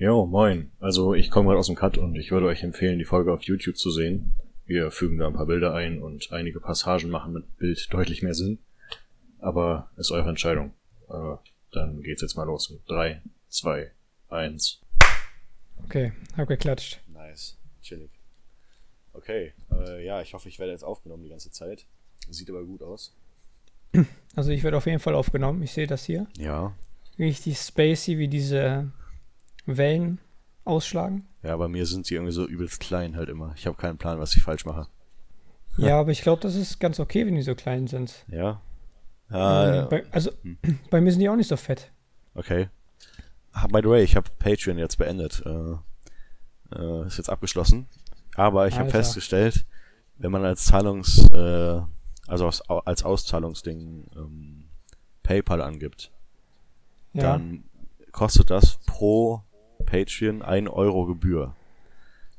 Jo, moin. Also ich komme gerade aus dem Cut und ich würde euch empfehlen, die Folge auf YouTube zu sehen. Wir fügen da ein paar Bilder ein und einige Passagen machen mit Bild deutlich mehr Sinn. Aber ist eure Entscheidung. Äh, dann geht's jetzt mal los 3, 2, 1. Okay, hab geklatscht. Nice, chillig. Okay, äh, ja, ich hoffe, ich werde jetzt aufgenommen die ganze Zeit. Sieht aber gut aus. Also ich werde auf jeden Fall aufgenommen. Ich sehe das hier. Ja. Richtig spacey, wie diese Wellen ausschlagen. Ja, bei mir sind sie irgendwie so übelst klein halt immer. Ich habe keinen Plan, was ich falsch mache. Ja, aber ich glaube, das ist ganz okay, wenn die so klein sind. Ja. Ähm, Ah, bei, also, Hm. bei mir sind die auch nicht so fett. Okay. Ah, by the way, ich habe Patreon jetzt beendet. Äh, äh, ist jetzt abgeschlossen. Aber ich habe festgestellt, wenn man als Zahlungs, äh, also als, als Auszahlungsding ähm, PayPal angibt, Ja. dann kostet das pro Patreon 1 Euro Gebühr.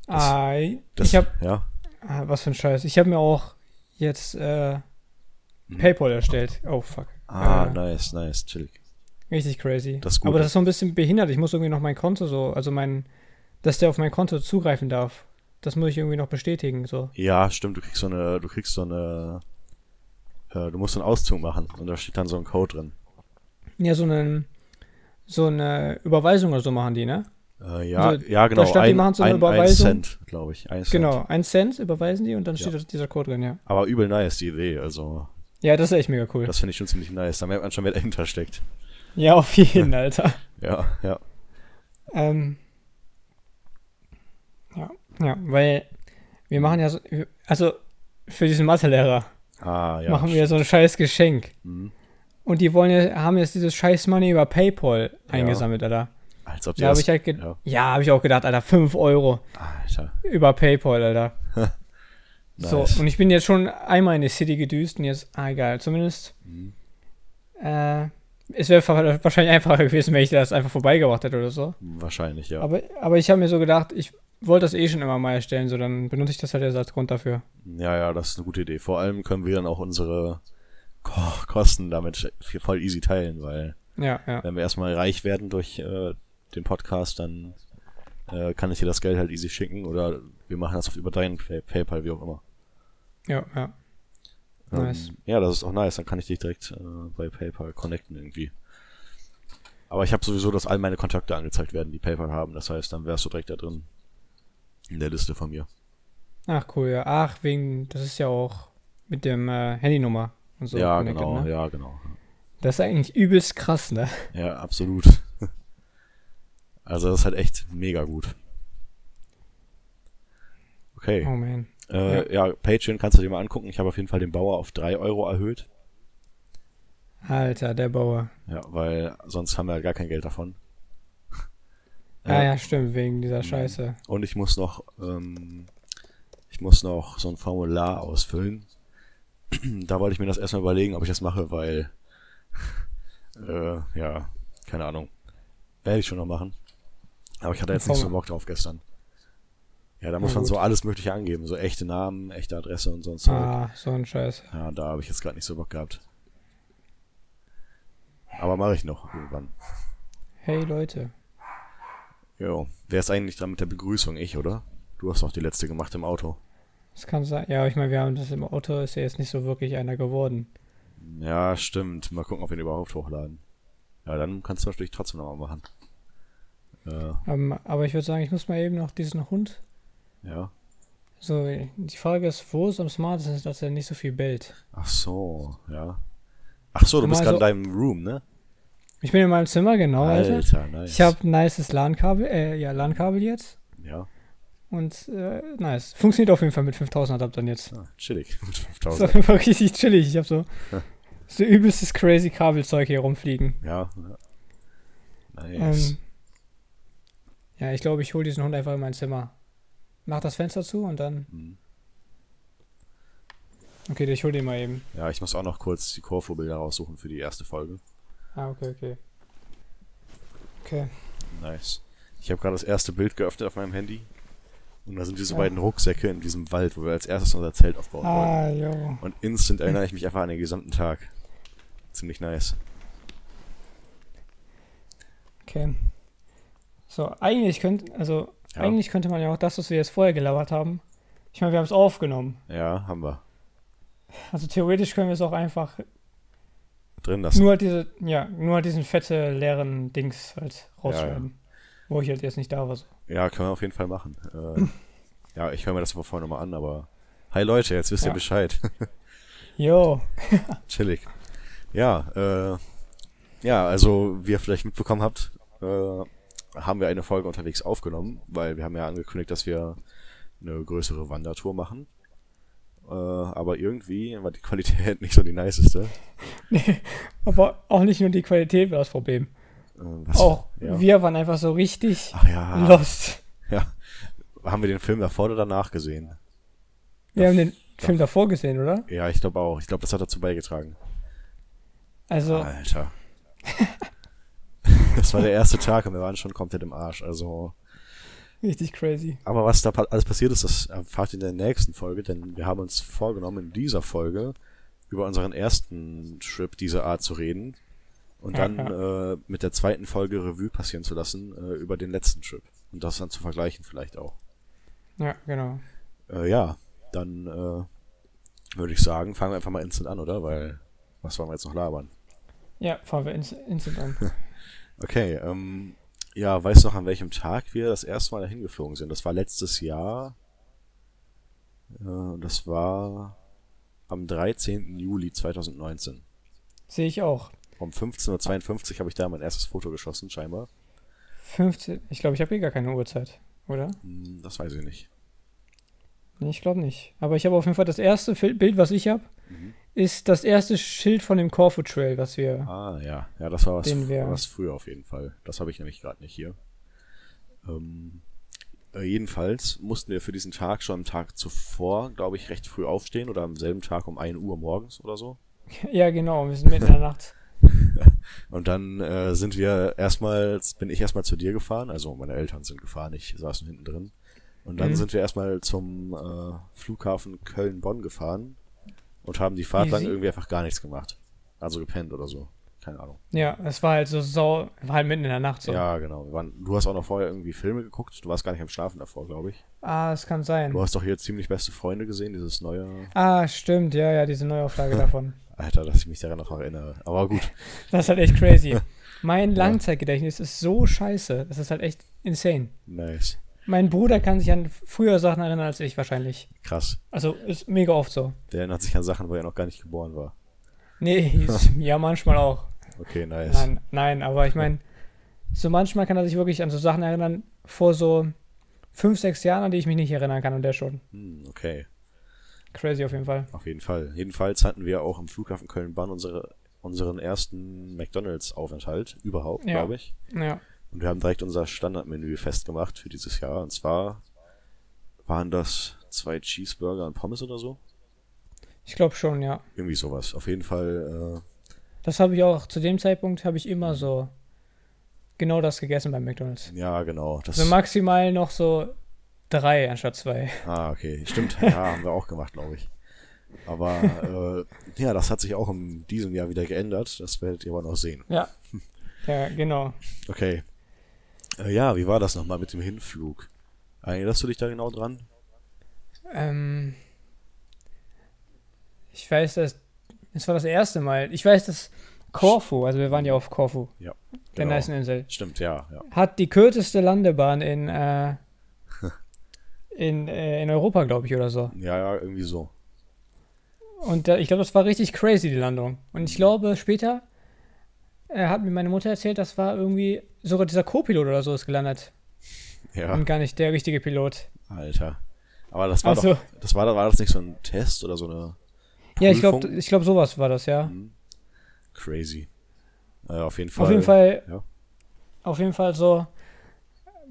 das- ah, Das, ich habe, ja, ah, was für ein Scheiß. Ich habe mir auch jetzt äh, Mhm. PayPal erstellt. Oh fuck. Ah, Äh, nice, nice, chillig. Richtig crazy. Das ist gut. Aber das ist so ein bisschen behindert. Ich muss irgendwie noch mein Konto so, also mein, dass der auf mein Konto zugreifen darf. Das muss ich irgendwie noch bestätigen. So. Ja, stimmt, du kriegst so eine, du kriegst so eine, äh, du musst einen Auszug machen und da steht dann so ein Code drin. Ja, so eine, so eine Überweisung oder so machen die, ne? Äh, ja, Also, ja, genau. stand, die ein, machen so eine ein, Überweisung. Ein Cent, glaube ich. Ein Cent. Genau, ein Cent überweisen die und dann steht Ja. dieser Code drin, ja. Aber übel nice, die Idee. Also, Ja, das ist echt mega cool. das finde ich schon ziemlich nice. Da merkt man schon, wer dahinter steckt. Ja, auf jeden, Alter. Ja, ja. Ähm, ja, ja, weil wir machen ja so, also für diesen Mathelehrer Ah, ja. machen wir so ein scheiß Geschenk. Mhm. Und die wollen ja, haben jetzt dieses scheiß Money über PayPal Ja. eingesammelt, Alter. Als ob die Da habe ich halt ja. ja, habe ich auch gedacht, Alter, 5 Euro Alter. über PayPal, Alter. So, Nice. und ich bin jetzt schon einmal in die City gedüst und jetzt, ah, egal, zumindest. Mhm. Äh, es wäre wahrscheinlich einfacher gewesen, wenn ich das einfach vorbeigebracht hätte oder so. Wahrscheinlich, ja. Aber, aber ich habe mir so gedacht, ich wollte das eh schon immer mal erstellen, so dann benutze ich das halt jetzt als Grund dafür. Ja, ja, das ist eine gute Idee. Vor allem können wir dann auch unsere Ko Kosten damit voll easy teilen, weil Ja, ja. wenn wir erstmal reich werden durch äh, den Podcast, dann äh, kann ich dir das Geld halt easy schicken oder wir machen das auf über deinen Pay PayPal, wie auch immer. Ja, ja. Nice. Ähm, ja, das ist auch nice. Dann kann ich dich direkt äh, bei PayPal connecten irgendwie. Aber ich habe sowieso, dass all meine Kontakte angezeigt werden, die PayPal haben. Das heißt, dann wärst du direkt da drin in der Liste von mir. Ach, cool, ja. Ach, wegen, das ist ja auch mit dem äh, Handynummer und so. ja, genau, Ne? ja, genau. Das ist eigentlich übelst krass, ne? Ja, absolut. Also das ist halt echt mega gut. Okay. Oh man. Äh, ja. Patreon kannst du dir mal angucken. Ich habe auf jeden Fall den Bauer auf 3 Euro erhöht. Alter, der Bauer. Ja, weil sonst haben wir halt gar kein Geld davon. Ah Äh, ja, stimmt, wegen dieser Scheiße. Und ich muss noch, ähm, ich muss noch so ein Formular ausfüllen. da wollte ich mir das erstmal überlegen, ob ich das mache, weil, äh, ja, keine Ahnung. Werde ich schon noch machen. Aber ich hatte jetzt nicht so Bock drauf gestern. Ja, da muss man so alles Mögliche angeben, so echte Namen, echte Adresse und sonst. Zeug. Ah, so ein Scheiß. Ja, da habe ich jetzt gerade nicht so Bock gehabt. Aber mache ich noch irgendwann. Hey Leute. Jo. Wer ist eigentlich dran mit der Begrüßung? Ich, oder? Du hast doch die letzte gemacht im Auto. Das kann sein. Ja, ich meine, wir haben das im Auto, ist ja jetzt nicht so wirklich einer geworden. Ja, stimmt. Mal gucken, ob wir ihn überhaupt hochladen. Ja, dann kannst du natürlich trotzdem nochmal machen. Äh, Ähm, aber ich würde sagen, ich muss mal eben noch diesen Hund. ja. So, die Frage ist, wo es am smartesten ist, dass er nicht so viel bellt. Ach so, ja. Ach so, du bist gerade in so- deinem Room, ne? Ich bin in meinem Zimmer, genau, Alter. Alter, nice. Ich habe ein nices LAN-Kabel, äh, ja, LAN-Kabel jetzt. Ja, Und, äh, nice. Funktioniert auf jeden Fall mit 5000 Adaptern jetzt. ah, chillig. Mit Ist auf 5000. jeden Fall richtig chillig. Ich habe so, Ja. so übelstes crazy Kabelzeug hier rumfliegen. Ja. ja. Nice. Ähm, ja, ich glaube, ich hole diesen Hund einfach in mein Zimmer. Mach das Fenster zu und dann. Mhm. Okay, ich hole den mal eben. Ja, ich muss auch noch kurz die Corfu-Bilder raussuchen für die erste Folge. Ah, okay, okay. Okay. Nice. Ich habe gerade das erste Bild geöffnet auf meinem Handy. Und da sind diese Ja. beiden Rucksäcke in diesem Wald, wo wir als erstes unser Zelt aufbauen wollten. Ah, jo. Und instant erinnere ich mich einfach an den gesamten Tag. Ziemlich nice. Okay. So, eigentlich könnte, also Ja. eigentlich könnte man ja auch das, was wir jetzt vorher gelabert haben. Ich meine, wir haben es aufgenommen. Ja, haben wir. Also theoretisch können wir es auch einfach Drin lassen. nur halt diese, ja, nur halt diesen fette, leeren Dings halt rausschneiden. Wo ich halt jetzt nicht da war. So. Ja, können wir auf jeden Fall machen. Äh, ja, ich höre mir das aber vorher nochmal an, aber. Hi Leute, jetzt wisst ihr Ja. Bescheid. Jo, Chillig. Ja, äh, ja, also wie ihr vielleicht mitbekommen habt, äh, haben wir eine Folge unterwegs aufgenommen, weil wir haben ja angekündigt, dass wir eine größere Wandertour machen. Äh, aber irgendwie war die Qualität nicht so die niceste. aber auch nicht nur die Qualität war das Problem. Äh, was- Auch ja. wir waren einfach so richtig Ach ja, lost. ja. Haben wir den Film davor oder danach gesehen? Wir haben den Doch. Film davor gesehen, oder? Ja, ich glaube auch. Ich glaube, das hat dazu beigetragen. Also, Alter. das war der erste Tag und wir waren schon komplett im Arsch. Also, richtig crazy. aber was da alles passiert ist, das erfahrt ihr in der nächsten Folge, denn wir haben uns vorgenommen, in dieser Folge über unseren ersten Trip dieser Art zu reden und dann Äh, mit der zweiten Folge Revue passieren zu lassen äh, über den letzten Trip und das dann zu vergleichen vielleicht auch. Ja, genau. Äh, ja, dann äh, würde ich sagen, fangen wir einfach mal instant an, oder? Weil was wollen wir jetzt noch labern? Ja, fahren wir ins, instant an. Okay, ähm, ja, weißt du noch, an welchem Tag wir das erste Mal dahin geflogen sind? Das war letztes Jahr. Äh, das war am 13. Juli 2019. Sehe ich auch. Um 15.52 Uhr habe ich da mein erstes Foto geschossen, scheinbar. 15. Ich glaube, ich habe hier gar keine Uhrzeit, oder? Hm, das weiß ich nicht. Nee, ich glaube nicht. Aber ich habe auf jeden Fall das erste Bild, was ich habe, Mhm. Ist das erste Schild von dem Corfu Trail, was wir. Ah, ja. Ja, das war was, wir- was früher auf jeden Fall. Das habe ich nämlich gerade nicht hier. Ähm, äh, jedenfalls mussten wir für diesen Tag schon am Tag zuvor, glaube ich, recht früh aufstehen oder am selben Tag um 1 Uhr morgens oder so. Ja, genau. Wir sind mitten in der Nacht. Und dann äh, sind wir erstmal, bin ich erstmal zu dir gefahren, also meine Eltern sind gefahren, ich saß hinten drin. Und dann Mhm. sind wir erstmal zum äh, Flughafen Köln-Bonn gefahren und haben die Fahrt lang Easy. irgendwie einfach gar nichts gemacht. Also gepennt oder so. Keine Ahnung. Ja, es war halt so sau. War halt mitten in der Nacht so. Ja, genau. Waren, du hast auch noch vorher irgendwie Filme geguckt. Du warst gar nicht am Schlafen davor, glaube ich. Ah, es kann sein. Du hast doch hier ziemlich beste Freunde gesehen, dieses neue. Ah, stimmt. Ja, ja, diese Neuauflage davon. Alter, dass ich mich daran noch erinnere. Aber gut. Das ist halt echt crazy. Mein Langzeitgedächtnis ist so scheiße. Das ist halt echt insane. Nice. Mein Bruder kann sich an frühere Sachen erinnern als ich wahrscheinlich. Krass. Also ist mega oft so. Der erinnert sich an Sachen, wo er noch gar nicht geboren war. Nee, ist, ja, manchmal auch. Okay, nice. Nein, nein, aber ich meine, so manchmal kann er sich wirklich an so Sachen erinnern vor so fünf, sechs Jahren, an die ich mich nicht erinnern kann und der schon. Hm, okay. Crazy auf jeden Fall. Auf jeden Fall. Jedenfalls hatten wir auch am Flughafen Köln-Bonn unsere, unseren ersten McDonalds-Aufenthalt überhaupt, Ja. glaube ich. Ja. Und wir haben direkt unser Standardmenü festgemacht für dieses Jahr. Und zwar waren das zwei Cheeseburger und Pommes oder so. Ich glaube schon, ja. Irgendwie sowas. Auf jeden Fall, Das habe ich auch, zu dem Zeitpunkt habe ich immer so genau das gegessen beim McDonalds. äh, ja, genau. Das, So maximal noch so drei anstatt zwei. ah, okay. Stimmt. Ja, haben wir auch gemacht, glaube ich. Aber äh, ja, das hat sich auch in diesem Jahr wieder geändert. Das werdet ihr aber noch sehen. Ja. Ja, genau. Okay. Äh, ja, wie war das nochmal mit dem Hinflug? Erinnerst du dich da genau dran? Ähm, ich weiß, dass es war das erste Mal. Ich weiß, dass Korfu, also wir waren ja auf Korfu, Ja. der genau. nicen Insel, Stimmt, ja, ja. hat die kürzeste Landebahn in, äh, in, äh, in Europa, glaube ich, oder so. Ja, ja, irgendwie so. Und ich glaube, das war richtig crazy, die Landung. Und ich glaube, später äh, hat mir meine Mutter erzählt, das war irgendwie sogar dieser Co-Pilot oder so ist gelandet. Ja, Und gar nicht der richtige Pilot. Alter. Aber das war Also- doch, das war, war das nicht so ein Test oder so eine Ja, ich glaube, Prüfung? ich glaub, sowas war das, ja. Mhm. Crazy. Äh, auf jeden Fall. Auf jeden Fall, ja. auf jeden Fall so.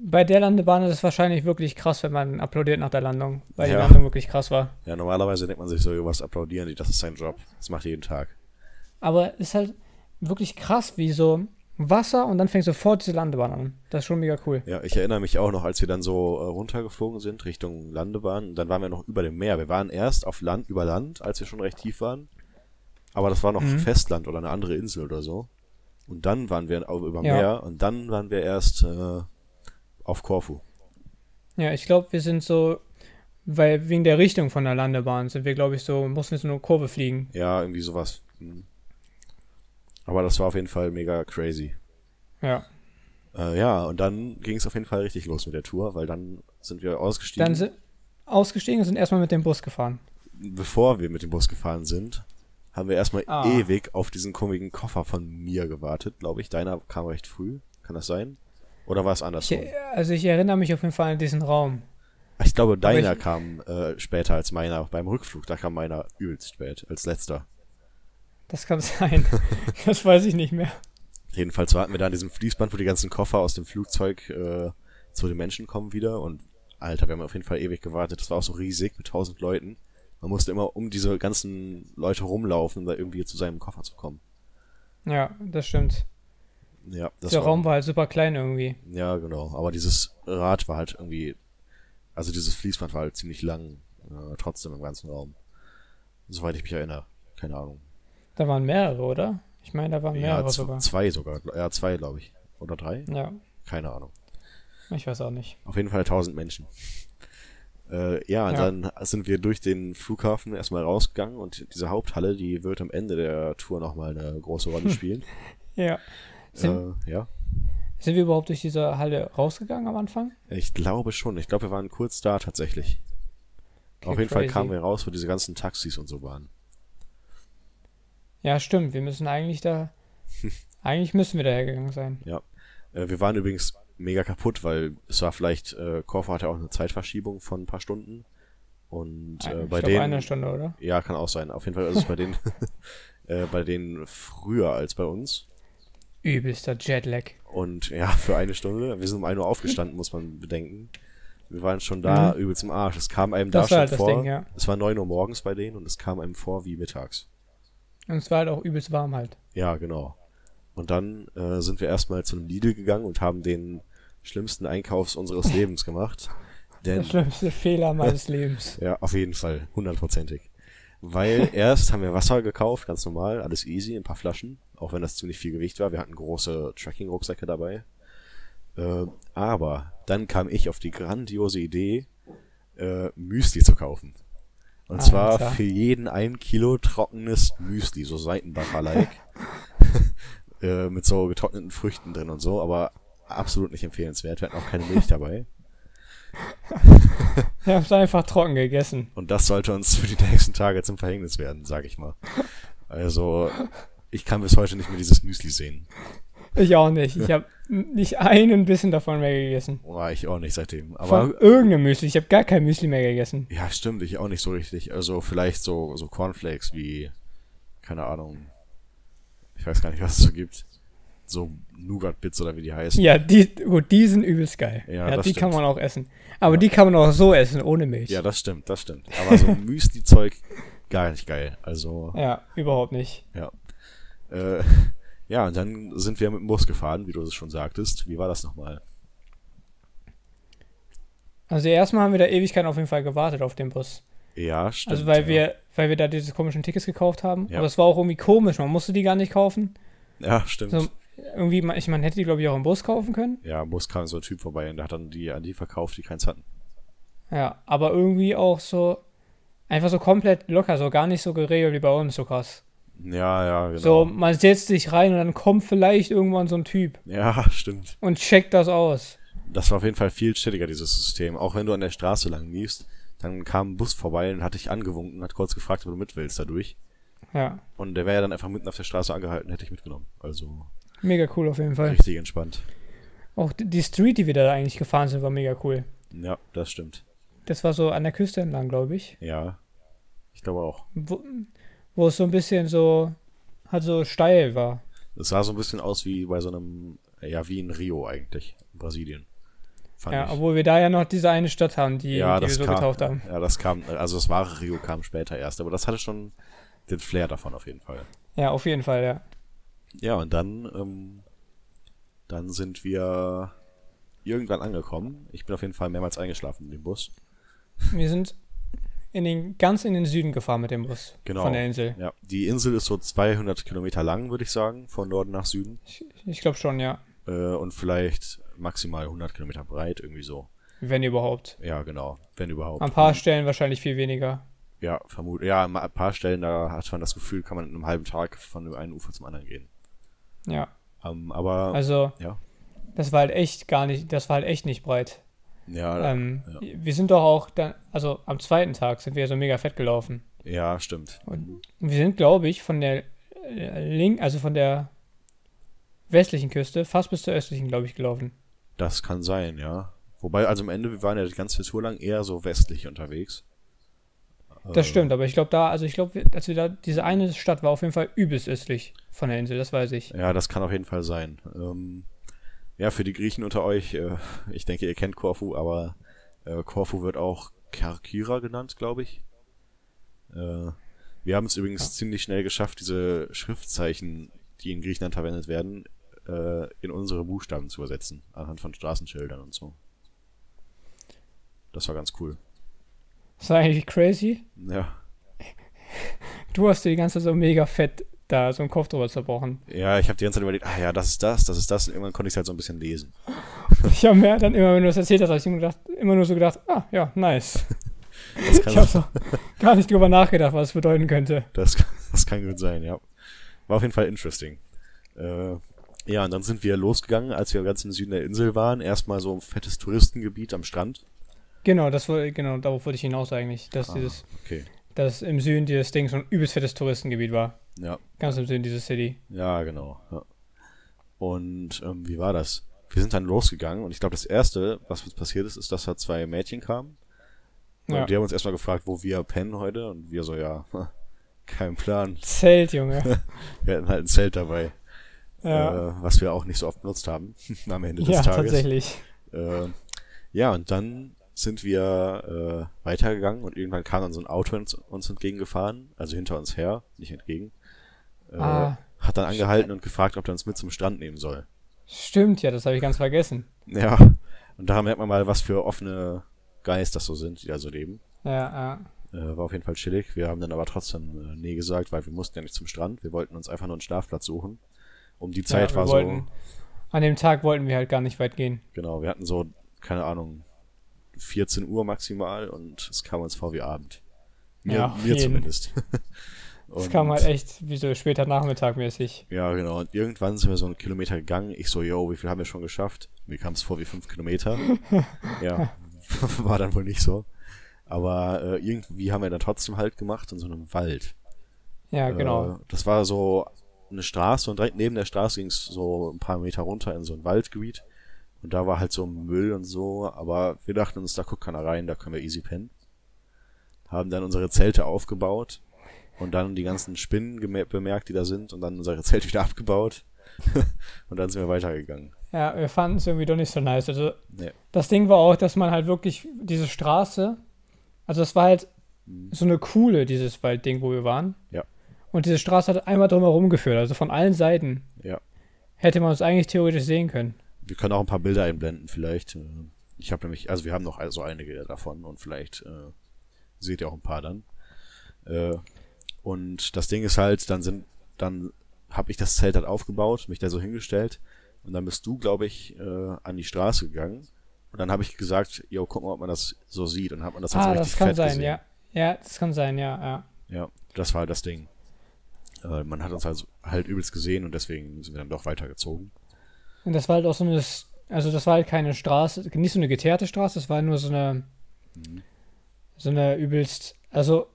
Bei der Landebahn ist es wahrscheinlich wirklich krass, wenn man applaudiert nach der Landung, weil Ja. die Landung wirklich krass war. Ja, normalerweise denkt man sich so, was applaudieren die, das ist sein Job. Das macht jeden Tag. Aber es ist halt wirklich krass, wie so Wasser und dann fängt sofort diese Landebahn an. Das ist schon mega cool. Ja, ich erinnere mich auch noch, als wir dann so äh, runtergeflogen sind Richtung Landebahn, dann waren wir noch über dem Meer. Wir waren erst auf Land, über Land, als wir schon recht tief waren. Aber das war noch Mhm. Festland oder eine andere Insel oder so. Und dann waren wir auch über Ja. Meer und dann waren wir erst äh, auf Korfu. Ja, ich glaube, wir sind so, weil wegen der Richtung von der Landebahn sind wir, glaube ich, so, mussten wir so eine Kurve fliegen. Ja, irgendwie sowas. Hm. Aber das war auf jeden Fall mega crazy. Ja. Äh, ja, und dann ging es auf jeden Fall richtig los mit der Tour, weil dann sind wir ausgestiegen. Dann sind ausgestiegen und sind erstmal mit dem Bus gefahren. Bevor wir mit dem Bus gefahren sind, haben wir erstmal Ah. ewig auf diesen komischen Koffer von mir gewartet, glaube ich. Deiner kam recht früh. Kann das sein? Oder war es Ich, andersrum? also ich erinnere mich auf jeden Fall an diesen Raum. Ich, glaube, deiner ich- kam äh, später als meiner. Beim Rückflug, da kam meiner übelst spät, als letzter. Das kann sein. das weiß ich nicht mehr. Jedenfalls warten wir da an diesem Fließband, wo die ganzen Koffer aus dem Flugzeug äh, zu den Menschen kommen wieder. Und Alter, wir haben auf jeden Fall ewig gewartet. Das war auch so riesig mit tausend Leuten. Man musste immer um diese ganzen Leute rumlaufen, um da irgendwie zu seinem Koffer zu kommen. Ja, das stimmt. Ja, das der war, Raum war halt super klein irgendwie. Ja, genau. Aber dieses Rad war halt irgendwie, also dieses Fließband war halt ziemlich lang, äh, trotzdem im ganzen Raum. Soweit ich mich erinnere. Keine Ahnung. Da waren mehrere, oder? Ich meine, da waren Ja, mehrere z- sogar. zwei sogar. Ja, zwei, glaube ich. Oder drei? Ja, Keine Ahnung. ich weiß auch nicht. Auf jeden Fall tausend Menschen. Äh, ja, Ja. dann sind wir durch den Flughafen erstmal rausgegangen und diese Haupthalle, die wird am Ende der Tour nochmal eine große Rolle spielen. Ja. Sind, äh, ja, sind wir überhaupt durch diese Halle rausgegangen am Anfang? ich glaube schon. Ich glaube, wir waren kurz da tatsächlich. Okay, Auf jeden Fall crazy. kamen wir raus, wo diese ganzen Taxis und so waren. Ja, stimmt. Wir müssen eigentlich da. eigentlich müssen wir da hergegangen sein. Ja. Äh, wir waren übrigens mega kaputt, weil es war vielleicht, äh, Korfu hatte auch eine Zeitverschiebung von ein paar Stunden. Und äh, ich bei denen. eine Stunde, oder? Ja, kann auch sein. Auf jeden Fall ist es bei denen, äh, bei denen früher als bei uns. Übelster Jetlag. Und ja, für eine Stunde. Wir sind um 1 Uhr aufgestanden, muss man bedenken. Wir waren schon da Mhm. übel zum Arsch. Es kam einem Das da war schon halt das vor. Ding, ja. Es war 9 Uhr morgens bei denen und es kam einem vor wie mittags. Und es war halt auch übelst warm halt. Ja, genau. Und dann äh, sind wir erstmal zu einem Lidl gegangen und haben den schlimmsten Einkaufs unseres Lebens gemacht. Denn, Der schlimmste Fehler meines Lebens. ja, auf jeden Fall, hundertprozentig. Weil erst haben wir Wasser gekauft, ganz normal, alles easy, ein paar Flaschen, auch wenn das ziemlich viel Gewicht war. Wir hatten große Tracking-Rucksäcke dabei. Äh, aber dann kam ich auf die grandiose Idee, äh, Müsli zu kaufen. Und zwar Alter. für jeden ein Kilo trockenes Müsli, so Seitenbacher-like. äh, mit so getrockneten Früchten drin und so, aber absolut nicht empfehlenswert. Wir hatten auch keine Milch dabei. Wir haben es einfach trocken gegessen. Und das sollte uns für die nächsten Tage zum Verhängnis werden, sag ich mal. Also, ich kann bis heute nicht mehr dieses Müsli sehen. Ich auch nicht. Ich habe nicht einen Bissen davon mehr gegessen. Oh, ich auch nicht seitdem. Von Aber irgendeinem Müsli. Ich habe gar kein Müsli mehr gegessen. ja, stimmt, ich auch nicht so richtig. Also vielleicht so, so Cornflakes wie, keine Ahnung, ich weiß gar nicht, was es so gibt. So Nougat-Bits oder wie die heißen. Ja, die, gut, die sind übelst geil. Ja, Ja, die kann stimmt. man auch essen. Aber die kann man auch so essen, ohne Milch. Ja, das stimmt, das stimmt. Aber so Müsli-Zeug, gar nicht geil. Also, Ja, überhaupt nicht. ja. Äh, ja, und dann sind wir mit dem Bus gefahren, wie du es schon sagtest. Wie war das nochmal? Also erstmal haben wir da Ewigkeiten auf jeden Fall gewartet auf den Bus. Ja, stimmt. Also weil ja. wir, weil wir da diese komischen Tickets gekauft haben. Ja. Aber es war auch irgendwie komisch. Man musste die gar nicht kaufen. Ja, stimmt. So, irgendwie, man- ich man hätte die, glaube ich, auch im Bus kaufen können. Ja, im Bus kam so ein Typ vorbei und der hat dann die an die verkauft, die keins hatten. Ja, aber irgendwie auch so, einfach so komplett locker, so gar nicht so geregelt wie bei uns, so krass. Ja, ja, genau. So, man setzt sich rein und dann kommt vielleicht irgendwann so ein Typ Ja, stimmt. und checkt das aus. Das war auf jeden Fall viel chilliger, dieses System. Auch wenn du an der Straße lang liefst, dann kam ein Bus vorbei und hat dich angewunken und hat kurz gefragt, ob du mit willst dadurch. Ja, Und der wäre ja dann einfach mitten auf der Straße angehalten, hätte ich mitgenommen. Also mega cool auf jeden Fall. richtig entspannt. Auch die, die Street, die wir da eigentlich gefahren sind, war mega cool. Ja, das stimmt. Das war so an der Küste entlang, glaube ich. Ja. Ich glaube auch. Wo, wo es so ein bisschen so, halt so steil war. Es sah so ein bisschen aus wie bei so einem, ja, wie in Rio eigentlich, in Brasilien. Ja, ich. obwohl wir da ja noch diese eine Stadt haben, die, ja, die wir so kam, getauft haben. Ja, das kam, also das wahre Rio kam später erst, aber das hatte schon den Flair davon auf jeden Fall. Ja, auf jeden Fall, ja. Ja, und dann, ähm, dann sind wir irgendwann angekommen. Ich bin auf jeden Fall mehrmals eingeschlafen in dem Bus. Wir sind in den, ganz in den Süden gefahren mit dem Bus Genau. von der Insel. Ja, die Insel ist so 200 Kilometer lang, würde ich sagen, von Norden nach Süden. Ich, ich glaube schon, ja. Äh, und vielleicht maximal 100 Kilometer breit, irgendwie so. Wenn überhaupt. Ja, genau, wenn überhaupt. An ein paar Stellen wahrscheinlich viel weniger. Ja, vermute. Ja, an ein paar Stellen, da hat man das Gefühl, kann man in einem halben Tag von dem einen Ufer zum anderen gehen. Ja. Ähm, aber Also, ja, das war halt echt gar nicht, das war halt echt nicht breit. Ja, Ähm, ja. Wir sind doch auch dann, also am zweiten Tag sind wir so mega fett gelaufen. ja, stimmt. Und wir sind, glaube ich, von der äh, Link, also von der westlichen Küste fast bis zur östlichen, glaube ich, gelaufen. Das kann sein, ja. Wobei, also am Ende, wir waren ja die ganze Tour lang eher so westlich unterwegs. Das Äh, stimmt, aber ich glaube da, also ich glaube, als wir da, diese eine Stadt war auf jeden Fall übelst östlich von der Insel, das weiß ich. Ja, das kann auf jeden Fall sein. Ähm, ja, für die Griechen unter euch, äh, ich denke, ihr kennt Korfu, aber äh, Korfu wird auch Kerkyra genannt, glaube ich. Äh, wir haben es übrigens Ja. ziemlich schnell geschafft, diese Schriftzeichen, die in Griechenland verwendet werden, äh, in unsere Buchstaben zu übersetzen, anhand von Straßenschildern und so. Das war ganz cool. Das war eigentlich crazy. Ja, Du hast dir die ganze Zeit so mega fett da so einen Kopf drüber zerbrochen. ja ich habe die ganze Zeit überlegt, ah ja, das ist das, das ist das, und irgendwann konnte ich es halt so ein bisschen lesen. Ich habe mir dann immer, wenn du das erzählt hast, habe ich immer, gedacht, immer nur so gedacht, ah, ja, nice. Ich habe so gar nicht drüber nachgedacht, was es bedeuten könnte. Das, kann- das kann gut sein, ja. War auf jeden Fall interesting. Äh, ja, und dann sind wir losgegangen, als wir ganz im Süden der Insel waren. Erstmal so ein fettes Touristengebiet am Strand. Genau, das war, genau, darauf wollte ich hinaus eigentlich, dass Ah. dieses, Okay. dass im Süden dieses Ding so ein übelst fettes Touristengebiet war. Ja, Ganz im Süden dieses City. ja, genau. Ja. Und ähm, wie war das? Wir sind dann losgegangen und ich glaube, das Erste, was uns passiert ist, ist, dass da zwei Mädchen kamen. Und Ja. die haben uns erstmal gefragt, wo wir pennen heute. Und wir so, ja, kein Plan. Zelt, Junge. Wir hatten halt ein Zelt dabei, Ja, äh, was wir auch nicht so oft benutzt haben am Ende des ja Tages. tatsächlich. Äh, ja, und dann sind wir äh, weitergegangen und irgendwann kam dann so ein Auto uns, uns entgegengefahren, also hinter uns her, nicht entgegen. Äh, Ah. Hat dann angehalten und gefragt, ob er uns mit zum Strand nehmen soll. Stimmt, ja, das habe ich ganz vergessen. Ja, und da merkt man mal, was für offene Guys das so sind, die da so leben. Ja, ja. Äh, war auf jeden Fall chillig. Wir haben dann aber trotzdem äh, nee gesagt, weil wir mussten ja nicht zum Strand. Wir wollten uns einfach nur einen Schlafplatz suchen. Um die Zeit ja, war wir so, wollten, An dem Tag wollten wir halt gar nicht weit gehen. genau, wir hatten so, keine Ahnung, 14 Uhr maximal und es kam uns vor wie Abend. Mir, Ja, mir jeden. zumindest. Es Und- kam halt echt wie so später Nachmittag mäßig. Ja, genau. Und irgendwann sind wir so einen Kilometer gegangen. Ich so, yo, wie viel haben wir schon geschafft? Mir kam es vor wie fünf Kilometer. ja, war dann wohl nicht so. Aber äh, irgendwie haben wir dann trotzdem Halt gemacht in so einem Wald. Ja, genau. Äh, das war so eine Straße und direkt neben der Straße ging es so ein paar Meter runter in so ein Waldgebiet. Und da war halt so Müll und so, aber wir dachten uns, da guckt keiner rein, da können wir easy pennen. Haben dann unsere Zelte aufgebaut und dann die ganzen Spinnen bemerkt, die da sind und dann unsere Zelte wieder abgebaut. und dann sind wir weitergegangen. Ja, wir fanden es irgendwie doch nicht so nice. Also Nee. das Ding war auch, dass man halt wirklich diese Straße, also es war halt so eine coole, dieses Waldding, wo wir waren. Ja. Und diese Straße hat einmal drumherum geführt, also von allen Seiten Ja. hätte man uns eigentlich theoretisch sehen können. Wir können auch ein paar Bilder einblenden, vielleicht. Ich habe nämlich, also wir haben noch so einige davon und vielleicht äh, seht ihr auch ein paar dann. Äh, und das Ding ist halt, dann sind, dann habe ich das Zelt halt aufgebaut, mich da so hingestellt und dann bist du, glaube ich, äh, an die Straße gegangen und dann habe ich gesagt, yo, guck mal, ob man das so sieht und hat man das halt ah, so das richtig kann fett sein, gesehen. ja. Ja, das kann sein, ja, ja. Ja, das war halt das Ding. Äh, man hat uns halt, halt übelst gesehen und deswegen sind wir dann doch weitergezogen. Und das war halt auch so eine, also das war halt keine Straße, nicht so eine geteerte Straße, das war nur so eine, Mhm. so eine übelst, also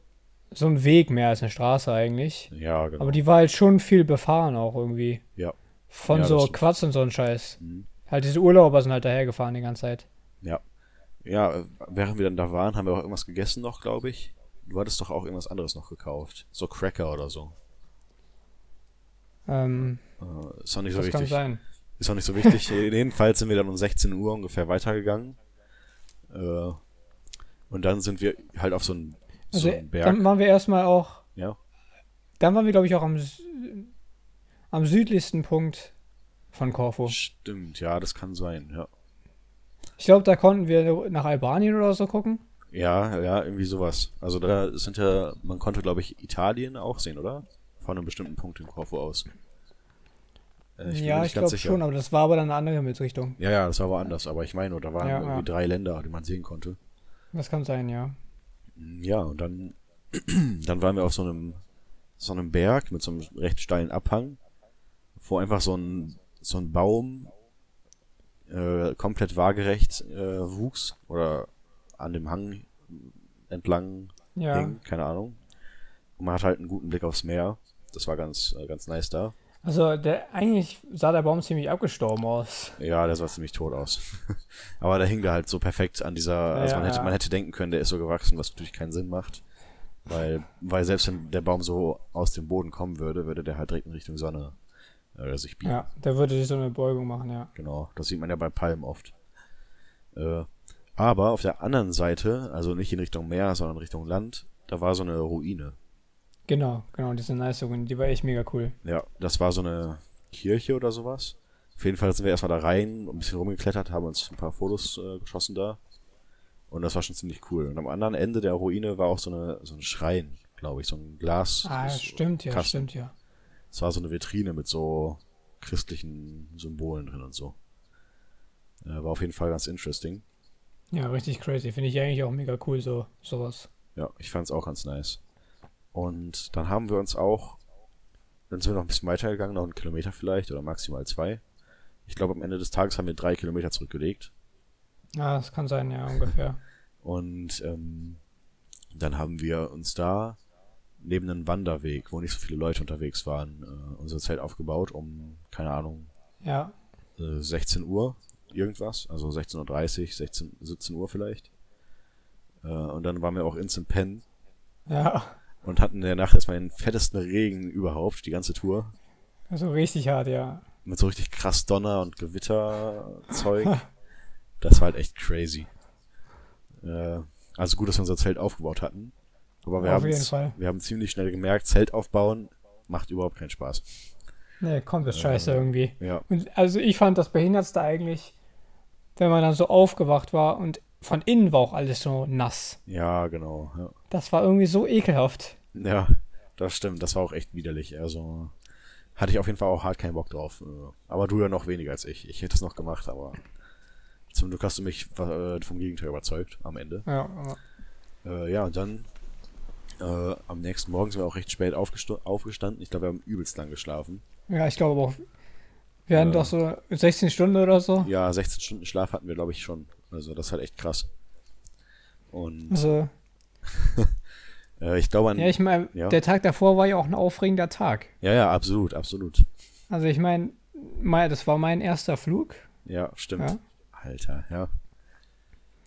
so ein Weg mehr als eine Straße eigentlich. Ja, genau. Aber die war halt schon viel befahren auch irgendwie. Ja. Von Ja, so. Quads und so ein Scheiß. Mhm. Halt diese Urlauber sind halt dahergefahren die ganze Zeit. Ja. Ja, äh, während wir dann da waren, haben wir auch irgendwas gegessen noch, glaube ich. Du hattest doch auch irgendwas anderes noch gekauft. So Cracker oder so. Ähm, Äh, ist auch nicht so das kann wichtig. sein. Ist auch nicht so wichtig. Jedenfalls sind wir dann um 16 Uhr ungefähr weitergegangen. Äh, und dann sind wir halt auf so einen, Also so einen Berg. dann waren wir erstmal auch, Ja. dann waren wir glaube ich auch am, am südlichsten Punkt von Korfu. Stimmt, ja, das kann sein, ja. Ich glaube, da konnten wir nach Albanien oder so gucken. Ja, ja, irgendwie sowas. Also da sind ja, man konnte, glaube ich, Italien auch sehen, oder? Von einem bestimmten Punkt in Korfu aus. Äh, bin mir ja, ich glaube schon, aber das war aber dann eine andere Himmelsrichtung. Ja, ja, das war woanders, aber ich meine, da waren Ja, irgendwie ja. drei Länder, die man sehen konnte. Das kann sein, ja. Ja, und dann, dann waren wir auf so einem, so einem Berg mit so einem recht steilen Abhang, wo einfach so ein, so ein Baum äh, komplett waagerecht äh, wuchs oder an dem Hang entlang Ja. hing, keine Ahnung. Und man hat halt einen guten Blick aufs Meer. Das war ganz, äh, ganz nice da. Also der eigentlich sah der Baum ziemlich abgestorben aus. Ja, der sah ziemlich tot aus. Aber da hing der halt so perfekt an dieser, also Ja, man hätte, man hätte denken können, der ist so gewachsen, was natürlich keinen Sinn macht. Weil, weil selbst wenn der Baum so aus dem Boden kommen würde, würde der halt direkt in Richtung Sonne äh, sich biegen. Ja, der würde sich so eine Beugung machen, ja. Genau, das sieht man ja bei Palmen oft. Äh, aber auf der anderen Seite, also nicht in Richtung Meer, sondern Richtung Land, da war so eine Ruine. Genau, genau, diese nice Ruine, die war echt mega cool. Ja, das war so eine Kirche oder sowas. Auf jeden Fall sind wir erstmal da rein, ein bisschen rumgeklettert, haben uns ein paar Fotos äh, geschossen da. Und das war schon ziemlich cool. Und am anderen Ende der Ruine war auch so, eine, so ein Schrein, glaube ich, so ein Glas. Ah, so stimmt, ja, Kasten. stimmt, ja. Es war so eine Vitrine mit so christlichen Symbolen drin und so. Äh, war auf jeden Fall ganz interesting. Ja, richtig crazy. Finde ich eigentlich auch mega cool, so sowas. Ja, ich fand's auch ganz nice. Und dann haben wir uns auch, dann sind wir noch ein bisschen weitergegangen, noch einen Kilometer vielleicht oder maximal zwei. Ich glaube, am Ende des Tages haben wir drei Kilometer zurückgelegt. Ja, das kann sein, ja, ungefähr. Und ähm, dann haben wir uns da neben einem Wanderweg, wo nicht so viele Leute unterwegs waren, äh, unser Zelt aufgebaut um, keine Ahnung, Ja, äh, 16 Uhr irgendwas, also 16.30 Uhr, 16, 17 Uhr vielleicht. Äh, und dann waren wir auch instant pennen ja. Und hatten in der Nacht erstmal den fettesten Regen überhaupt, die ganze Tour. Also richtig hart, ja. Mit so richtig krass Donner und Gewitterzeug. das war halt echt crazy. Äh, also gut, dass wir unser Zelt aufgebaut hatten. Aber wir haben wir haben ziemlich schnell gemerkt, Zelt aufbauen macht überhaupt keinen Spaß. Nee, kommt das scheiße Äh, irgendwie. Ja, Und also ich fand das Behindertste eigentlich, wenn man dann so aufgewacht war und von innen war auch alles so nass. ja, genau. Ja. Das war irgendwie so ekelhaft. ja, das stimmt. Das war auch echt widerlich. Also hatte ich auf jeden Fall auch hart keinen Bock drauf. Äh, Aber du ja noch weniger als ich. Ich hätte es noch gemacht, aber zum Glück hast du mich äh, vom Gegenteil überzeugt am Ende. Ja, aber- Äh, ja, und dann äh, am nächsten Morgen sind wir auch recht spät aufgestanden. Ich glaube, wir haben übelst lang geschlafen. ja ich glaube aber auch, wir hatten Ja. doch so 16 Stunden oder so. Ja, 16 Stunden Schlaf hatten wir, glaube ich, schon. Also das ist halt echt krass. Und Also, äh, ich glaube an. ja, ich meine, ja. der Tag davor war ja auch ein aufregender Tag. ja, ja, absolut, absolut. Also ich meine, mein, das war mein erster Flug. Ja, stimmt. Ja. Alter, ja.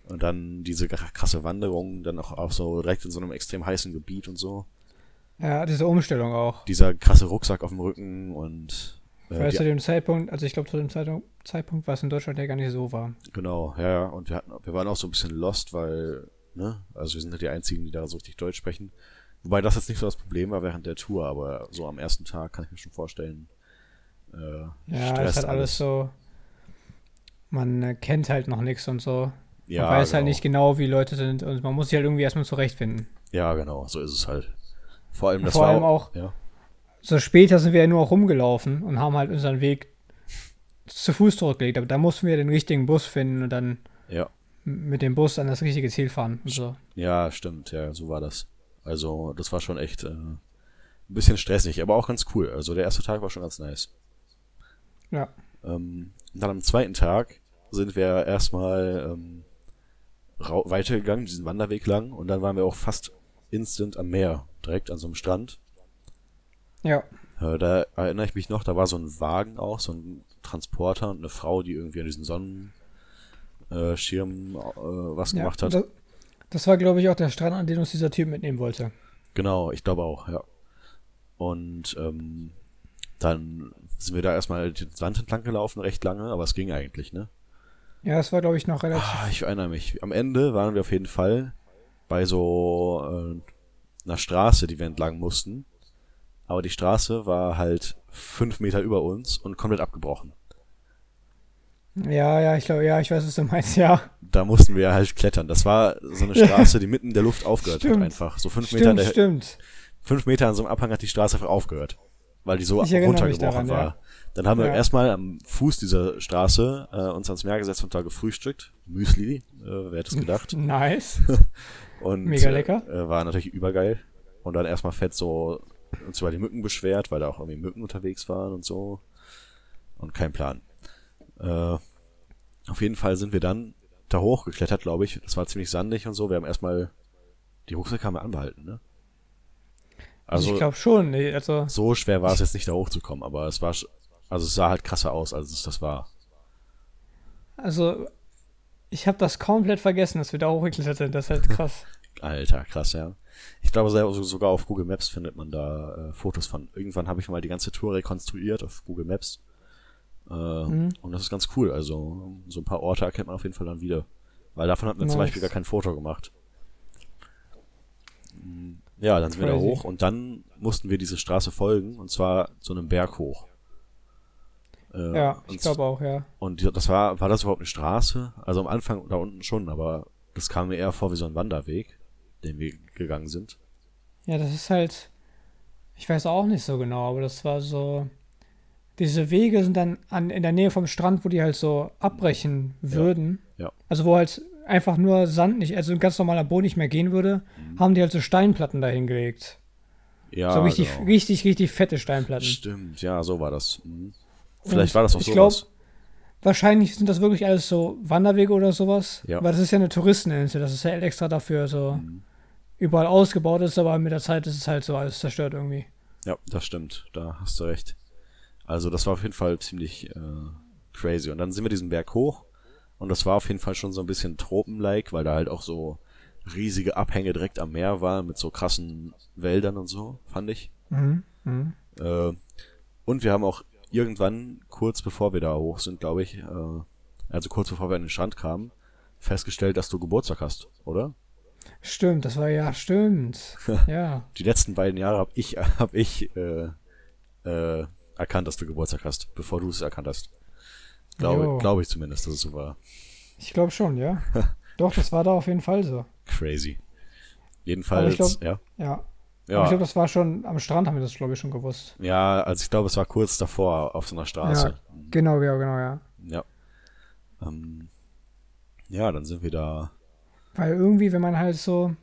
Und dann diese kr- krasse Wanderung, dann auch, auch so direkt in so einem extrem heißen Gebiet und so. Ja, diese Umstellung auch. Dieser krasse Rucksack auf dem Rücken und Weil die, zu dem Zeitpunkt, also ich glaube zu dem Zeitpunkt, Zeitpunkt war es in Deutschland ja gar nicht so warm. genau, ja, ja. Und wir hatten, wir waren auch so ein bisschen lost, weil, ne, also wir sind halt die einzigen, die da so richtig Deutsch sprechen. Wobei das jetzt nicht so das Problem war während der Tour, aber so am ersten Tag kann ich mir schon vorstellen. Äh, Ja, stresst ist halt alles so. Man äh, kennt halt noch nichts und so. Ja, man weiß genau. halt nicht genau, wie Leute sind und man muss sich halt irgendwie erstmal zurechtfinden. Ja, genau, so ist es halt. Vor allem, das Vor war allem auch- Ja, So später sind wir ja nur auch rumgelaufen und haben halt unseren Weg zu Fuß zurückgelegt. Aber da mussten wir den richtigen Bus finden und dann ja. mit dem Bus an das richtige Ziel fahren. So. Ja, stimmt, ja, so war das. Also, das war schon echt äh, ein bisschen stressig, aber auch ganz cool. Also, der erste Tag war schon ganz nice. Ja. Ähm, dann am zweiten Tag sind wir erstmal ähm, weitergegangen, diesen Wanderweg lang, und dann waren wir auch fast instant am Meer, direkt an so einem Strand. Ja. Äh, da erinnere ich mich noch, da war so ein Wagen auch, so ein Transporter und eine Frau, die irgendwie an diesen Sonnenschirm äh, was ja. gemacht hat. Das, das war, glaube ich, auch der Strand, an den uns dieser Typ mitnehmen wollte. Genau, ich glaube auch, ja. Und ähm, dann sind wir da erstmal den Sand entlang gelaufen, recht lange, aber es ging eigentlich, ne? Ja, das war, glaube ich, noch relativ. Ah, ich erinnere mich. Am Ende waren wir auf jeden Fall bei so äh, einer Straße, die wir entlang mussten. Aber die Straße war halt fünf Meter über uns und komplett abgebrochen. Ja, ja, ich glaube, ja, ich weiß, was du meinst, ja. Da mussten wir halt klettern. Das war so eine Straße, die mitten in der Luft aufgehört hat Stimmt. einfach. So fünf Meter, an Stimmt, der, stimmt. fünf Meter an so einem Abhang hat die Straße einfach aufgehört. weil die so runtergebrochen daran, war. Dann haben wir Ja. erstmal am Fuß dieser Straße äh, uns ans Meer gesetzt und da gefrühstückt. Müsli, äh, wer hätte es gedacht. Nice. Und, Mega lecker. Äh, war natürlich übergeil. Und dann erstmal fett so uns über die Mücken beschwert, weil da auch irgendwie Mücken unterwegs waren und so. Und kein Plan. Äh, auf jeden Fall sind wir dann da hochgeklettert, glaube ich. Das war ziemlich sandig und so. Wir haben erstmal die Rucksäcke haben wir anbehalten, ne? Also, ich glaube schon. Nee, also, so schwer war es jetzt nicht da hochzukommen, aber es war also es sah halt krasser aus, als es das war. also ich habe das komplett vergessen, dass wir da hochgeklettert sind. Das ist halt krass. Alter, krass, ja. Ich glaube, sogar auf Google Maps findet man da äh, Fotos von. Irgendwann habe ich mal die ganze Tour rekonstruiert auf Google Maps. Äh, Mhm. Und das ist ganz cool. Also, so ein paar Orte erkennt man auf jeden Fall dann wieder. Weil davon hat man zum Nice. Beispiel gar kein Foto gemacht. Mm, Ja, dann sind wir da Crazy. hoch und dann mussten wir diese Straße folgen und zwar so einem Berg hoch. Äh, ja, ich glaube auch, ja. Und das war, war das überhaupt eine Straße? Also am Anfang da unten schon, aber das kam mir eher vor wie so ein Wanderweg, den wir gegangen sind. Ja, das ist halt, ich weiß auch nicht so genau, aber das war so, diese Wege sind dann an, in der Nähe vom Strand, wo die halt so abbrechen würden. ja. Also wo halt einfach nur Sand nicht, also ein ganz normaler Boden nicht mehr gehen würde, haben die halt so Steinplatten dahin gelegt. Ja, so richtig, genau. richtig, richtig fette Steinplatten. Stimmt, ja, so war das. Mhm. Vielleicht Und war das auch ich sowas. glaub, Wahrscheinlich sind das wirklich alles so Wanderwege oder sowas. Ja. Weil das ist ja eine Touristeninsel, das ist ja extra dafür so Mhm. Überall ausgebaut ist, aber mit der Zeit ist es halt so alles zerstört irgendwie. Ja, das stimmt. Da hast du recht. Also das war auf jeden Fall ziemlich äh, crazy. Und dann sind wir diesen Berg hoch und das war auf jeden Fall schon so ein bisschen tropenlike, weil da halt auch so riesige Abhänge direkt am Meer waren mit so krassen Wäldern und so, fand ich. Mhm. Mhm. Äh, und wir haben auch irgendwann, kurz bevor wir da hoch sind, glaube ich, äh, also kurz bevor wir an den Strand kamen, festgestellt, dass du Geburtstag hast, oder? Stimmt, das war ja, stimmt. ja. Die letzten beiden Jahre habe ich, hab ich äh, äh, erkannt, dass du Geburtstag hast, bevor du es erkannt hast. Glaube Jo. glaube ich zumindest, dass es so war. Ich glaube schon, ja. Doch, das war da auf jeden Fall so. Crazy. Jedenfalls, glaub- ja. Ja. Ja, ich glaube, das war schon, am Strand haben wir das, glaube ich, schon gewusst. ja, also ich glaube, es war kurz davor auf so einer Straße. Genau, genau, genau, ja. Ja. Ähm, ja, dann sind wir da. Weil irgendwie, wenn man halt so,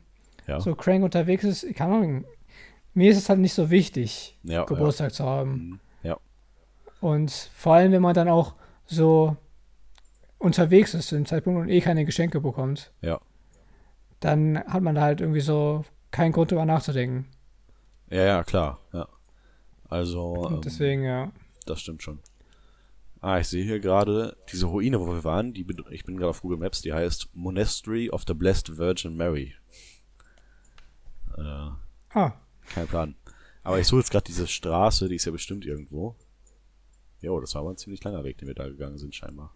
Ja, so crank unterwegs ist, keine Ahnung, mir ist es halt nicht so wichtig, ja, Geburtstag zu ja. haben. Mhm. ja. Und vor allem, wenn man dann auch so unterwegs ist zu dem Zeitpunkt und eh keine Geschenke bekommt, Ja. dann hat man da halt irgendwie so keinen Grund drüber nachzudenken. Ja, ja, klar, ja. Also, ähm, Und deswegen, ja. das stimmt schon. Ah, ich sehe hier gerade diese Ruine, wo wir waren, die, ich bin gerade auf Google Maps, die heißt Monastery of the Blessed Virgin Mary. Äh, Ah, kein Plan. Aber ich suche jetzt gerade diese Straße, die ist ja bestimmt irgendwo. Jo, das war aber ein ziemlich langer Weg, den wir da gegangen sind, scheinbar.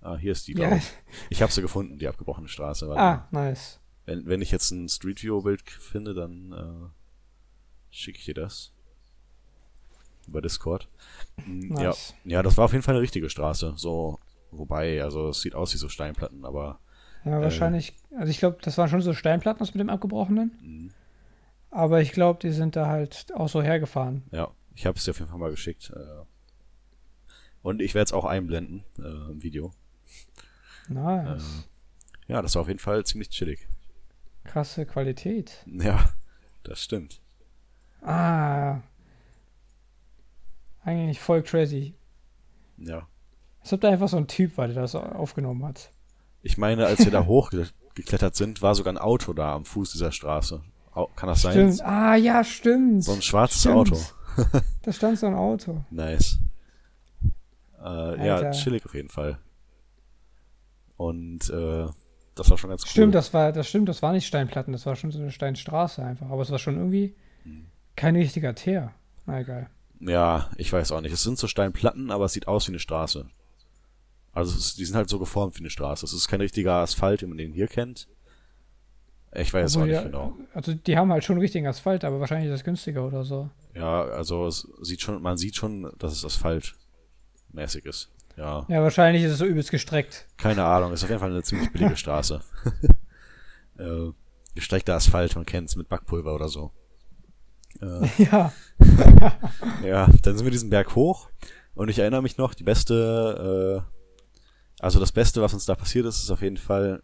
Ah, hier ist die, glaube ich. Ich habe sie gefunden, die abgebrochene Straße. Warte Ah, nice. Wenn, wenn ich jetzt ein Street View Bild k- finde, dann äh, schicke ich dir das. Über Discord. Ja, Nice. ja, das war auf jeden Fall eine richtige Straße. So, wobei, also es sieht aus wie so Steinplatten, aber Ja, wahrscheinlich. Also ich glaube, das waren schon so Steinplatten das mit dem abgebrochenen. Mhm. Aber ich glaube, die sind da halt auch so hergefahren. ja, ich habe es dir auf jeden Fall mal geschickt. Äh, und ich werde es auch einblenden äh, im Video. Nice. Äh, ja, das war auf jeden Fall ziemlich chillig. Krasse Qualität. Ja, das stimmt. Ah. Eigentlich voll crazy. Ja. Als ob da einfach so ein Typ war, der das aufgenommen hat. Ich meine, als wir da hochgeklettert sind, war sogar ein Auto da am Fuß dieser Straße. Kann das sein? Stimmt. Ah, ja, stimmt. So ein schwarzes Stimmt. Auto. Da stand so ein Auto. Nice. Äh, ja, chillig auf jeden Fall. Und äh, das war schon ganz cool. Stimmt, das war, das stimmt, das war nicht Steinplatten, das war schon so eine Steinstraße einfach. Aber es war schon irgendwie Hm. kein richtiger Teer. Na egal. Ja, ich weiß auch nicht. Es sind so Steinplatten, aber es sieht aus wie eine Straße. Also es ist, die sind halt so geformt wie eine Straße. Es ist kein richtiger Asphalt, wie man den hier kennt. Ich weiß Obwohl, auch nicht ja, genau. Also die haben halt schon richtigen Asphalt, aber wahrscheinlich ist das günstiger oder so. Ja, also es sieht schon, man sieht schon, dass es asphaltmäßig ist. Ja, Ja, wahrscheinlich ist es so übelst gestreckt. keine Ahnung. Ist auf jeden Fall eine ziemlich billige Straße. äh, gestreckter Asphalt, man kennt's mit Backpulver oder so. Äh, Ja. ja, dann sind wir diesen Berg hoch und ich erinnere mich noch, die beste, äh, also das Beste, was uns da passiert ist, ist auf jeden Fall,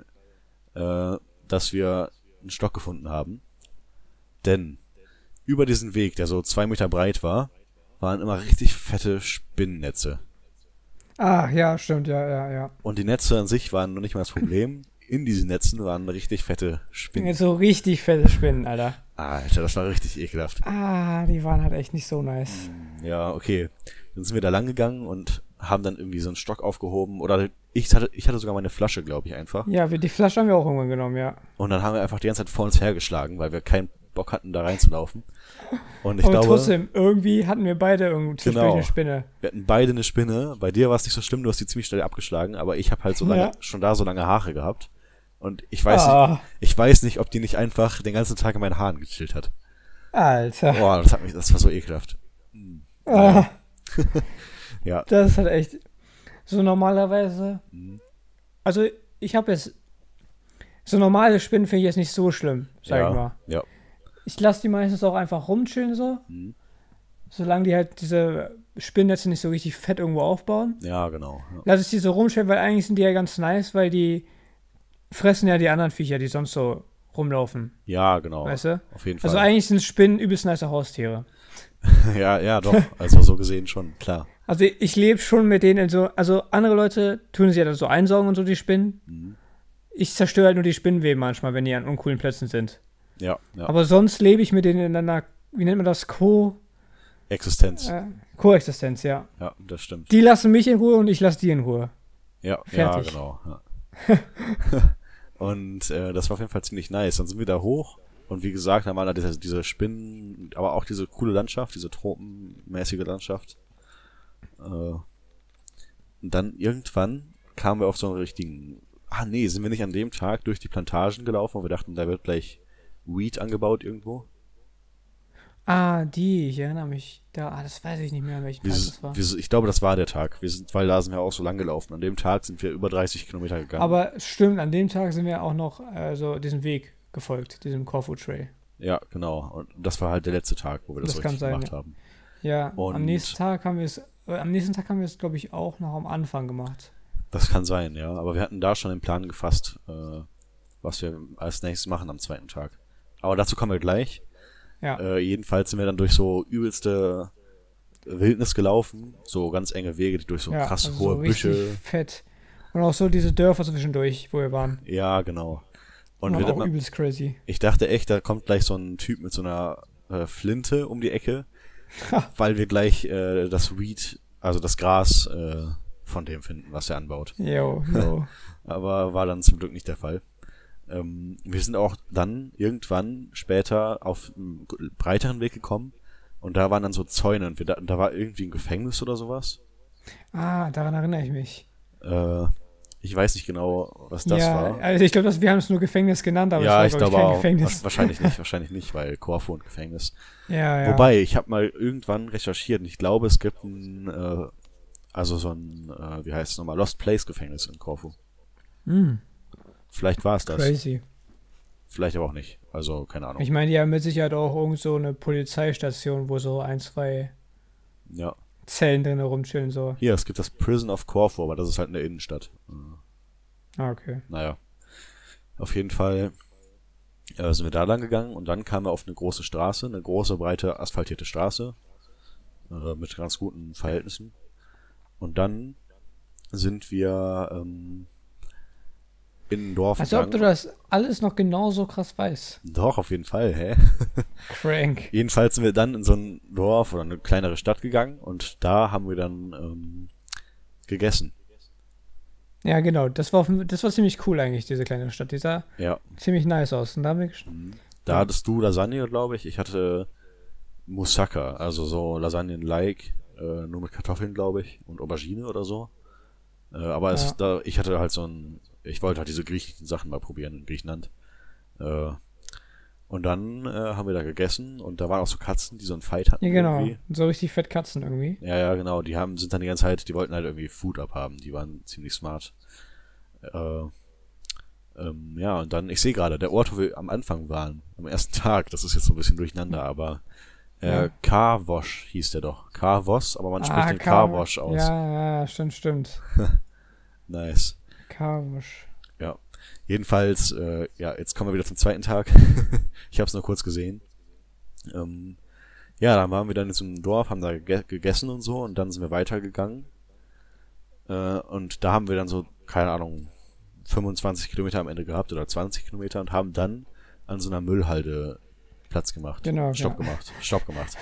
äh, dass wir einen Stock gefunden haben. Denn über diesen Weg, der so zwei Meter breit war, waren immer richtig fette Spinnennetze. Ah, ja, stimmt, ja, ja, ja. Und die Netze an sich waren noch nicht mal das Problem. In diesen Netzen waren richtig fette Spinnen. So richtig fette Spinnen, Alter. Alter, das war richtig ekelhaft. Ah, die waren halt echt nicht so nice. Ja, okay. Dann sind wir da lang gegangen und haben dann irgendwie so einen Stock aufgehoben. Oder ich hatte, ich hatte sogar meine Flasche, glaube ich, einfach. Ja, wir, die Flasche haben wir auch irgendwann genommen, ja. Und dann haben wir einfach die ganze Zeit vor uns hergeschlagen, weil wir keinen Bock hatten, da reinzulaufen. Und ich Aber glaube, trotzdem, irgendwie hatten wir beide irgendwie Genau. eine Spinne. wir hatten beide eine Spinne. Bei dir war es nicht so schlimm, du hast die ziemlich schnell abgeschlagen, aber ich habe halt so lange, Ja. schon da so lange Haare gehabt. Und ich weiß, nicht, ah, ich weiß nicht, ob die nicht einfach den ganzen Tag in meinen Haaren gechillt hat. Alter. Boah, das hat mich, das war so ekelhaft. Ah, Ja, das ist halt echt. So normalerweise. Mhm. Also, ich habe jetzt. So normale Spinnen finde ich jetzt nicht so schlimm, sag ja, ich mal. ja. Ich lasse die meistens auch einfach rumchillen so. Mhm. Solange die halt diese Spinnennetze nicht so richtig fett irgendwo aufbauen. Ja, genau. Ja. Lass ich die so rumchillen, weil eigentlich sind die ja ganz nice, weil die fressen ja die anderen Viecher, die sonst so rumlaufen. Ja, genau. Weißt du? Auf jeden Fall. Also eigentlich sind Spinnen übelst nice Haustiere. ja, ja, doch. Also so gesehen schon, klar. Also ich lebe schon mit denen in so, also andere Leute tun sie ja dann so einsaugen und so die Spinnen. Mhm. Ich zerstöre halt nur die Spinnenweben manchmal, wenn die an uncoolen Plätzen sind. Ja, ja. Aber sonst lebe ich mit denen in einer, wie nennt man das, Co, Existenz. äh, Koexistenz, ja. Ja, das stimmt. Die lassen mich in Ruhe und ich lasse die in Ruhe. Ja, ja, Fertig. genau. Ja. und äh, das war auf jeden Fall ziemlich nice. Dann sind wir da hoch und wie gesagt, da waren da diese, diese Spinnen, aber auch diese coole Landschaft, diese tropenmäßige Landschaft. Äh, und dann irgendwann kamen wir auf so einen richtigen. Ah nee, sind wir nicht an dem Tag durch die Plantagen gelaufen und wir dachten, da wird gleich Weed angebaut irgendwo. Ah, die, ich erinnere mich. Da, ah, das weiß ich nicht mehr, an welchem Wir, Tag das war. wir, ich glaube, das war der Tag. Wir sind, weil da sind wir auch so lang gelaufen. An dem Tag sind wir über 30 Kilometer gegangen. Aber stimmt, an dem Tag sind wir auch noch also diesen Weg gefolgt, diesem Corfu Trail. Ja, genau. Und das war halt der letzte Tag, wo wir das, Das richtig sein, gemacht ja. haben. Ja, Und- am nächsten Tag haben wir es, äh, am nächsten Tag haben wir es, glaube ich, auch noch am Anfang gemacht. Das kann sein, ja. Aber wir hatten da schon den Plan gefasst, äh, was wir als nächstes machen am zweiten Tag. Aber dazu kommen wir gleich. Ja. Äh, jedenfalls sind wir dann durch so übelste Wildnis gelaufen. So ganz enge Wege, durch so ja, krass also hohe so Büsche. fett. Und auch so diese Dörfer zwischendurch, wo wir waren. Ja, genau. Und Und wir, auch übelst crazy. ich dachte echt, da kommt gleich so ein Typ mit so einer äh, Flinte um die Ecke, weil wir gleich äh, das Weed, also das Gras äh, von dem finden, was er anbaut. Jo, jo. aber war dann zum Glück nicht der Fall. Ähm, wir sind auch dann irgendwann später auf einen breiteren Weg gekommen und da waren dann so Zäune und wir da, da war irgendwie ein Gefängnis oder sowas. ah, daran erinnere ich mich. Äh, ich weiß nicht genau, was das ja, war. also ich glaube, wir haben es nur Gefängnis genannt, aber ja, es ich war, glaube kein auch. Gefängnis. Wa- Wahrscheinlich nicht, wahrscheinlich nicht, weil Korfu und Gefängnis. Ja, ja. Wobei, ich habe mal irgendwann recherchiert und ich glaube, es gibt ein, äh, also so ein, äh, wie heißt es nochmal, Lost Place Gefängnis in Korfu. Hm, Vielleicht war es das. crazy. Vielleicht aber auch nicht. Also, keine Ahnung. Ich meine, die haben mit Sicherheit auch irgend so eine Polizeistation, wo so ein, zwei ja. Zellen drin rumchillen, so. Hier, es gibt das Prison of Corfu, aber das ist halt in der Innenstadt. Ah, okay. naja. Auf jeden Fall äh, sind wir da lang gegangen und dann kamen wir auf eine große Straße, eine große, breite, asphaltierte Straße äh, mit ganz guten Verhältnissen. Und dann sind wir ähm, in ein Dorf Als ob du das alles noch genauso krass weißt. Doch, auf jeden Fall, hä? Crank. Jedenfalls sind wir dann in so ein Dorf oder eine kleinere Stadt gegangen und da haben wir dann ähm, gegessen. Ja, genau. Das war, das war ziemlich cool eigentlich, diese kleine Stadt. Die sah Ja, ziemlich nice aus. Und da haben wir gesch- Da hattest du Lasagne, glaube ich. Ich hatte Moussaka, also so Lasagnen-like, äh, nur mit Kartoffeln, glaube ich, und Aubergine oder so. Äh, aber es, Ja. da, ich hatte halt so ein, ich wollte halt diese griechischen Sachen mal probieren in Griechenland. Äh, und dann äh, haben wir da gegessen und da waren auch so Katzen, die so einen Fight hatten. Ja, genau. Irgendwie. So richtig fett Katzen irgendwie. Ja, ja, genau. Die haben, sind dann die ganze Zeit, die wollten halt irgendwie Food abhaben. Die waren ziemlich smart. Äh, ähm, ja, und dann, ich sehe gerade, der Ort, wo wir am Anfang waren, am ersten Tag, das ist jetzt so ein bisschen durcheinander, aber Äh, Ja. Carwash hieß der doch. Carwash, aber man spricht den Car- Carwash aus. Ja, ja, stimmt, stimmt. Nice. Carwash. Ja. Jedenfalls, äh, ja, jetzt kommen wir wieder zum zweiten Tag. ich habe es nur kurz gesehen. Ähm, ja, dann waren wir dann in so einem Dorf, haben da ge gegessen und so und dann sind wir weitergegangen. Äh, und da haben wir dann so, keine Ahnung, 25 Kilometer am Ende gehabt oder 20 Kilometer und haben dann an so einer Müllhalde Platz gemacht. Genau, Stopp ja. gemacht. Stopp gemacht.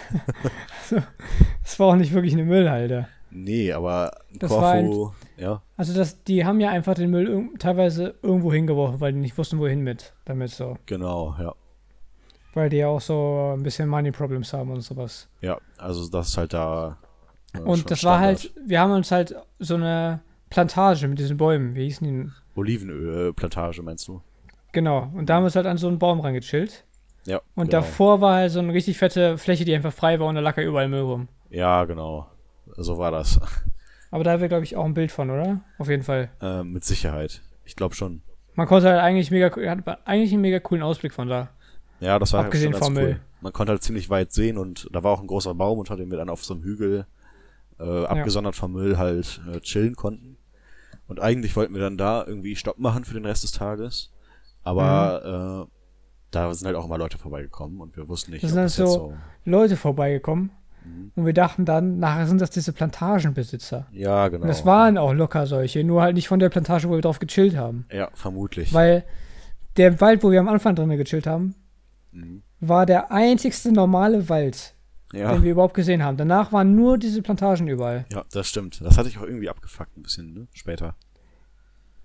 Das war auch nicht wirklich eine Müllhalde. Nee, aber Das war Corfu, ja, Also das, die haben ja einfach den Müll irg- teilweise irgendwo hingeworfen, weil die nicht wussten, wohin mit. Damit so. genau, ja. Weil die ja auch so ein bisschen Money Problems haben und sowas. Ja, also das ist halt da. äh, und das war Standard. halt, wir haben uns halt so eine Plantage mit diesen Bäumen, wie hießen die? Olivenölplantage, meinst du? Genau. Und da haben wir uns halt an so einen Baum rangechillt. Ja. Und genau. davor war halt so eine richtig fette Fläche, die einfach frei war und da lag ja überall Müll rum. Ja, genau. So war das. Aber da haben wir, glaube ich, auch ein Bild von, oder? Auf jeden Fall. Äh, mit Sicherheit. Ich glaube schon. Man konnte halt eigentlich mega, hat eigentlich einen mega coolen Ausblick von da. Ja, das war Abgesehen schon ganz vom cool. Müll. Man konnte halt ziemlich weit sehen und da war auch ein großer Baum, unter dem wir dann auf so einem Hügel äh, abgesondert vom Müll halt äh, chillen konnten. Und eigentlich wollten wir dann da irgendwie Stopp machen für den Rest des Tages. Aber äh, da sind halt auch immer Leute vorbeigekommen und wir wussten nicht, Das ob sind das halt jetzt so- so. Leute vorbeigekommen. Mhm. Und wir dachten dann, nachher sind das diese Plantagenbesitzer. Ja, genau. Und das waren auch locker solche, nur halt nicht von der Plantage, wo wir drauf gechillt haben. Ja, vermutlich. Weil der Wald, wo wir am Anfang drin gechillt haben, Mhm. war der einzigste normale Wald, ja. den wir überhaupt gesehen haben. Danach waren nur diese Plantagen überall. ja, das stimmt. Das hatte ich auch irgendwie abgefuckt ein bisschen, ne? Später.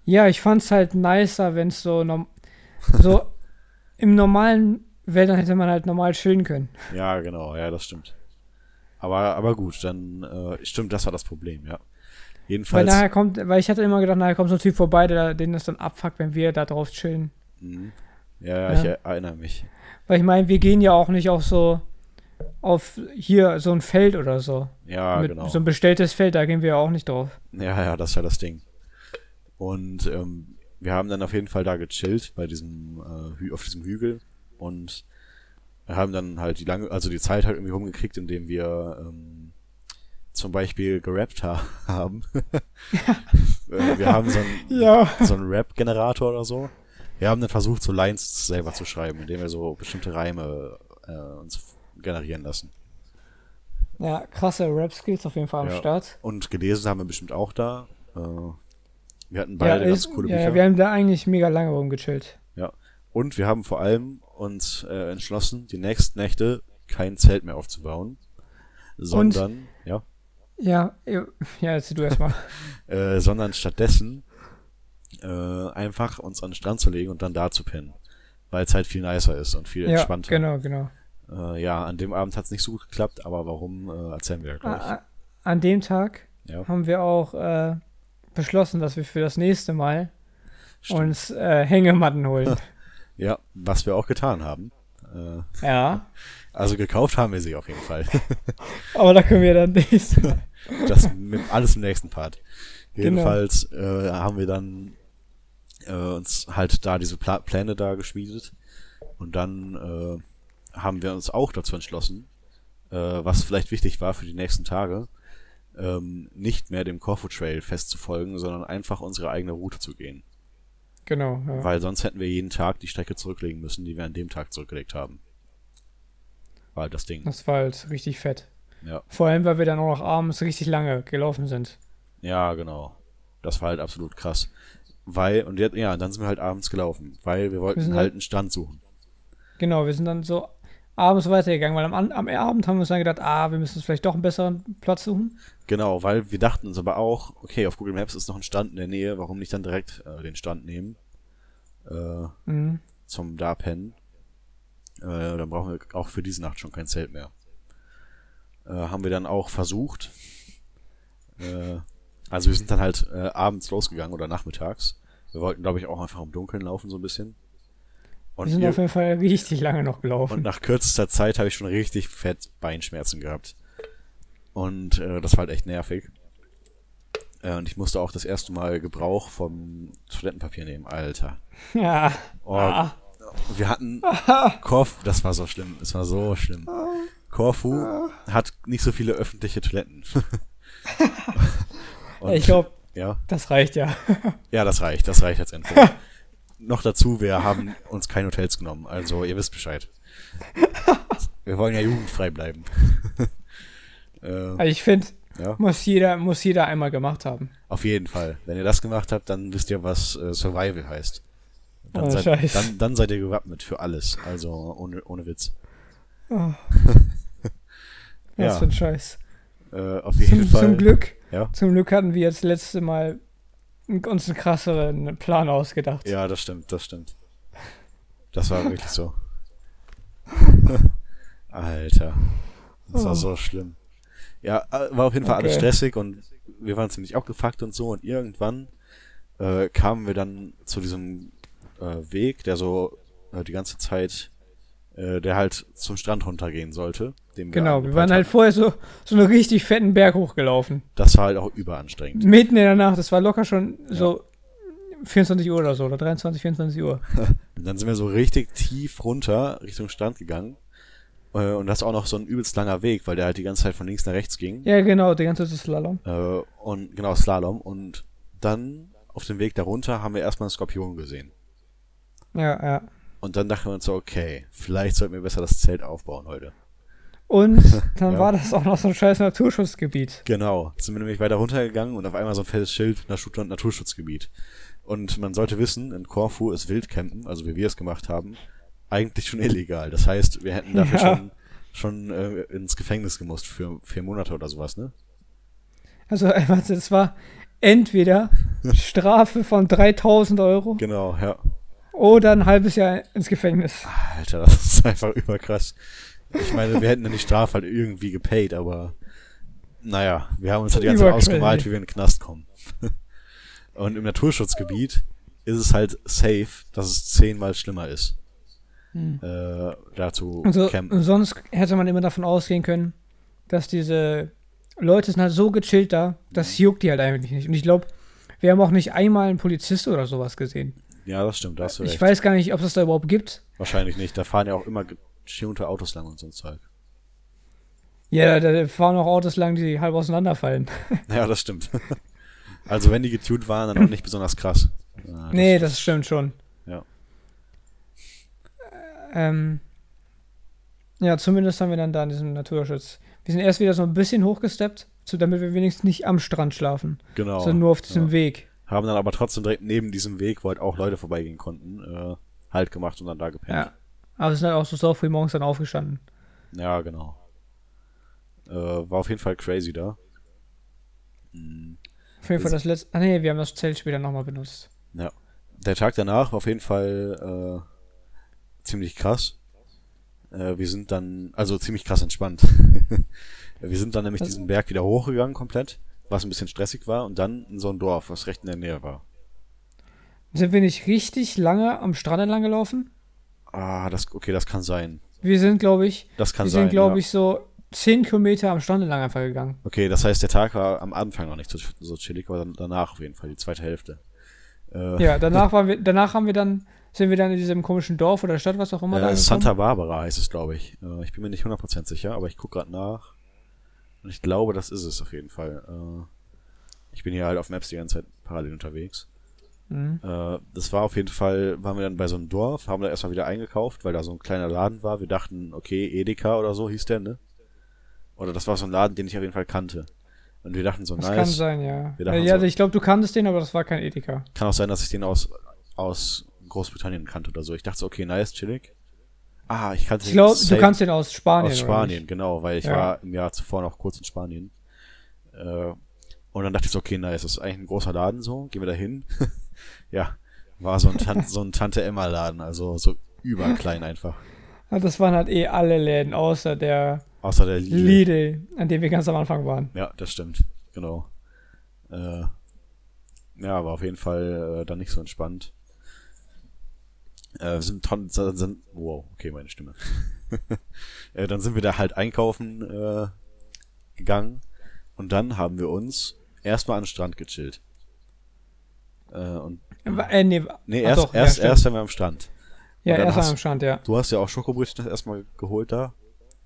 Ja, ich fand's halt nicer, wenn es so, norm so im normalen Wäldern hätte man halt normal chillen können. Ja, genau, ja, das stimmt. Aber, aber gut, dann äh, stimmt, das war das Problem, ja. Weil Jedenfalls. nachher kommt, weil ich hatte immer gedacht, nachher kommt so ein Typ vorbei, der den das dann abfuckt, wenn wir da drauf chillen. Mhm. Ja, ja, Ja. ich er- erinnere mich. Weil ich meine, wir gehen ja auch nicht auf so auf hier so ein Feld oder so. Ja, Mit genau. so ein bestelltes Feld, da gehen wir ja auch nicht drauf. Ja, ja, das ist ja das Ding. Und ähm, wir haben dann auf jeden Fall da gechillt bei diesem äh, auf diesem Hügel und wir haben dann halt die lange, also die Zeit halt irgendwie rumgekriegt, indem wir ähm, zum Beispiel gerappt ha haben. Äh, wir haben so einen, Ja. so einen Rap-Generator oder so. Wir haben dann versucht, so Lines selber zu schreiben, indem wir so bestimmte Reime äh, uns generieren lassen. Ja, krasse Rap-Skills auf jeden Fall am Ja. Start. Und gelesen haben wir bestimmt auch da. Äh, wir hatten beide ja, ganz ist, coole ja, Bücher. wir haben da eigentlich mega lange rumgechillt. Und wir haben vor allem uns äh, entschlossen, die nächsten Nächte kein Zelt mehr aufzubauen, sondern ja, Ja, ja, ja, erzähl du erstmal. äh, sondern stattdessen äh, einfach uns an den Strand zu legen und dann da zu pennen, weil es halt viel nicer ist und viel ja, entspannter. genau, genau. Äh, ja, an dem Abend hat es nicht so gut geklappt, aber warum äh, erzählen wir ja gleich. An dem Tag ja, haben wir auch äh, beschlossen, dass wir für das nächste Mal stimmt. uns äh, Hängematten holen. ja, was wir auch getan haben. Äh, ja, also gekauft haben wir sie auf jeden Fall. aber da können wir dann nächstes Mal. Das mit, alles im nächsten Part. Genau. Jedenfalls äh, haben wir dann äh, uns halt da diese Pla Pläne da geschmiedet und dann äh, haben wir uns auch dazu entschlossen, äh, was vielleicht wichtig war für die nächsten Tage, ähm, nicht mehr dem Corfu Trail festzufolgen, sondern einfach unsere eigene Route zu gehen. Genau, ja. Weil sonst hätten wir jeden Tag die Strecke zurücklegen müssen, die wir an dem Tag zurückgelegt haben. War halt das Ding. Das war halt richtig fett. Ja. Vor allem, weil wir dann auch noch abends richtig lange gelaufen sind. Ja, genau. Das war halt absolut krass. Weil, und jetzt, ja, dann sind wir halt abends gelaufen, weil wir wollten sind halt halt- einen Stand suchen. Genau, wir sind dann so abends weitergegangen, weil am, am Abend haben wir uns dann gedacht, ah, wir müssen uns vielleicht doch einen besseren Platz suchen. Genau, weil wir dachten uns aber auch, okay, auf Google Maps ist noch ein Stand in der Nähe, warum nicht dann direkt äh, den Stand nehmen äh, Mhm. zum da pennen. Äh, dann brauchen wir auch für diese Nacht schon kein Zelt mehr. Äh, haben wir dann auch versucht. Äh, also wir sind dann halt äh, abends losgegangen oder nachmittags. Wir wollten, glaube ich, auch einfach im Dunkeln laufen so ein bisschen. Und Wir sind ihr- auf jeden Fall richtig lange noch gelaufen. Und nach kürzester Zeit habe ich schon richtig fett Beinschmerzen gehabt. Und äh, das war halt echt nervig. Äh, und ich musste auch das erste Mal Gebrauch vom Toilettenpapier nehmen, Alter. ja. Oh, Ah. Wir hatten Koff, das war so schlimm, es war so schlimm. Korfu hat nicht so viele öffentliche Toiletten. Und- ich glaube, ja, das reicht ja. ja, das reicht, das reicht als Info. Noch dazu, wir haben uns keine Hotels genommen, also ihr wisst Bescheid. Wir wollen ja jugendfrei bleiben. äh, Also ich finde, ja, muss jeder, muss jeder einmal gemacht haben. auf jeden Fall. Wenn ihr das gemacht habt, dann wisst ihr, was äh, Survival heißt. Dann, Oh, seid, dann, dann seid ihr gewappnet für alles, also ohne, ohne Witz. Oh. Ja. Was für ein Scheiß. Äh, auf jeden Zum, Fall. zum Glück, Ja. zum Glück hatten wir jetzt letzte Mal uns einen krasseren Plan ausgedacht. Ja, das stimmt, das stimmt. Das war wirklich so. Alter. Das war Oh. so schlimm. Ja, äh, war auf jeden Fall alles Okay. stressig und wir waren ziemlich abgefuckt und so und irgendwann äh, kamen wir dann zu diesem äh, Weg, der so äh, die ganze Zeit, äh, der halt zum Strand runtergehen sollte. Den Genau, wir angepeilt waren halt hatten. vorher so, so einen richtig fetten Berg hochgelaufen. Das war halt auch überanstrengend. Mitten in der Nacht, das war locker schon so 24 Uhr oder so, oder 23, 24 Uhr. Und dann sind wir so richtig tief runter Richtung Strand gegangen. Äh, Und das ist auch noch so ein übelst langer Weg, weil der halt die ganze Zeit von links nach rechts ging. Ja, genau, die ganze Zeit Slalom. Äh, und genau, Slalom. Und dann auf dem Weg darunter haben wir erstmal einen Skorpion gesehen. Ja, ja. Und dann dachten wir uns so, okay, vielleicht sollten wir besser das Zelt aufbauen heute. Und dann Ja. war das auch noch so ein scheiß Naturschutzgebiet. Genau. Sind wir nämlich weiter runtergegangen und auf einmal so ein fettes Schild Natur- Naturschutzgebiet. Und man sollte wissen, in Korfu ist Wildcampen, also wie wir es gemacht haben, eigentlich schon illegal. Das heißt, wir hätten dafür Ja. schon, schon äh, ins Gefängnis gemusst für vier Monate oder sowas, ne? Also, warte, es war entweder Strafe von 3000 Euro Genau, ja. Oder ein halbes Jahr ins Gefängnis. Alter, das ist einfach überkrass. Ich meine, wir hätten dann die Strafe halt irgendwie gepaid, aber naja, wir haben uns halt die ganze Zeit ausgemalt, wie wir in den Knast kommen. Und im Naturschutzgebiet ist es halt safe, dass es zehnmal schlimmer ist. Äh, dazu Also, campen. sonst hätte man immer davon ausgehen können, dass diese Leute sind halt so gechillt da, das juckt die halt eigentlich nicht. Und ich glaube, wir haben auch nicht einmal einen Polizist oder sowas gesehen. Ja, das stimmt, da hast du Ich recht. weiß gar nicht, ob es das da überhaupt gibt. Wahrscheinlich nicht. Da fahren ja auch immer getunte Autos lang und so ein Zeug. Ja, da fahren auch Autos lang, die halb auseinanderfallen. Ja, das stimmt. Also wenn die getuned waren, dann auch nicht besonders krass. Ja, nee, das stimmt schon. Ja. Ähm, ja, zumindest haben wir dann da in diesem Naturschutz. Wir sind erst wieder so ein bisschen hochgesteppt, so damit wir wenigstens nicht am Strand schlafen, Genau. sondern nur auf diesem ja. Weg. Haben dann aber trotzdem direkt neben diesem Weg, wo halt auch Leute vorbeigehen konnten, äh, halt gemacht und dann da gepennt. Ja. Aber wir sind halt auch so sau früh morgens dann aufgestanden. Ja, genau. Äh, war auf jeden Fall crazy da. Mhm. Auf jeden Fall das letzte. Ah, nee, wir haben das Zelt später nochmal benutzt. Der Tag danach war auf jeden Fall äh, ziemlich krass. Äh, wir sind dann, also ziemlich krass entspannt. wir sind dann nämlich Also- diesen Berg wieder hochgegangen komplett, was ein bisschen stressig war, und dann in so ein Dorf, was recht in der Nähe war. Sind wir nicht richtig lange am Strand entlang gelaufen? Ah, das, okay, das kann sein. Wir sind, glaube ich, Das kann wir sein. sind, glaube ja. ich, so 10 Kilometer am Strand entlang einfach gegangen. Okay, das heißt, der Tag war am Anfang noch nicht so, so chillig, aber dann, danach auf jeden Fall, die zweite Hälfte. Äh, Ja, danach waren wir, danach haben wir dann, sind wir dann in diesem komischen Dorf oder Stadt, was auch immer. da äh. Santa Barbara heißt es, glaube ich. Äh, ich bin mir nicht 100% sicher, aber ich gucke gerade nach. Und ich glaube, das ist es auf jeden Fall. Äh, ich bin hier halt auf Maps die ganze Zeit parallel unterwegs. Mhm. Äh, das war auf jeden Fall, waren wir dann bei so einem Dorf, haben da erstmal wieder eingekauft, weil da so ein kleiner Laden war. Wir dachten, okay, Edeka oder so hieß der, ne? Oder das war so ein Laden, den ich auf jeden Fall kannte. Und wir dachten so, Das nice. kann sein, ja. Ja, so- ich glaube, du kanntest den, aber das war kein Edeka. Kann auch sein, dass ich den aus, aus Großbritannien kannte oder so. Ich dachte so, okay, nice, chillig. Ah, ich kannte Ich glaube, du kannst den aus Spanien. aus Spanien, genau, weil ich Ja. war im Jahr zuvor noch kurz in Spanien. Äh, und dann dachte ich so, okay, nice, das ist eigentlich ein großer Laden so, gehen wir da hin. ja, war so ein, Tan so ein Tante-Emma-Laden, also so überklein einfach. Ja, Das waren halt eh alle Läden, außer der Außer der Lidl. Lidl, an dem wir ganz am Anfang waren. Ja, das stimmt, genau. Äh, ja, war auf jeden Fall äh, dann nicht so entspannt. Äh, sind, ton- sind, wow, okay, meine Stimme. äh, dann sind wir da halt einkaufen äh, gegangen und dann haben wir uns erstmal an den Strand gechillt. Äh, und Äh, nee, nee, erst, doch, ja, erst, stimmt. erst waren wir am Strand. Ja, erst hast- am Strand, ja. Du hast ja auch Schokobrötchen erstmal geholt da.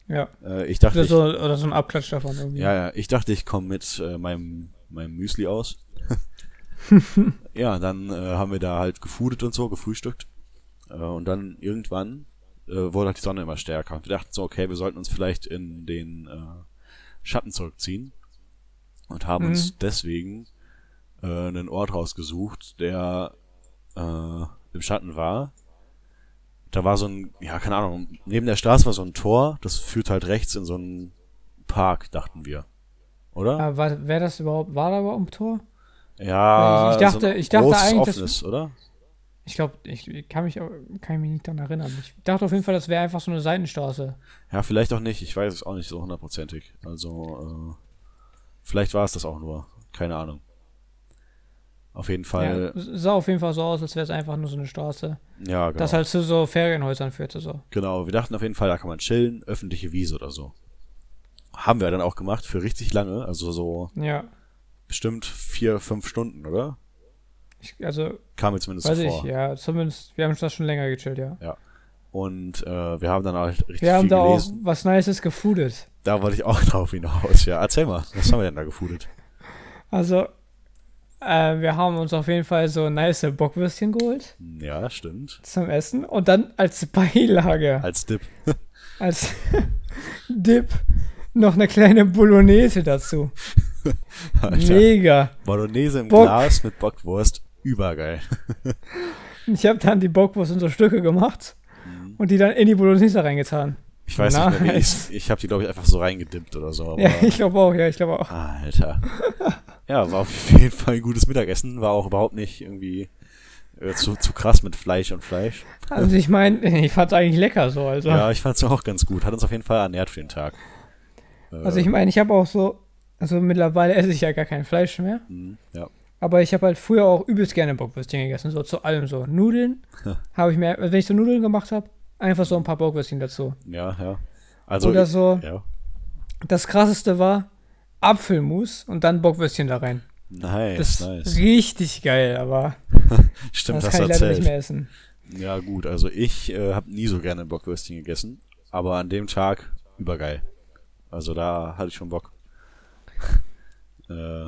Ja. Äh, ich dachte, Oder so, oder so ein Abklatsch davon irgendwie. ja, ja, ich dachte, ich komme mit äh, meinem, meinem Müsli aus. ja, dann äh, haben wir da halt gefoodet und so, gefrühstückt. Äh, und dann irgendwann äh, wurde halt die Sonne immer stärker. Und wir dachten so, okay, wir sollten uns vielleicht in den äh, Schatten zurückziehen. Und haben Mhm. uns deswegen einen Ort rausgesucht, der im Schatten war. Da war so ein, ja, keine Ahnung, neben der Straße war so ein Tor, das führt halt rechts in so einen Park, dachten wir. Oder? Aber war, wer das überhaupt, war da überhaupt ein Tor? Ja, Ich dachte- so ein ich dachte eigentlich, das- offenes, oder? Ich glaube, ich, ich kann mich, auch- kann mich nicht daran erinnern. Ich dachte auf jeden Fall, das wäre einfach so eine Seitenstraße. Ja, vielleicht auch nicht. Ich weiß es auch nicht so hundertprozentig. Also, äh, vielleicht war es das auch nur. Keine Ahnung. Auf jeden Fall, Ja, sah auf jeden Fall so aus, als wäre es einfach nur so eine Straße. ja, genau. Das halt zu so Ferienhäusern führte. So. Genau, wir dachten auf jeden Fall, da kann man chillen, öffentliche Wiese oder so. Haben wir dann auch gemacht für richtig lange, also so Ja. bestimmt vier, fünf Stunden, oder? Ich, also, Kam mir zumindest weiß so ich, vor. ja. Zumindest, wir haben das schon länger gechillt, ja. Und äh, wir haben dann halt richtig Wir haben da auch gelesen. was Nices gefoodet. Da wollte ich auch drauf hinaus. Ja, erzähl mal, was haben wir denn da gefoodet? Also, äh, wir haben uns auf jeden Fall so nice Bockwürstchen geholt Ja, stimmt. zum Essen und dann als Beilage, Als Dip. als Dip, noch eine kleine Bolognese dazu. Alter. Mega. Bolognese im Bock. Glas mit Bockwurst. Übergeil. Ich habe dann die Bockwurst in so Stücke gemacht und die dann in die Bolognese reingetan. Ich weiß nicht mehr, wie ich. Ich habe die, glaube ich, einfach so reingedippt oder so. Ja, ich glaube auch, ja, ich glaube auch. Alter. Ja, war auf jeden Fall ein gutes Mittagessen. War auch überhaupt nicht irgendwie äh, zu, zu krass mit Fleisch und Fleisch. Also ich meine, ich fand es eigentlich lecker so. Also, Ja, ich fand es auch ganz gut. Hat uns auf jeden Fall ernährt für den Tag. Äh, also ich meine, ich habe auch so, also mittlerweile esse ich ja gar kein Fleisch mehr. mh, ja. Aber ich habe halt früher auch übelst gerne Bockwürstchen gegessen, so zu allem so. Nudeln habe ich mir, wenn ich so Nudeln gemacht habe, einfach so ein paar Bockwürstchen dazu. Ja, ja. Also, Oder so, ja. das krasseste war Apfelmus und dann Bockwürstchen da rein. Nice, Das ist nice. richtig geil, aber Stimmt, das hast kann ich leider nicht mehr essen. Ja, gut. Also ich äh, habe nie so gerne Bockwürstchen gegessen. Aber an dem Tag übergeil. Also da hatte ich schon Bock. äh,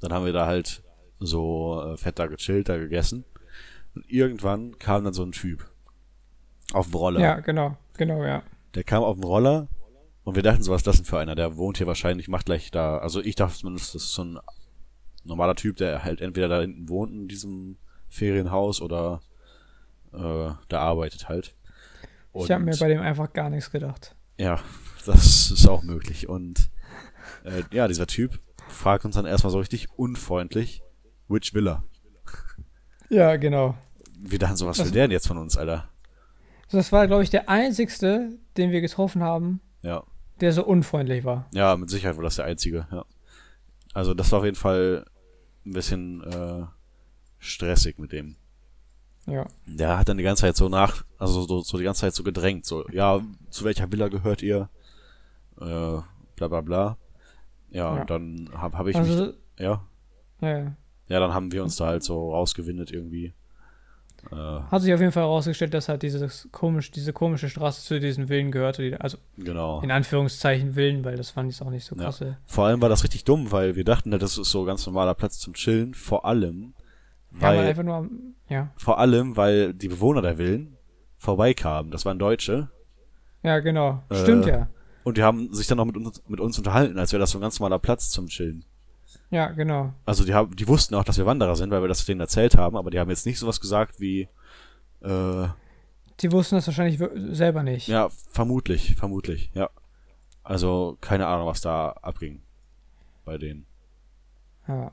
dann haben wir da halt so äh, fett da gechillt, da gegessen. Und irgendwann kam dann so ein Typ. Auf dem Roller. Ja, genau, genau, ja. Der kam auf dem Roller und wir dachten so, was ist das denn für einer? Der wohnt hier wahrscheinlich, macht gleich da. Also ich dachte zumindest, das ist so ein normaler Typ, der halt entweder da hinten wohnt in diesem Ferienhaus oder äh, da arbeitet halt. Ich habe mir bei dem einfach gar nichts gedacht. ja, das ist auch möglich. Und äh, ja, dieser Typ fragt uns dann erstmal so richtig unfreundlich, which Villa? Ja, genau. Wir dachten so, was Das- will der denn jetzt von uns, Alter? Das war, glaube ich, der einzigste, den wir getroffen haben, Ja. der so unfreundlich war. Ja, mit Sicherheit war das der einzige, ja. Also das war auf jeden Fall ein bisschen äh, stressig mit dem. Ja. Der hat dann die ganze Zeit so nach, also so, so die ganze Zeit so gedrängt, so, ja, zu welcher Villa gehört ihr? Äh, bla bla bla. Ja, Ja. und dann habe hab ich mich, Also, ja, ja, ja. Ja, dann haben wir uns da halt so rausgewindet irgendwie. Äh, Hat sich auf jeden Fall herausgestellt, dass halt dieses komisch, diese komische Straße zu diesen Villen gehörte, die, also genau. in Anführungszeichen Villen, weil das fand ich auch nicht so Ja. krasse. Vor allem war das richtig dumm, weil wir dachten, das ist so ganz normaler Platz zum Chillen, vor allem, Ja, weil weil, einfach nur am, ja, vor allem, weil die Bewohner der Villen vorbeikamen. Das waren Deutsche. ja, genau. Äh, Stimmt ja. Und die haben sich dann noch mit uns, mit uns unterhalten, als wäre das so ein ganz normaler Platz zum Chillen. Ja, genau. Also die haben, die wussten auch, dass wir Wanderer sind, weil wir das denen erzählt haben, aber die haben jetzt nicht sowas gesagt wie, äh, Die wussten das wahrscheinlich selber nicht. ja, vermutlich, vermutlich, ja. Also keine Ahnung, was da abging bei denen. Ja.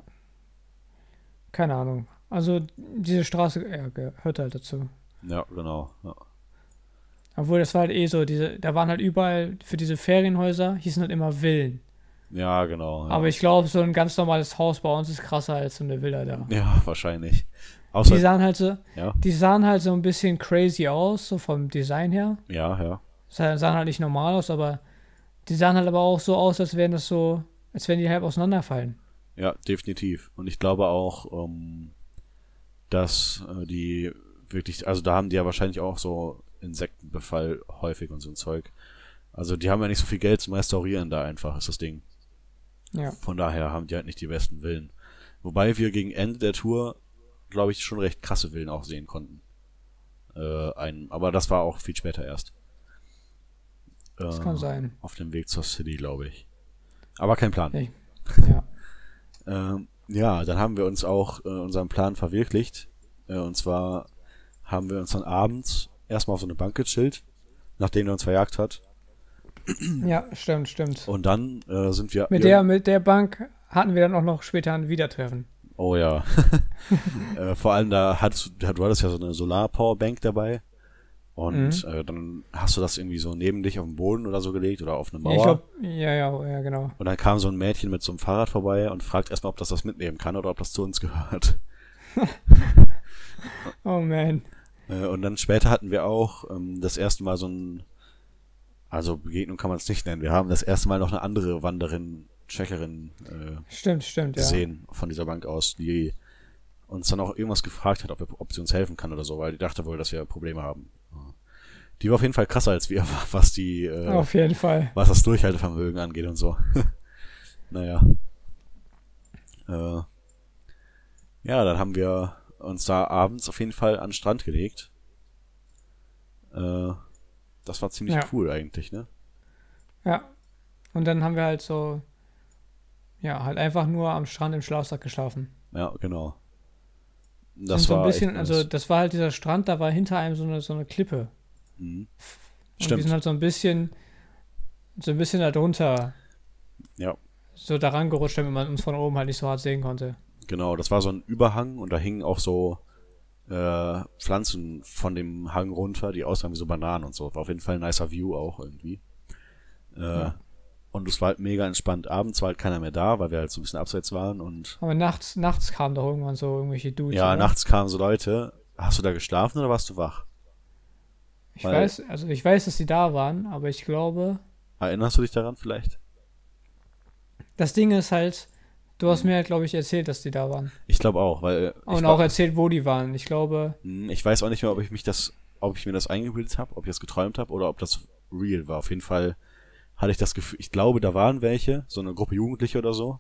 Keine Ahnung. Also diese Straße ja, gehört halt dazu. Ja, genau. Ja, Obwohl das war halt eh so, diese, da waren halt überall für diese Ferienhäuser, hießen halt immer Villen. Ja genau. Ja. Aber ich glaube, so ein ganz normales Haus bei uns ist krasser als so eine Villa da. ja, wahrscheinlich. Außer, Die sahen halt so, ja, die sahen halt so ein bisschen crazy aus, so vom Design her. ja, ja. Sa- Sahen halt nicht normal aus, aber die sahen halt aber auch so aus, als wären das so, als wären die halb auseinanderfallen. Ja, definitiv. Und ich glaube auch, ähm, dass äh, die wirklich, also da haben die ja wahrscheinlich auch so Insektenbefall häufig und so ein Zeug. Also die haben ja nicht so viel Geld zum Restaurieren da einfach, ist das Ding. Ja. Von daher haben die halt nicht die besten Villen. Wobei wir gegen Ende der Tour, glaube ich, schon recht krasse Villen auch sehen konnten. Äh, ein, aber das war auch viel später erst. Das Äh, kann sein. Auf dem Weg zur City, glaube ich. Aber kein Plan. Ja. Ja. Ähm, ja, dann haben wir uns auch äh, unseren Plan verwirklicht. Äh, und zwar haben wir uns dann abends erstmal auf so eine Bank gechillt, nachdem er uns verjagt hat. Ja, stimmt, stimmt. Und dann äh, sind wir. Mit der, mit der Bank hatten wir dann auch noch später ein Wiedertreffen. Oh ja. äh, vor allem da hattest du, hattest ja so eine Solar-Powerbank dabei. Und Mhm. äh, dann hast du das irgendwie so neben dich auf den Boden oder so gelegt oder auf eine Mauer. ich glaube, ja, ja, ja, genau. und dann kam so ein Mädchen mit so einem Fahrrad vorbei und fragt erstmal, ob das das mitnehmen kann oder ob das zu uns gehört. Oh man. Äh, und dann später hatten wir auch ähm, das erste Mal so ein, also Begegnung kann man es nicht nennen. Wir haben das erste Mal noch eine andere Wanderin, Checkerin äh, Stimmt, stimmt, ja. gesehen von dieser Bank aus, die uns dann auch irgendwas gefragt hat, ob, wir, ob sie uns helfen kann oder so, weil die dachte wohl, dass wir Probleme haben. Die war auf jeden Fall krasser als wir, was die, äh, Auf jeden Fall. was das Durchhaltevermögen angeht und so. naja. Äh, ja, dann haben wir uns da abends auf jeden Fall an den Strand gelegt. Äh, das war ziemlich Ja. cool eigentlich, ne? Ja. Und dann haben wir halt so, ja, halt einfach nur am Strand im Schlafsack geschlafen. Ja, genau. Das Das so ein war bisschen, also das war halt dieser Strand, da war hinter einem so eine, so eine Klippe. Mhm. Und wir Stimmt. sind halt so ein bisschen, so ein bisschen da drunter, Ja, so daran gerutscht, damit man uns von oben halt nicht so hart sehen konnte. genau. Das war so ein Überhang und da hingen auch so äh, Pflanzen von dem Hang runter, die aussahen wie so Bananen und so. War auf jeden Fall ein nicer View auch irgendwie. Äh, Ja. Und es war halt mega entspannt. Abends war halt keiner mehr da, weil wir halt so ein bisschen abseits waren und Aber nachts, nachts kamen doch irgendwann so irgendwelche Dudes. ja, oder? nachts kamen so Leute. Hast du da geschlafen oder warst du wach? Ich weil- weiß, also ich weiß, dass die da waren, aber ich glaube, Erinnerst du dich daran vielleicht? das Ding ist halt, du hast mir halt, glaube ich, erzählt, dass die da waren. Ich glaube auch, weil äh, ich, Und war- auch erzählt, wo die waren. Ich glaube, Hm, ich weiß auch nicht mehr, ob ich mich das, ob ich mir das eingebildet habe, ob ich das geträumt habe oder ob das real war. Auf jeden Fall hatte ich das Gefühl, ich glaube, da waren welche, so eine Gruppe Jugendliche oder so.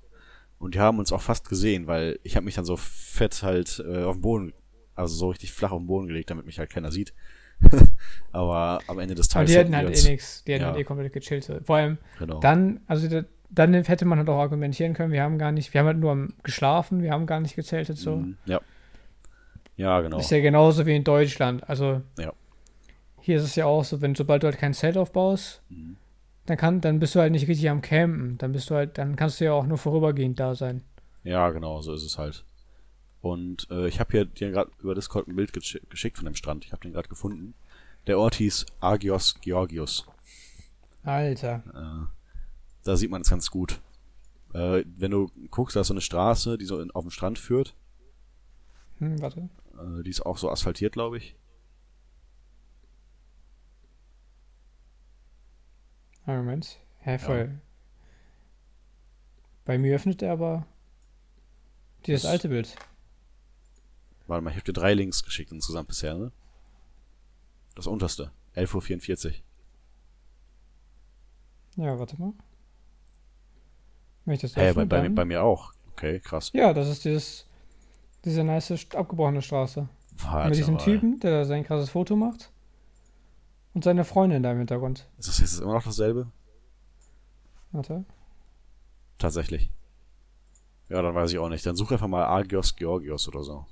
Und die haben uns auch fast gesehen, weil ich habe mich dann so fett halt äh, auf den Boden, also so richtig flach auf den Boden gelegt, damit mich halt keiner sieht. Aber am Ende des aber Tages die hätten halt eh nichts. Die hätten ja. halt eh komplett gechillt. Vor allem Genau. dann, also dann hätte man halt auch argumentieren können, wir haben gar nicht, wir haben halt nur geschlafen, wir haben gar nicht gezeltet so. Mhm, Ja. Ja, genau. Ist ja genauso wie in Deutschland. Also Ja. hier ist es ja auch so, wenn sobald du halt kein Zelt aufbaust, Mhm. dann kann, dann bist du halt nicht richtig am Campen. Dann bist du halt, dann kannst du ja auch nur vorübergehend da sein. Ja, genau, so ist es halt. Und äh, ich habe hier dir gerade über Discord ein Bild gesch geschickt von dem Strand. Ich habe den gerade gefunden. Der Ort hieß Agios Georgios. Alter. Da sieht man es ganz gut. Äh, wenn du guckst, da ist so eine Straße, die so in, auf den Strand führt. Hm, warte. Äh, die ist auch so asphaltiert, glaube ich. Einen Moment. Hä, voll. Bei mir öffnet er aber dieses Das- alte Bild. Warte mal, ich habe dir drei Links geschickt insgesamt bisher, ne? Das unterste. 11.44 Uhr. Ja, warte mal. Wenn ich das öffne, bei, bei, mir- bei mir auch. Okay, krass. Ja, das ist dieses, diese nice abgebrochene Straße. Warte Mit diesem mal. Typen, der sein krasses Foto macht. Und seine Freundin da im Hintergrund. Ist das jetzt immer noch dasselbe? Warte. Tatsächlich. Ja, dann weiß ich auch nicht. Dann such einfach mal Agios Georgios oder so.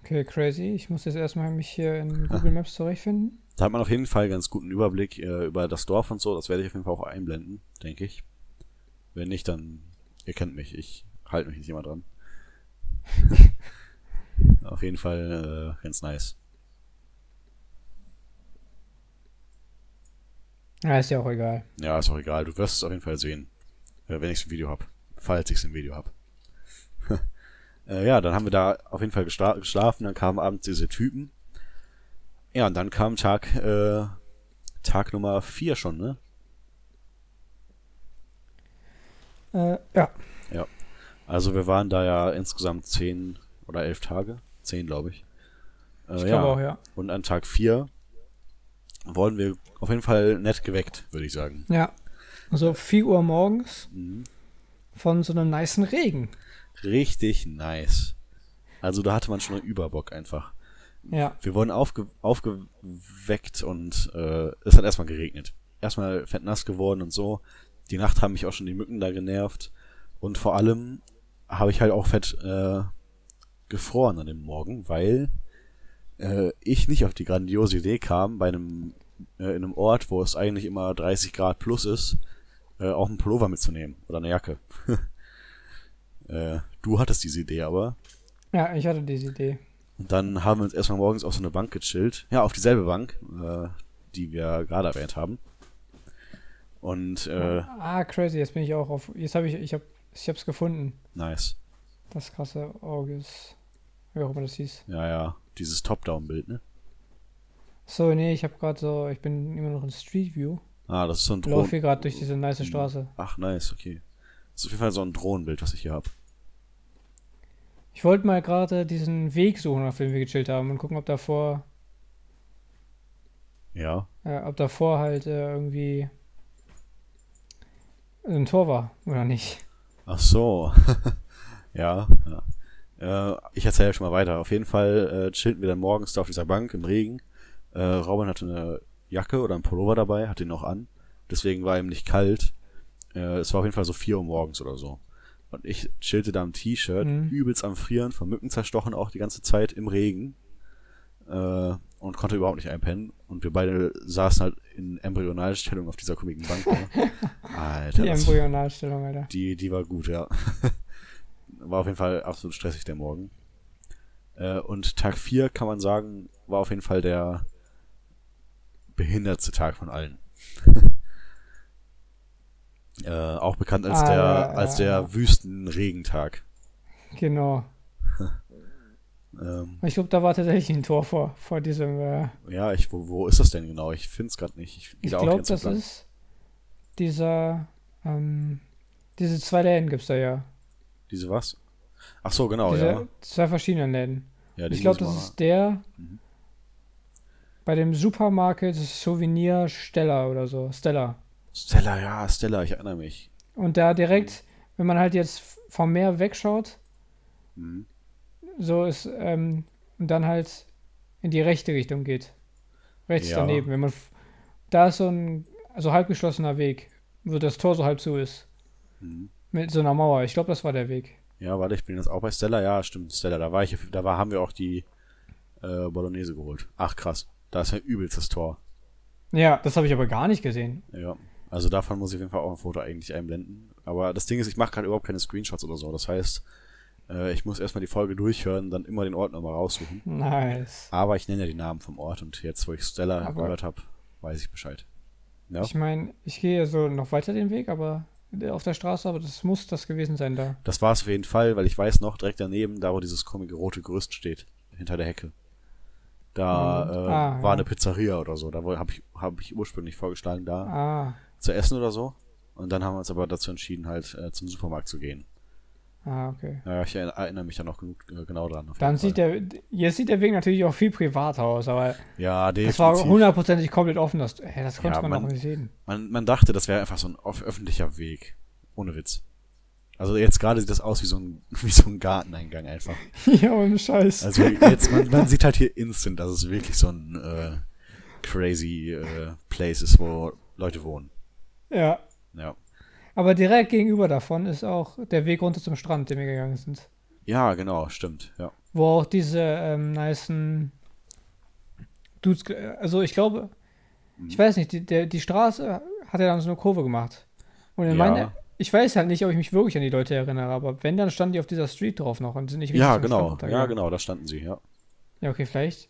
Okay, crazy. Ich muss jetzt erstmal mich hier in Google Maps zurechtfinden. Da hat man auf jeden Fall ganz guten Überblick äh, über das Dorf und so. Das werde ich auf jeden Fall auch einblenden, denke ich. Wenn nicht, dann, ihr kennt mich, ich halte mich nicht immer dran. auf jeden Fall äh, ganz nice. Ja, ist ja auch egal. Ja, ist auch egal. Du wirst es auf jeden Fall sehen, äh, wenn ich ein Video hab. Falls ich es im Video hab. äh, ja, dann haben wir da auf jeden Fall geschla geschlafen. Dann kamen abends diese Typen. Ja, und dann kam Tag, äh, Tag Nummer 4 schon, ne? Äh, ja. Also wir waren da ja insgesamt zehn oder elf Tage. Zehn, glaube ich. Äh, Ich ja. glaube auch, ja. Und an Tag vier wurden wir auf jeden Fall nett geweckt, würde ich sagen. Ja. Also 4 Uhr morgens Mhm. von so einem nicen Regen. Richtig nice. Also da hatte man schon einen Überbock einfach. Ja. Wir wurden aufge aufgeweckt und äh, es hat erstmal geregnet. Erstmal fett nass geworden und so. Die Nacht haben mich auch schon die Mücken da genervt. Und vor allem habe ich halt auch fett äh, gefroren an dem Morgen, weil äh, ich nicht auf die grandiose Idee kam, bei einem äh, in einem Ort, wo es eigentlich immer 30 Grad plus ist, äh, auch einen Pullover mitzunehmen oder eine Jacke. äh, du hattest diese Idee aber. Ja, ich hatte diese Idee. Und dann haben wir uns erstmal morgens auf so eine Bank gechillt. Ja, auf dieselbe Bank, äh, die wir gerade erwähnt haben. Und äh, Ah, crazy, jetzt bin ich auch auf. Jetzt habe ich, ich habe, ich hab's gefunden. nice. Das krasse August. Wie auch immer das hieß. Ja, ja, dieses Top-Down-Bild, ne? So, nee, ich habe gerade so, ich bin immer noch in Street View. Ah, das ist so ein Laufe Drohnen. hier gerade durch diese nice Straße. Ach, nice, okay. Das ist auf jeden Fall so ein Drohnenbild, was ich hier habe. Ich wollte mal gerade diesen Weg suchen, auf dem wir gechillt haben und gucken, ob davor, Ja. äh, ob davor halt äh, irgendwie ein Tor war oder nicht. Ach so. ja, ja. Äh, ich erzähle schon mal weiter. Auf jeden Fall äh, chillten wir dann morgens da auf dieser Bank im Regen. Äh, Robin hatte eine Jacke oder einen Pullover dabei, hatte ihn noch an. Deswegen war ihm nicht kalt. Äh, es war auf jeden Fall so 4 Uhr morgens oder so. Und ich chillte da im T-Shirt, Mhm. übelst am Frieren, von Mücken zerstochen auch die ganze Zeit im Regen. Äh, und konnte überhaupt nicht einpennen. Und wir beide saßen halt in Embryonalstellung auf dieser komischen Bank. Alter, Die Embryonalstellung, Alter. die, die war gut, ja. war auf jeden Fall absolut stressig der Morgen. Äh, und Tag 4 kann man sagen, war auf jeden Fall der behindertste Tag von allen. äh, auch bekannt als Ah, der, ja, als der ja. Wüstenregentag. Genau. Ähm, Ich glaube, da war tatsächlich ein Tor vor, vor diesem. Äh, ja, ich, wo, wo ist das denn genau? Ich finde es gerade nicht. Ich, ich glaube, das lang. ist dieser. Ähm, diese zwei Läden gibt es da ja. Diese was? Ach so, genau, diese ja. zwei verschiedenen Läden. ja ich glaube, das ist der. Mhm. Bei dem Supermarkt Souvenir Stella oder so. Stella. Stella, ja, Stella, ich erinnere mich. Und da direkt, wenn man halt jetzt vom Meer wegschaut, Mhm. so ist, ähm, und dann halt in die rechte Richtung geht. Rechts Ja. daneben. Wenn man, da ist so ein, also halb geschlossener Weg, wo das Tor so halb zu ist. Mhm. Mit so einer Mauer. Ich glaube, das war der Weg. Ja, warte, ich bin jetzt auch bei Stella. Ja, stimmt, Stella. Da war ich, da war, haben wir auch die äh, Bolognese geholt. Ach krass, da ist ja übelst das Tor. Ja, das habe ich aber gar nicht gesehen. Ja, also davon muss ich auf jeden Fall auch ein Foto eigentlich einblenden. Aber das Ding ist, ich mache gerade überhaupt keine Screenshots oder so. Das heißt, äh, ich muss erstmal die Folge durchhören, dann immer den Ort nochmal raussuchen. Nice. Aber ich nenne ja die Namen vom Ort und jetzt, wo ich Stella Aber- gehört habe, weiß ich Bescheid. Ja. Ich meine, ich gehe so noch weiter den Weg, aber auf der Straße, aber das muss das gewesen sein da. Das war es auf jeden Fall, weil ich weiß noch, direkt daneben, da wo dieses komische rote Gerüst steht, hinter der Hecke. Da Mhm. äh, Ah, war ja. eine Pizzeria oder so. Da habe ich, hab ich ursprünglich vorgeschlagen, da Ah, zu essen oder so. Und dann haben wir uns aber dazu entschieden, halt äh, zum Supermarkt zu gehen. ah, okay. Ja, ich erinner- erinnere mich da noch genug, äh, genau dran. auf Dann sieht der, jetzt sieht der Weg natürlich auch viel privater aus, aber Ja, das war hundertprozentig komplett offen. Das, hä, das konnte Ja, man man- noch nicht sehen. Man, man dachte, das wäre einfach so ein öffentlicher Weg. Ohne Witz. Also jetzt gerade sieht das aus wie so ein, wie so ein Garteneingang einfach. ja, ohne Scheiß. Also jetzt, man, man sieht halt hier instant, dass es wirklich so ein äh, crazy äh, Place ist, wo Leute wohnen. Ja. Ja. Aber direkt gegenüber davon ist auch der Weg runter zum Strand, den wir gegangen sind. Ja, genau, stimmt. Ja. Wo auch diese ähm, nicen Dudes, also ich glaube, Mhm. ich weiß nicht, die, der, die Straße hat ja dann so eine Kurve gemacht. Und in Ja. meine, ich weiß halt nicht, ob ich mich wirklich an die Leute erinnere, aber wenn, dann standen die auf dieser Street drauf noch und sind nicht richtig Ja, genau. Ja, runtergegangen. genau, da standen sie, ja. Ja, okay, vielleicht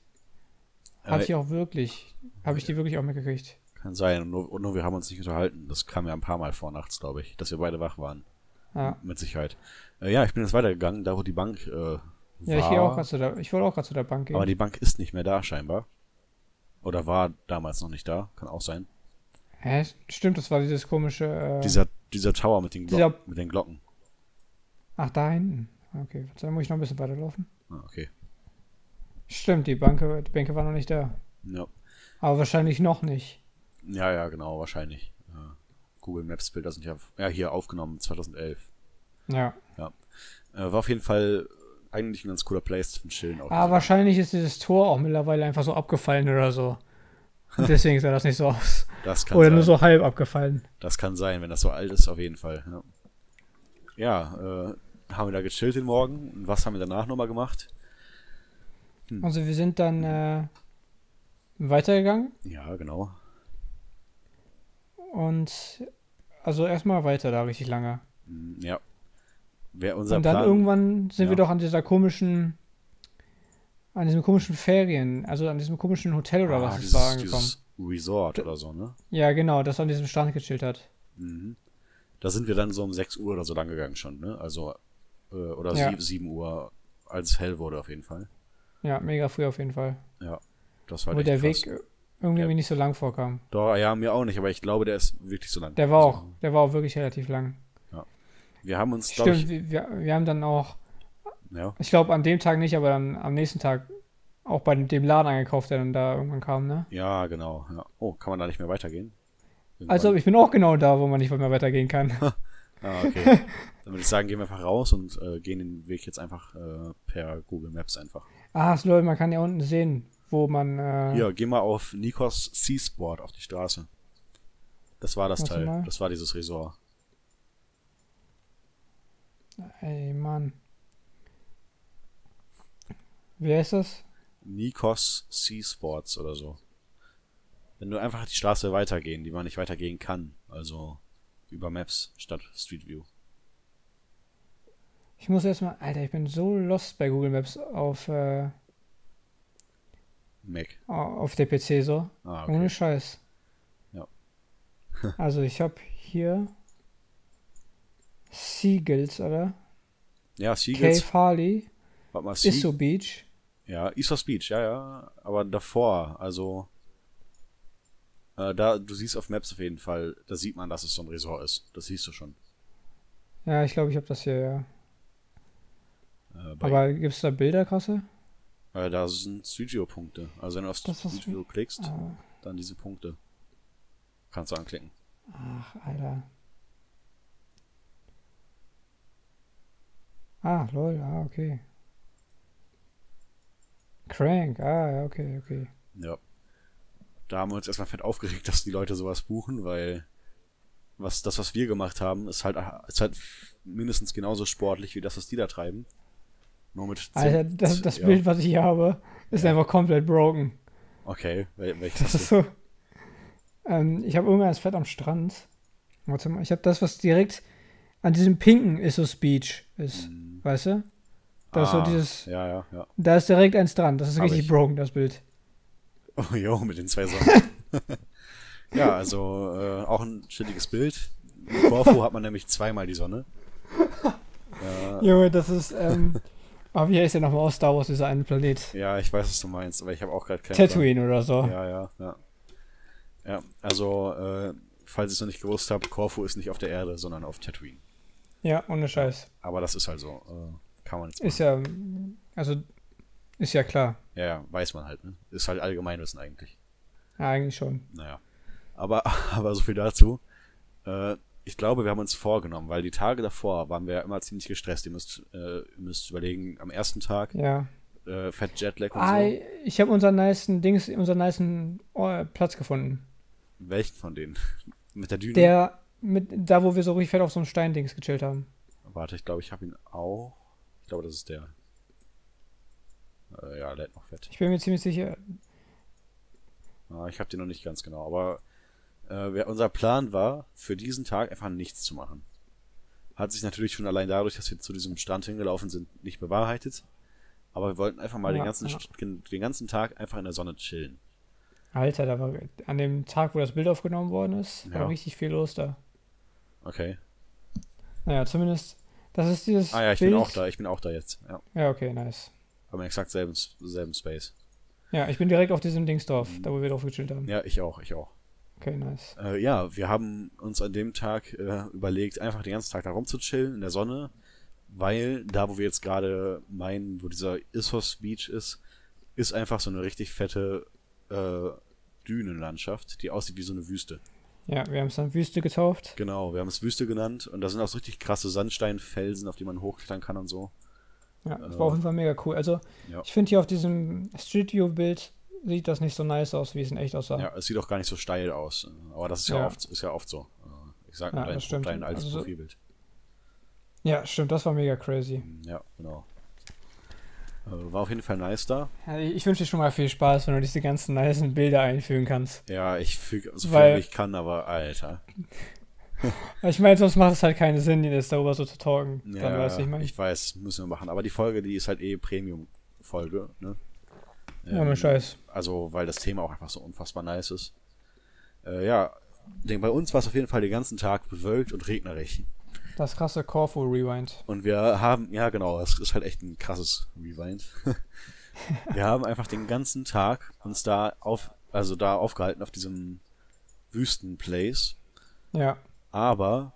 Äh, ich auch wirklich, habe ich die wirklich auch mitgekriegt. Kann sein. Und nur, und nur wir haben uns nicht unterhalten. Das kam ja ein paar Mal vor nachts, glaube ich, dass wir beide wach waren. Ja, Mit Sicherheit. Äh, ja, ich bin jetzt weitergegangen, da wo die Bank äh, war. ja ich gehe auch gerade zu der, ich wollte auch gerade zu der Bank gehen. aber die Bank ist nicht mehr da, scheinbar. Oder war damals noch nicht da. Kann auch sein. Hä? Stimmt, das war dieses komische. Äh, Dieser, dieser Tower mit den, Glocken, Dieser- mit den Glocken. ach, da hinten. Okay, dann muss ich noch ein bisschen weiterlaufen. Ah, okay. Stimmt, die Banke, die Bänke waren noch nicht da. Ja. Aber wahrscheinlich noch nicht. Ja, ja, genau, wahrscheinlich. Ja. Google Maps Bilder sind ja, ja hier aufgenommen, 2011. Ja. Ja. Äh, war auf jeden Fall eigentlich ein ganz cooler Place zum Chillen. Auch Aber wahrscheinlich ist dieses Tor auch mittlerweile einfach so abgefallen oder so. Und deswegen sah das nicht so aus. das kann Oder sein. nur so halb abgefallen. Das kann sein, wenn das so alt ist, auf jeden Fall. Ja, ja äh, haben wir da gechillt den Morgen. Und was haben wir danach nochmal gemacht? Also wir sind dann äh, weitergegangen Ja, genau. Und also erstmal weiter da richtig lange. Hm, Ja. Wer unser und dann Plan. irgendwann sind Ja. wir doch an dieser komischen, an diesem komischen Ferien, also an diesem komischen Hotel oder Ah, was es dieses, war angekommen. Resort oder so, ne? Ja, genau, das an diesem Strand gechillt hat. Mhm. Da sind wir dann so um 6 Uhr oder so lang gegangen schon, ne? Also, äh, oder Ja. sieb- 7 Uhr, als es hell wurde auf jeden Fall. Ja, mega früh auf jeden Fall. Ja. Das war Wo der krass. Weg irgendwie Ja. mir nicht so lang vorkam. Doch, ja, mir auch nicht, aber ich glaube, der ist wirklich so lang. Der war Also, auch, der war auch wirklich relativ lang. Wir haben uns, Stimmt, ich. wir, wir haben dann auch, Ja. ich glaube an dem Tag nicht, aber dann am nächsten Tag auch bei dem Laden eingekauft, der dann da irgendwann kam, ne? Ja, genau. Ja. Oh, kann man da nicht mehr weitergehen? Irgendwann. Also ich bin auch genau da, wo man nicht mehr weitergehen kann. Ah, okay. Dann würde ich sagen, gehen wir einfach raus und äh, gehen den Weg jetzt einfach äh, per Google Maps einfach. ah, so Leute, man kann ja unten sehen, wo man. Äh, Hier, geh mal auf Nikos Seasport auf die Straße. Das war das Teil. mal. Das war dieses Resort. Ey, Mann. Wer ist das? Nikos Seasports oder so. Wenn du einfach die Straße weitergehen, die man nicht weitergehen kann. Also über Maps statt Street View. Ich muss erstmal. Alter, ich bin so lost bei Google Maps auf, äh, Mac. auf der PC so. Ah, Ohne okay. Scheiß. Ja. also ich habe hier Seagulls, oder? Ja, Seagulls. Cave Harley, Warte mal, Sea Isso Beach. Ja, Isos Beach, ja, ja. Aber davor, also. Äh, da, du siehst auf Maps auf jeden Fall, da sieht man, dass es so ein Resort ist. Das siehst du schon. Ja, ich glaube, ich habe das hier, ja. Äh, Aber gibt es da Bilder, krasse? Äh, da sind Studio-Punkte. Also wenn du auf Das, Studio klickst, Ah, dann diese Punkte. Kannst du anklicken. ach, Alter. Ah, lol, ah, okay. Crank, ah, ja, okay, okay. Ja. Da haben wir uns erstmal fett aufgeregt, dass die Leute sowas buchen, weil was das, was wir gemacht haben, ist halt, ist halt mindestens genauso sportlich wie das, was die da treiben. Nur mit Alter, das, das ja. Bild, was ich hier habe, ist Ja. einfach komplett broken. Okay, wel welches Das ist so. Ähm, ich habe irgendwas fett am Strand. Warte mal, ich habe das, was direkt an diesem pinken Issus Beach ist. Mhm. Weißt du? Da ist so Ah, dieses. Ja, ja, ja. Da ist direkt eins dran. Das ist Hab richtig ich. broken, das Bild. Oh jo, mit den zwei Sonnen. ja, also äh, auch ein chilliges Bild. In Corfu hat man nämlich zweimal die Sonne. Ja, Junge, das ist. Ähm, oh, wie heißt der nochmal aus Star Wars, dieser eine Planet? ja, ich weiß, was du meinst, aber ich habe auch gerade keinen Tatooine oder so. Plan. Ja, ja, ja. Ja, also, äh, falls ihr es noch nicht gewusst habt, Corfu ist nicht auf der Erde, sondern auf Tatooine. Ja, ohne Scheiß. Aber das ist halt so. Äh, kann man jetzt Ist ja. Also, ist ja klar. Ja, ja, weiß man halt, ne? Ist halt Allgemeinwissen eigentlich. Ja, eigentlich schon. Naja. Aber, aber so viel dazu. Äh, ich glaube, wir haben uns vorgenommen, weil die Tage davor waren wir ja immer ziemlich gestresst. Ihr müsst, äh, ihr müsst überlegen, am ersten Tag Ja. äh, Fett Jetlag und Ah, so. ich habe unseren nicen Dings, unseren nicen oh, Platz gefunden. Welchen von denen? Mit der Düne? Der, mit, da wo wir so richtig fett auf so einem Steindings gechillt haben. Warte, ich glaube, ich habe ihn auch. Ich glaube, das ist der. Äh, ja, lädt noch fett. Ich bin mir ziemlich sicher. Ah, ich habe den noch nicht ganz genau. Aber äh, unser Plan war, für diesen Tag einfach nichts zu machen. Hat sich natürlich schon allein dadurch, dass wir zu diesem Strand hingelaufen sind, nicht bewahrheitet. Aber wir wollten einfach mal den, Ja, ganzen, ja. Den ganzen Tag einfach in der Sonne chillen. Alter, da war an dem Tag, wo das Bild aufgenommen worden ist, Ja. war richtig viel los da. Okay. Naja, zumindest. Das ist dieses. Ah ja, ich Bild. bin auch da. Ich bin auch da jetzt. Ja. Ja, okay, nice. Aber exakt selben, selben Space. Ja, ich bin direkt auf diesem Dings drauf, da wo wir drauf gechillt haben. Mhm. Ja, ich auch, ich auch. Okay, nice. Äh, ja, wir haben uns an dem Tag äh, überlegt, einfach den ganzen Tag da rumzuchillen in der Sonne, weil da, wo wir jetzt gerade meinen, wo dieser Issos Beach ist, ist einfach so eine richtig fette äh, Dünenlandschaft, die aussieht wie so eine Wüste. Ja, wir haben es dann Wüste getauft. Genau, wir haben es Wüste genannt und da sind auch so richtig krasse Sandsteinfelsen, auf die man hochklettern kann und so. Ja, das war auf jeden Fall mega cool. Also, Ja. ich finde hier auf diesem Street View-Bild sieht das nicht so nice aus, wie es in echt aussah. Ja, es sieht auch gar nicht so steil aus. Aber das ist ja, Ja. oft, ist ja oft so. Äh, Ich sag Ja, mal, dein, stimmt. dein altes Also so- Profilbild. Ja, stimmt, das war mega crazy. Ja, genau. Äh, War auf jeden Fall nice da. Ich wünsche dir schon mal viel Spaß, wenn du diese ganzen nicen Bilder einfügen kannst. Ja, ich füge so viel Weil- wie ich kann, aber Alter. Ich meine, sonst macht es halt keinen Sinn, jetzt darüber so zu talken. Ja, Dann weißt du, ich meine. ich weiß, müssen wir machen. Aber die Folge, die ist halt eh Premium-Folge, ne? Ohne Ähm, Scheiß. Also, weil das Thema auch einfach so unfassbar nice ist. Äh, ja, denk, bei uns war es auf jeden Fall den ganzen Tag bewölkt und regnerisch. Das krasse Corfu Rewind. Und wir haben, ja genau, das ist halt echt ein krasses Rewind. wir haben einfach den ganzen Tag uns da auf, also da aufgehalten auf diesem Wüstenplace. Ja. Aber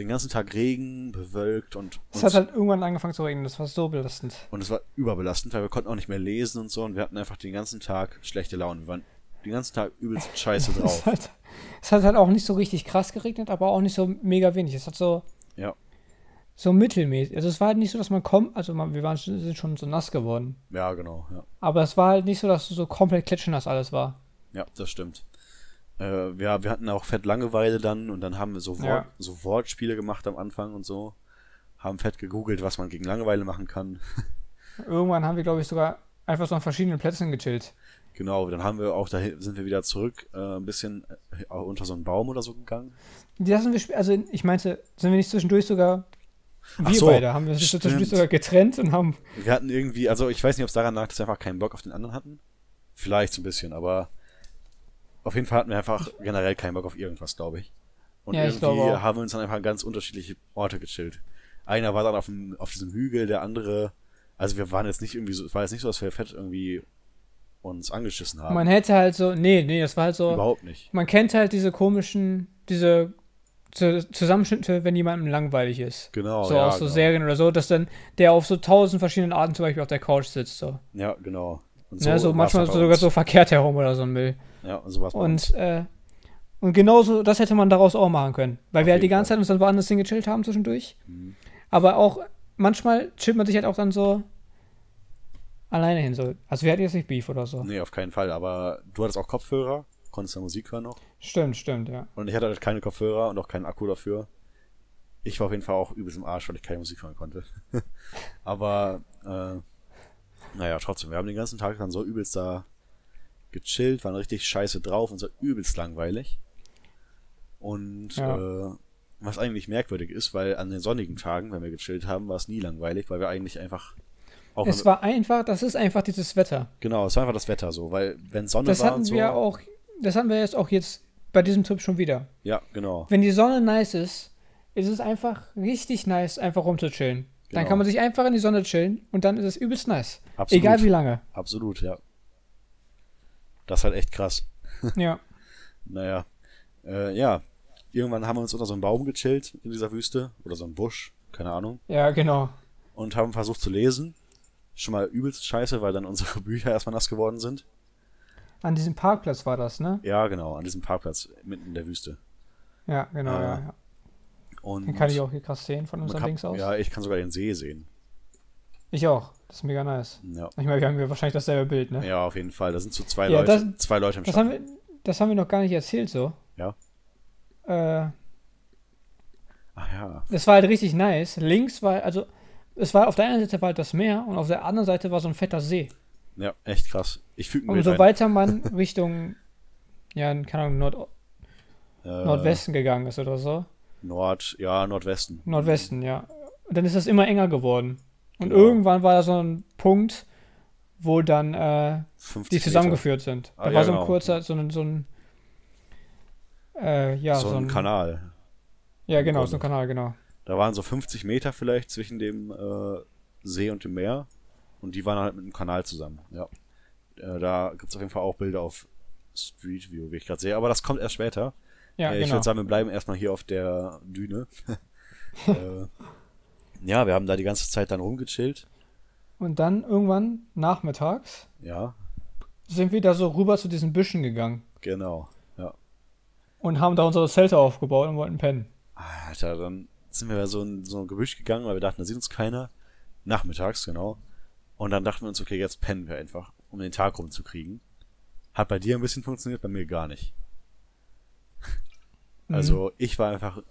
den ganzen Tag Regen, bewölkt und, Es hat halt irgendwann angefangen zu regnen, das war so belastend. und es war überbelastend, weil wir konnten auch nicht mehr lesen und so und wir hatten einfach den ganzen Tag schlechte Laune. Wir waren den ganzen Tag übelst scheiße Es drauf. hat, es hat halt auch nicht so richtig krass geregnet, aber auch nicht so mega wenig. Es hat so, Ja, so mittelmäßig. Also es war halt nicht so, dass man kommt, also man, wir waren, schon- sind schon so nass geworden. ja, genau, ja. Aber es war halt nicht so, dass so komplett klitschnass alles war. Ja, das stimmt. Äh, ja, wir hatten auch fett Langeweile dann und dann haben wir so, Wort, Ja. so Wortspiele gemacht am Anfang und so. Haben fett gegoogelt, was man gegen Langeweile machen kann. Irgendwann haben wir, glaube ich, sogar einfach so an verschiedenen Plätzen gechillt. genau, dann haben wir auch, da sind wir wieder zurück, äh, ein bisschen äh, unter so einen Baum oder so gegangen. Die lassen wir, also ich meinte, sind wir nicht zwischendurch sogar, wir so, beide haben wir uns zwischendurch sogar getrennt und haben, Wir hatten irgendwie, also ich weiß nicht, ob es daran lag, dass wir einfach keinen Bock auf den anderen hatten. Vielleicht so ein bisschen, aber auf jeden Fall hatten wir einfach generell keinen Bock auf irgendwas, glaube ich. Und Ja, ich irgendwie auch. haben wir uns dann einfach an ganz unterschiedliche Orte gechillt. Einer war dann auf, dem, auf diesem Hügel, der andere, also wir waren jetzt nicht irgendwie so, es war jetzt nicht so, dass wir fett irgendwie uns angeschissen haben. man hätte halt so, nee, nee, das war halt so, Überhaupt nicht. man kennt halt diese komischen, diese Zu- Zusammenschnitte, wenn jemandem langweilig ist. Genau, so ja, aus so genau. Serien oder so, dass dann der auf so tausend verschiedenen Arten zum Beispiel auf der Couch sitzt. So, Ja, genau. Und so, ne, so war's manchmal bei sogar so verkehrt herum oder so ein Müll. Ja, und so war's bei uns. Und, äh, und genauso, das hätte man daraus auch machen können. Weil Auf wir halt die ganze Fall. Zeit uns dann woanders hingechillt haben zwischendurch. Mhm. Aber auch manchmal chillt man sich halt auch dann so alleine hin. So. Also wir hatten jetzt nicht Beef oder so. Nee, auf keinen Fall. Aber du hattest auch Kopfhörer, konntest da Musik hören noch. Stimmt, stimmt, ja. Und ich hatte halt keine Kopfhörer und auch keinen Akku dafür. Ich war auf jeden Fall auch übelst im Arsch, weil ich keine Musik hören konnte. Aber, äh, naja, trotzdem, wir haben den ganzen Tag dann so übelst da gechillt, waren richtig scheiße drauf und so übelst langweilig. Und, Ja. äh, was eigentlich merkwürdig ist, weil an den sonnigen Tagen, wenn wir gechillt haben, war es nie langweilig, weil wir eigentlich einfach auch Es war einfach, das ist einfach dieses Wetter. genau, es war einfach das Wetter so, weil wenn Sonne Das war hatten und so, wir auch, das hatten wir jetzt auch jetzt bei diesem Trip schon wieder. ja, genau. Wenn die Sonne nice ist, ist es einfach richtig nice, einfach rumzuchillen. Dann Genau. kann man sich einfach in die Sonne chillen und dann ist es übelst nice. Absolut. Egal wie lange. Absolut, ja. Das ist halt echt krass. Ja. Naja, äh, ja. Irgendwann haben wir uns unter so einem Baum gechillt in dieser Wüste oder so einem Busch, keine Ahnung, Ja, genau. und haben versucht zu lesen. Schon mal übelst scheiße, weil dann unsere Bücher erstmal nass geworden sind. An diesem Parkplatz war das, ne? Ja, genau, an diesem Parkplatz mitten in der Wüste. Ja, genau, Ah. ja, ja. Und Den kann ich auch hier krass sehen von kann, Links aus. Ja, ich kann sogar den See sehen. Ich auch. Das ist mega nice. Ja, Ich meine, wir haben ja wahrscheinlich dasselbe Bild, ne? ja auf jeden Fall. Da sind so zwei Ja, Leute, das- zwei Leute im Das Schatten. haben, wir, das haben wir noch gar nicht erzählt so. Ja. Äh, Ach ja, das war halt richtig nice. Links war, also, es war auf der einen Seite war halt das Meer und auf der anderen Seite war so ein fetter See. ja, echt krass. Ich füge ein Und Bild so ein. weiter man Richtung, ja, keine Ahnung, Nord Äh, Nordwesten gegangen ist oder so. Nord, ja, Nordwesten. Nordwesten, ja. Und dann ist das immer enger geworden. Und Genau. irgendwann war da so ein Punkt, wo dann äh, 50 die Meter. zusammengeführt sind. Da Ah, war ja, so ein genau. kurzer, so ein, so ein äh, ja, so, ein Kanal. Ja, genau, so ein Kanal, genau. Da waren so 50 Meter vielleicht zwischen dem äh, See und dem Meer. Und die waren halt mit einem Kanal zusammen. Ja. Äh, da gibt's auf jeden Fall auch Bilder auf Street View, wie ich gerade sehe. Aber das kommt erst später. Ja, äh, Ich genau. würde sagen, wir bleiben erstmal hier auf der Düne. äh, ja, wir haben da die ganze Zeit dann rumgechillt. Und dann irgendwann nachmittags Ja. sind wir da so rüber zu diesen Büschen gegangen. Genau, ja. Und haben da unsere Zelte aufgebaut und wollten pennen. Alter, dann sind wir so in so ein Gebüsch gegangen, weil wir dachten, da sieht uns keiner. Nachmittags, genau. Und dann dachten wir uns, okay, jetzt pennen wir einfach, um den Tag rumzukriegen. Hat bei dir ein bisschen funktioniert, bei mir gar nicht. Also, ich war einfach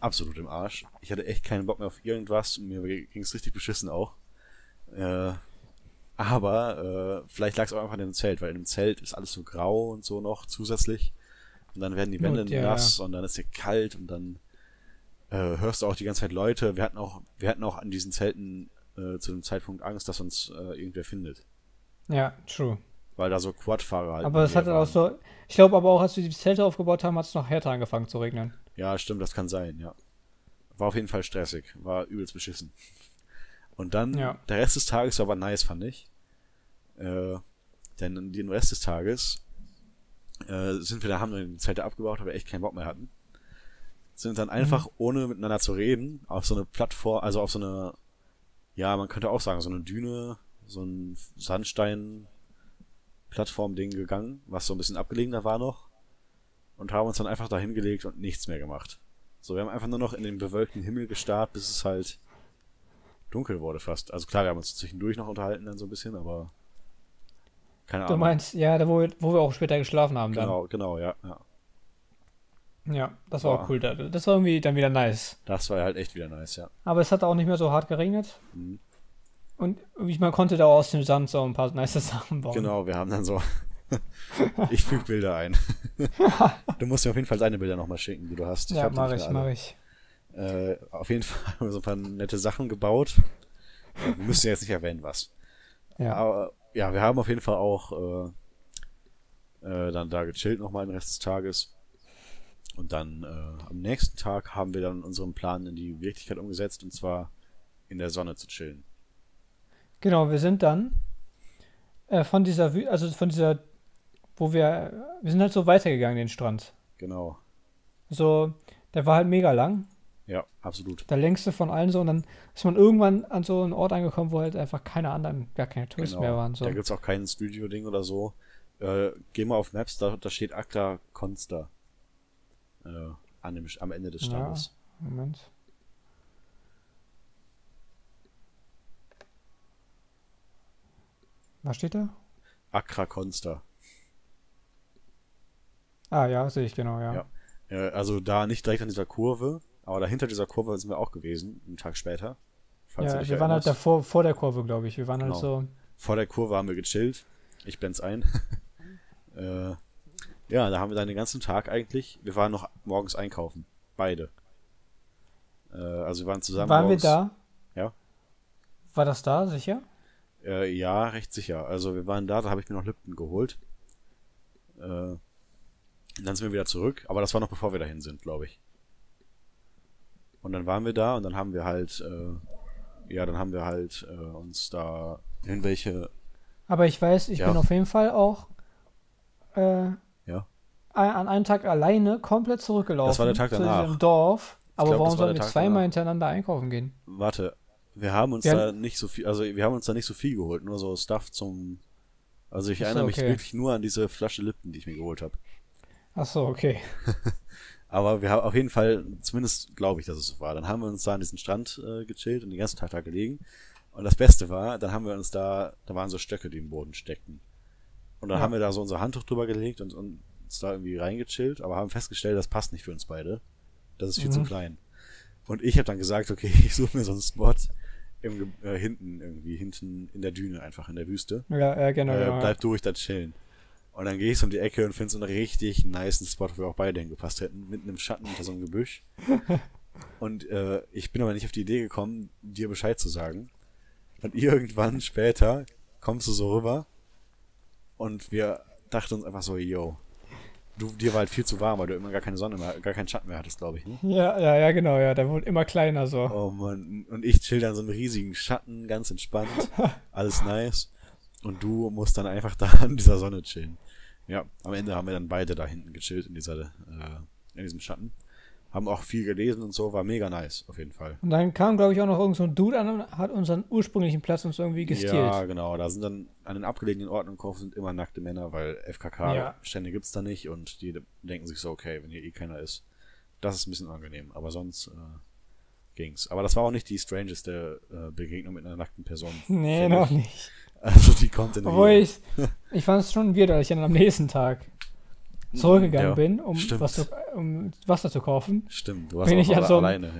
absolut im Arsch. Ich hatte echt keinen Bock mehr auf irgendwas und mir ging es richtig beschissen auch. Äh, aber äh, vielleicht lag es auch einfach in dem Zelt, weil in dem Zelt ist alles so grau und so noch zusätzlich. Und dann werden die Wände ja, nass und dann ist hier kalt und dann äh, hörst du auch die ganze Zeit Leute. Wir hatten auch, wir hatten auch an diesen Zelten äh, zu dem Zeitpunkt Angst, dass uns äh, irgendwer findet. Ja, true. Weil da so Quadfahrer halt. Aber es hat auch so. Ich glaube aber auch, als wir die Zelte aufgebaut haben, hat es noch härter angefangen zu regnen. Ja, stimmt, das kann sein, ja. War auf jeden Fall stressig, war übelst beschissen. Und dann, Ja. der Rest des Tages war aber nice, fand ich. Äh, denn den Rest des Tages äh, sind wir da, haben wir die Zelte abgebaut, weil wir echt keinen Bock mehr hatten. Sind dann einfach, ohne miteinander zu reden, auf so eine Plattform, also auf so eine, ja, man könnte auch sagen, so eine Düne, so ein Sandstein-Plattform-Ding gegangen, was so ein bisschen abgelegener war noch. Und haben uns dann einfach da hingelegt und nichts mehr gemacht. So, wir haben einfach nur noch in den bewölkten Himmel gestarrt, bis es halt dunkel wurde fast. Also klar, wir haben uns zwischendurch noch unterhalten dann so ein bisschen, aber keine Du Ahnung. meinst, ja, da wo wir, wo wir auch später geschlafen haben Genau, genau, ja, ja. dann. Ja, das war Boah. auch cool. da- Das war irgendwie dann wieder nice. Das war halt echt wieder nice, ja. Aber es hat auch nicht mehr so hart geregnet. Mhm. Und man konnte da aus dem Sand so ein paar nice Sachen bauen. Genau, wir haben dann so. ich füge Bilder ein. du musst mir auf jeden Fall deine Bilder nochmal schicken, die du hast. ja, hab die mach ich, mach ich. Äh, auf jeden Fall haben wir so ein paar nette Sachen gebaut. Wir müssen jetzt nicht erwähnen, was. Ja. Aber ja, wir haben auf jeden Fall auch äh, äh, dann da gechillt nochmal den Rest des Tages. Und dann äh, am nächsten Tag haben wir dann unseren Plan in die Wirklichkeit umgesetzt und zwar in der Sonne zu chillen. Genau, wir sind dann äh, von dieser, also von dieser, wo wir, wir sind halt so weitergegangen, den Strand. Genau. So, der war halt mega lang, Ja, absolut. der längste von allen so, und dann ist man irgendwann an so einen Ort angekommen, wo halt einfach keine anderen, gar keine Touristen Genau. mehr waren. So. Da gibt's auch kein Studio-Ding oder so. Äh, geh mal auf Maps, da, da steht Accra Consta. Äh, an dem, am Ende des Ja. Strandes. Moment. Was steht da? Accra Consta. Ah, ja, sehe ich genau, ja. Ja. Also da nicht direkt an dieser Kurve, aber dahinter dieser Kurve sind wir auch gewesen, einen Tag später. Falls Ja, wir waren halt erinnerst. davor, vor der Kurve, glaube ich. Wir waren halt Genau. so, Vor der Kurve haben wir gechillt. Ich blend's ein. äh, ja, da haben wir dann den ganzen Tag eigentlich. Wir waren noch morgens einkaufen. Beide. Äh, also wir waren zusammen. waren wir morgens. da? Ja. War das da, sicher? Äh, ja, recht sicher. Also wir waren da, da habe ich mir noch Lipton geholt. Äh, und dann sind wir wieder zurück, aber das war noch bevor wir dahin sind, glaube ich. Und dann waren wir da und dann haben wir halt, äh, ja, dann haben wir halt äh, uns da irgendwelche, Aber ich weiß, ich Ja. bin auf jeden Fall auch äh, ja, an einem Tag alleine komplett zurückgelaufen. Das war der Tag zu danach. diesem Dorf. Aber glaub, warum sollen wir zweimal danach. hintereinander einkaufen gehen? warte, wir haben uns Wir da haben- nicht so viel, also wir haben uns da nicht so viel geholt, nur so Stuff zum, also ich erinnere mich okay. wirklich nur an diese Flasche Lipton, die ich mir geholt habe. Ach so, okay. Aber wir haben auf jeden Fall, zumindest glaube ich, dass es so war. Dann haben wir uns da an diesen Strand äh, gechillt und den ganzen Tag da gelegen. Und das Beste war, dann haben wir uns da, da waren so Stöcke, die im Boden steckten. Und dann Ja. haben wir da so unser Handtuch drüber gelegt und, und uns da irgendwie reingechillt, aber haben festgestellt, das passt nicht für uns beide. Das ist viel Mhm. zu klein. Und ich habe dann gesagt, okay, ich suche mir so einen Spot im, äh, hinten irgendwie, hinten in der Düne einfach, in der Wüste. Ja, ja genau. Äh, genau. bleib durch, da chillen. Und dann gehe ich so um die Ecke und finde so einen richtig niceen Spot, wo wir auch beide hingepasst hätten, mitten im Schatten unter so einem Gebüsch. und äh, ich bin aber nicht auf die Idee gekommen, dir Bescheid zu sagen. Und irgendwann später kommst du so rüber und wir dachten uns einfach so, yo, du, dir war halt viel zu warm, weil du immer gar keine Sonne mehr, gar keinen Schatten mehr hattest, glaube ich, ne? Ja, ja, ja, genau, ja. Der wurde immer kleiner so. Oh Mann, und ich chill dann so einen riesigen Schatten, ganz entspannt, alles nice. Und du musst dann einfach da in dieser Sonne chillen. Ja, am Ende haben wir dann beide da hinten gechillt in dieser, äh, in diesem Schatten. haben auch viel gelesen und so, war mega nice, auf jeden Fall. Und dann kam, glaube ich, auch noch irgend so ein Dude an und hat unseren ursprünglichen Platz uns irgendwie gestealt. Ja, genau. Da sind dann an den abgelegenen Orten im Kauf sind immer nackte Männer, weil FKK-Stände gibt's da nicht und die denken sich so, okay, wenn hier eh keiner ist, das ist ein bisschen unangenehm. Aber sonst äh, ging's. Aber das war auch nicht die strangeste äh, Begegnung mit einer nackten Person. Nee, noch ich. nicht. Also die kommt in Obwohl ich, ich fand es schon weird, als ich dann am nächsten Tag zurückgegangen Ja, bin, um, was zu, um Wasser zu kaufen. Stimmt, du warst Bin auch ich an so einem- alleine,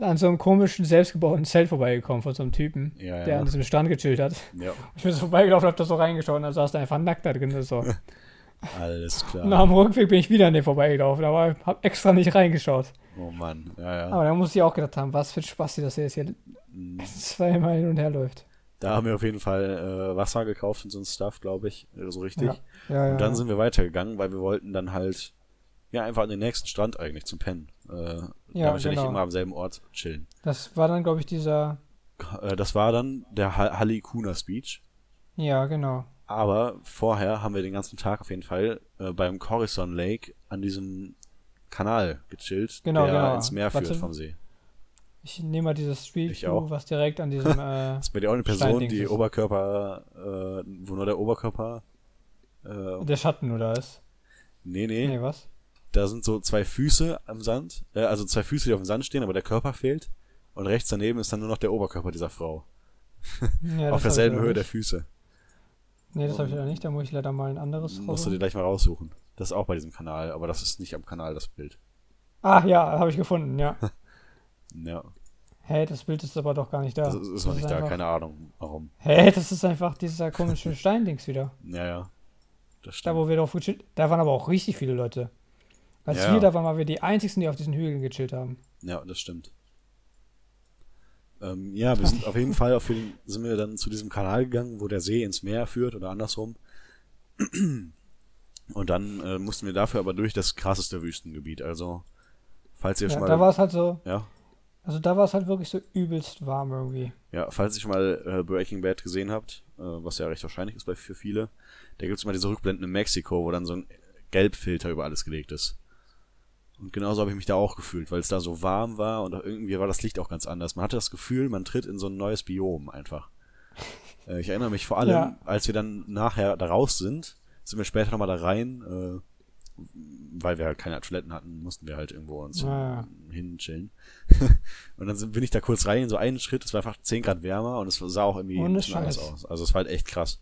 ja. An so einem komischen, selbstgebauten Zelt vorbeigekommen von so einem Typen, Ja, der an diesem Strand gechillt hat. ja. Ich bin so vorbeigelaufen, hab da so reingeschaut und da saß da einfach nackt da drin. So. Alles klar. Nach dem Rückweg bin ich wieder an den vorbeigelaufen, aber hab extra nicht reingeschaut. Oh Mann, ja, ja. Aber da musste ich auch gedacht haben, was für ein Spaß, dass er jetzt hier Mhm. zweimal hin und her läuft. Da haben wir auf jeden Fall äh, Wasser gekauft und so ein Stuff, glaube ich. äh, So richtig. Ja, ja. Und dann sind wir weitergegangen, weil wir wollten dann halt ja einfach an den nächsten Strand eigentlich zum Pennen. Äh, Ja, damit wir nicht genau. immer am selben Ort chillen. das war dann, glaube ich, dieser. Äh, das war dann der Ha- Halli Kunas Beach. Ja, genau. Aber vorher haben wir den ganzen Tag auf jeden Fall äh, beim Corison Lake an diesem Kanal gechillt, Genau, der genau. ins Meer führt Warte. vom See. Ich nehme mal dieses Street Ich View, auch. was direkt an diesem. Äh, Das ist bei dir auch eine Person, die ist. Oberkörper, äh, wo nur der Oberkörper. Äh, der Schatten oder ist. nee, nee, Nee, was? Da sind so zwei Füße am Sand, äh, also zwei Füße, die auf dem Sand stehen, aber der Körper fehlt. Und rechts daneben ist dann nur noch der Oberkörper dieser Frau. Ja, auf derselben Höhe der. Füße. Nee, das habe ich leider nicht. Da muss ich leider mal ein anderes Musst du dir raussuchen. gleich mal raussuchen. Das ist auch bei diesem Kanal, aber das ist nicht am Kanal das Bild. Ah, ja, habe ich gefunden, ja. Ja, Hä, das Bild ist aber doch gar nicht da. das ist, ist noch nicht da, einfach, keine Ahnung warum. Hä, das ist einfach dieser komische Steindings wieder. Ja, ja. Das Da, stimmt. wo wir drauf gechillt Da waren aber auch richtig viele Leute. Als Ja. wir da waren, waren wir die einzigen, die auf diesen Hügeln gechillt haben. Ja, das stimmt. Ähm, ja, wir sind auf jeden Fall auf den, sind wir dann zu diesem Kanal gegangen, wo der See ins Meer führt oder andersrum. Und dann äh, mussten wir dafür aber durch das krasseste Wüstengebiet. Also, falls ihr Ja, schon mal. da war es halt so, ja, also da war es halt wirklich so übelst warm irgendwie. ja, falls ihr schon mal äh, Breaking Bad gesehen habt, äh, was ja recht wahrscheinlich ist bei für viele, da gibt's immer diese Rückblenden in Mexiko, wo dann so ein Gelbfilter über alles gelegt ist. Und genauso habe ich mich da auch gefühlt, weil es da so warm war und irgendwie war das Licht auch ganz anders. Man hatte das Gefühl, man tritt in so ein neues Biom einfach. Äh, ich erinnere mich vor allem, Ja. als wir dann nachher da raus sind, sind wir später nochmal da rein, äh, weil wir halt keine Toiletten hatten, mussten wir halt irgendwo uns Ah, hin chillen. und dann sind, bin ich da kurz rein, in so einen Schritt, es war einfach 10 Grad wärmer und es sah auch irgendwie anders aus. Also es war halt echt krass.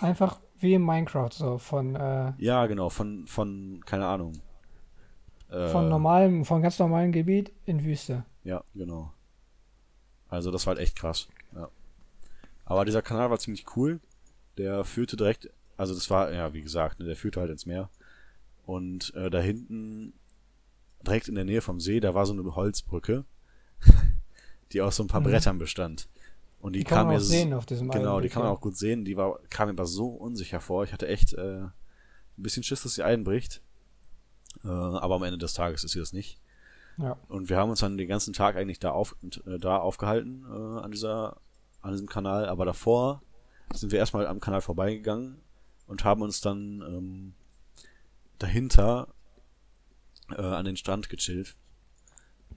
Einfach wie im Minecraft, so von, äh, Ja, genau, von, von, keine Ahnung. Äh, von normalem, von ganz normalem Gebiet in Wüste. Ja, genau. Also das war halt echt krass. Ja. Aber dieser Kanal war ziemlich cool. Der führte direkt, also das war, ja, wie gesagt, ne, der führte halt ins Meer. Und äh, da hinten, direkt in der Nähe vom See, da war so eine Holzbrücke, die aus so ein paar Mhm. Brettern bestand. Und die, Die kann kam man mir sehen auf diesem Genau, einen die kann man auch gut sehen. Die war, kam mir aber so unsicher vor. Ich hatte echt äh, ein bisschen Schiss, dass sie einbricht. Äh, aber am Ende des Tages ist sie das nicht. Ja. Und wir haben uns dann den ganzen Tag eigentlich da, auf, äh, da aufgehalten äh, an dieser, an diesem Kanal. Aber davor sind wir erstmal am Kanal vorbeigegangen und haben uns dann ähm, dahinter äh, an den Strand gechillt.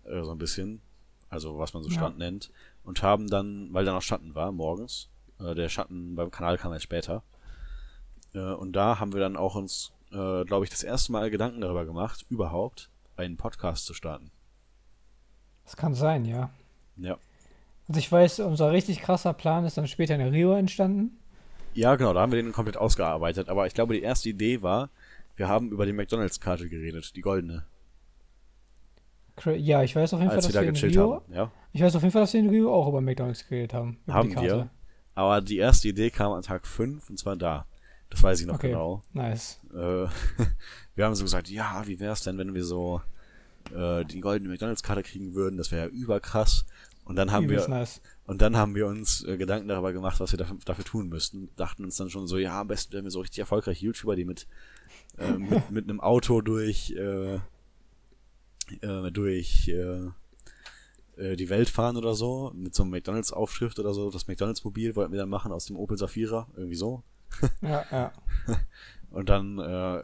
Äh, so ein bisschen. Also was man so Ja. Strand nennt. Und haben dann, weil da noch Schatten war, morgens. Äh, der Schatten beim Kanal kam erst später. Äh, und da haben wir dann auch uns, äh, glaube ich, das erste Mal Gedanken darüber gemacht, überhaupt einen Podcast zu starten. Das kann sein, ja. Ja. Also ich weiß, unser richtig krasser Plan ist dann später in Rio entstanden. Ja, genau, da haben wir den komplett ausgearbeitet. Aber ich glaube, die erste Idee war, wir haben über die McDonalds-Karte geredet, die goldene, Ja, ich weiß auf jeden Fall, als dass wir da in Rio, haben. Ja, ich weiß auf jeden Fall, dass wir in Rio auch über McDonalds geredet haben. Haben wir. Aber die erste Idee kam an Tag 5 und zwar da. Das weiß ich noch Okay. genau. Nice. Äh, wir haben so gesagt, ja, wie wär's denn, wenn wir so äh, die goldene McDonalds-Karte kriegen würden? Das wäre ja überkrass. Und dann haben Übelst wir nice. Und dann haben wir uns äh, Gedanken darüber gemacht, was wir dafür, dafür tun müssten. Dachten uns dann schon so, ja, am besten wären wir so richtig erfolgreiche YouTuber, die mit, äh, mit, mit einem Auto durch, äh, äh, durch äh, äh, die Welt fahren oder so, mit so einem McDonalds-Aufschrift oder so. Das McDonalds-Mobil wollten wir dann machen aus dem Opel Safira, irgendwie so. Ja, ja. Und dann, äh,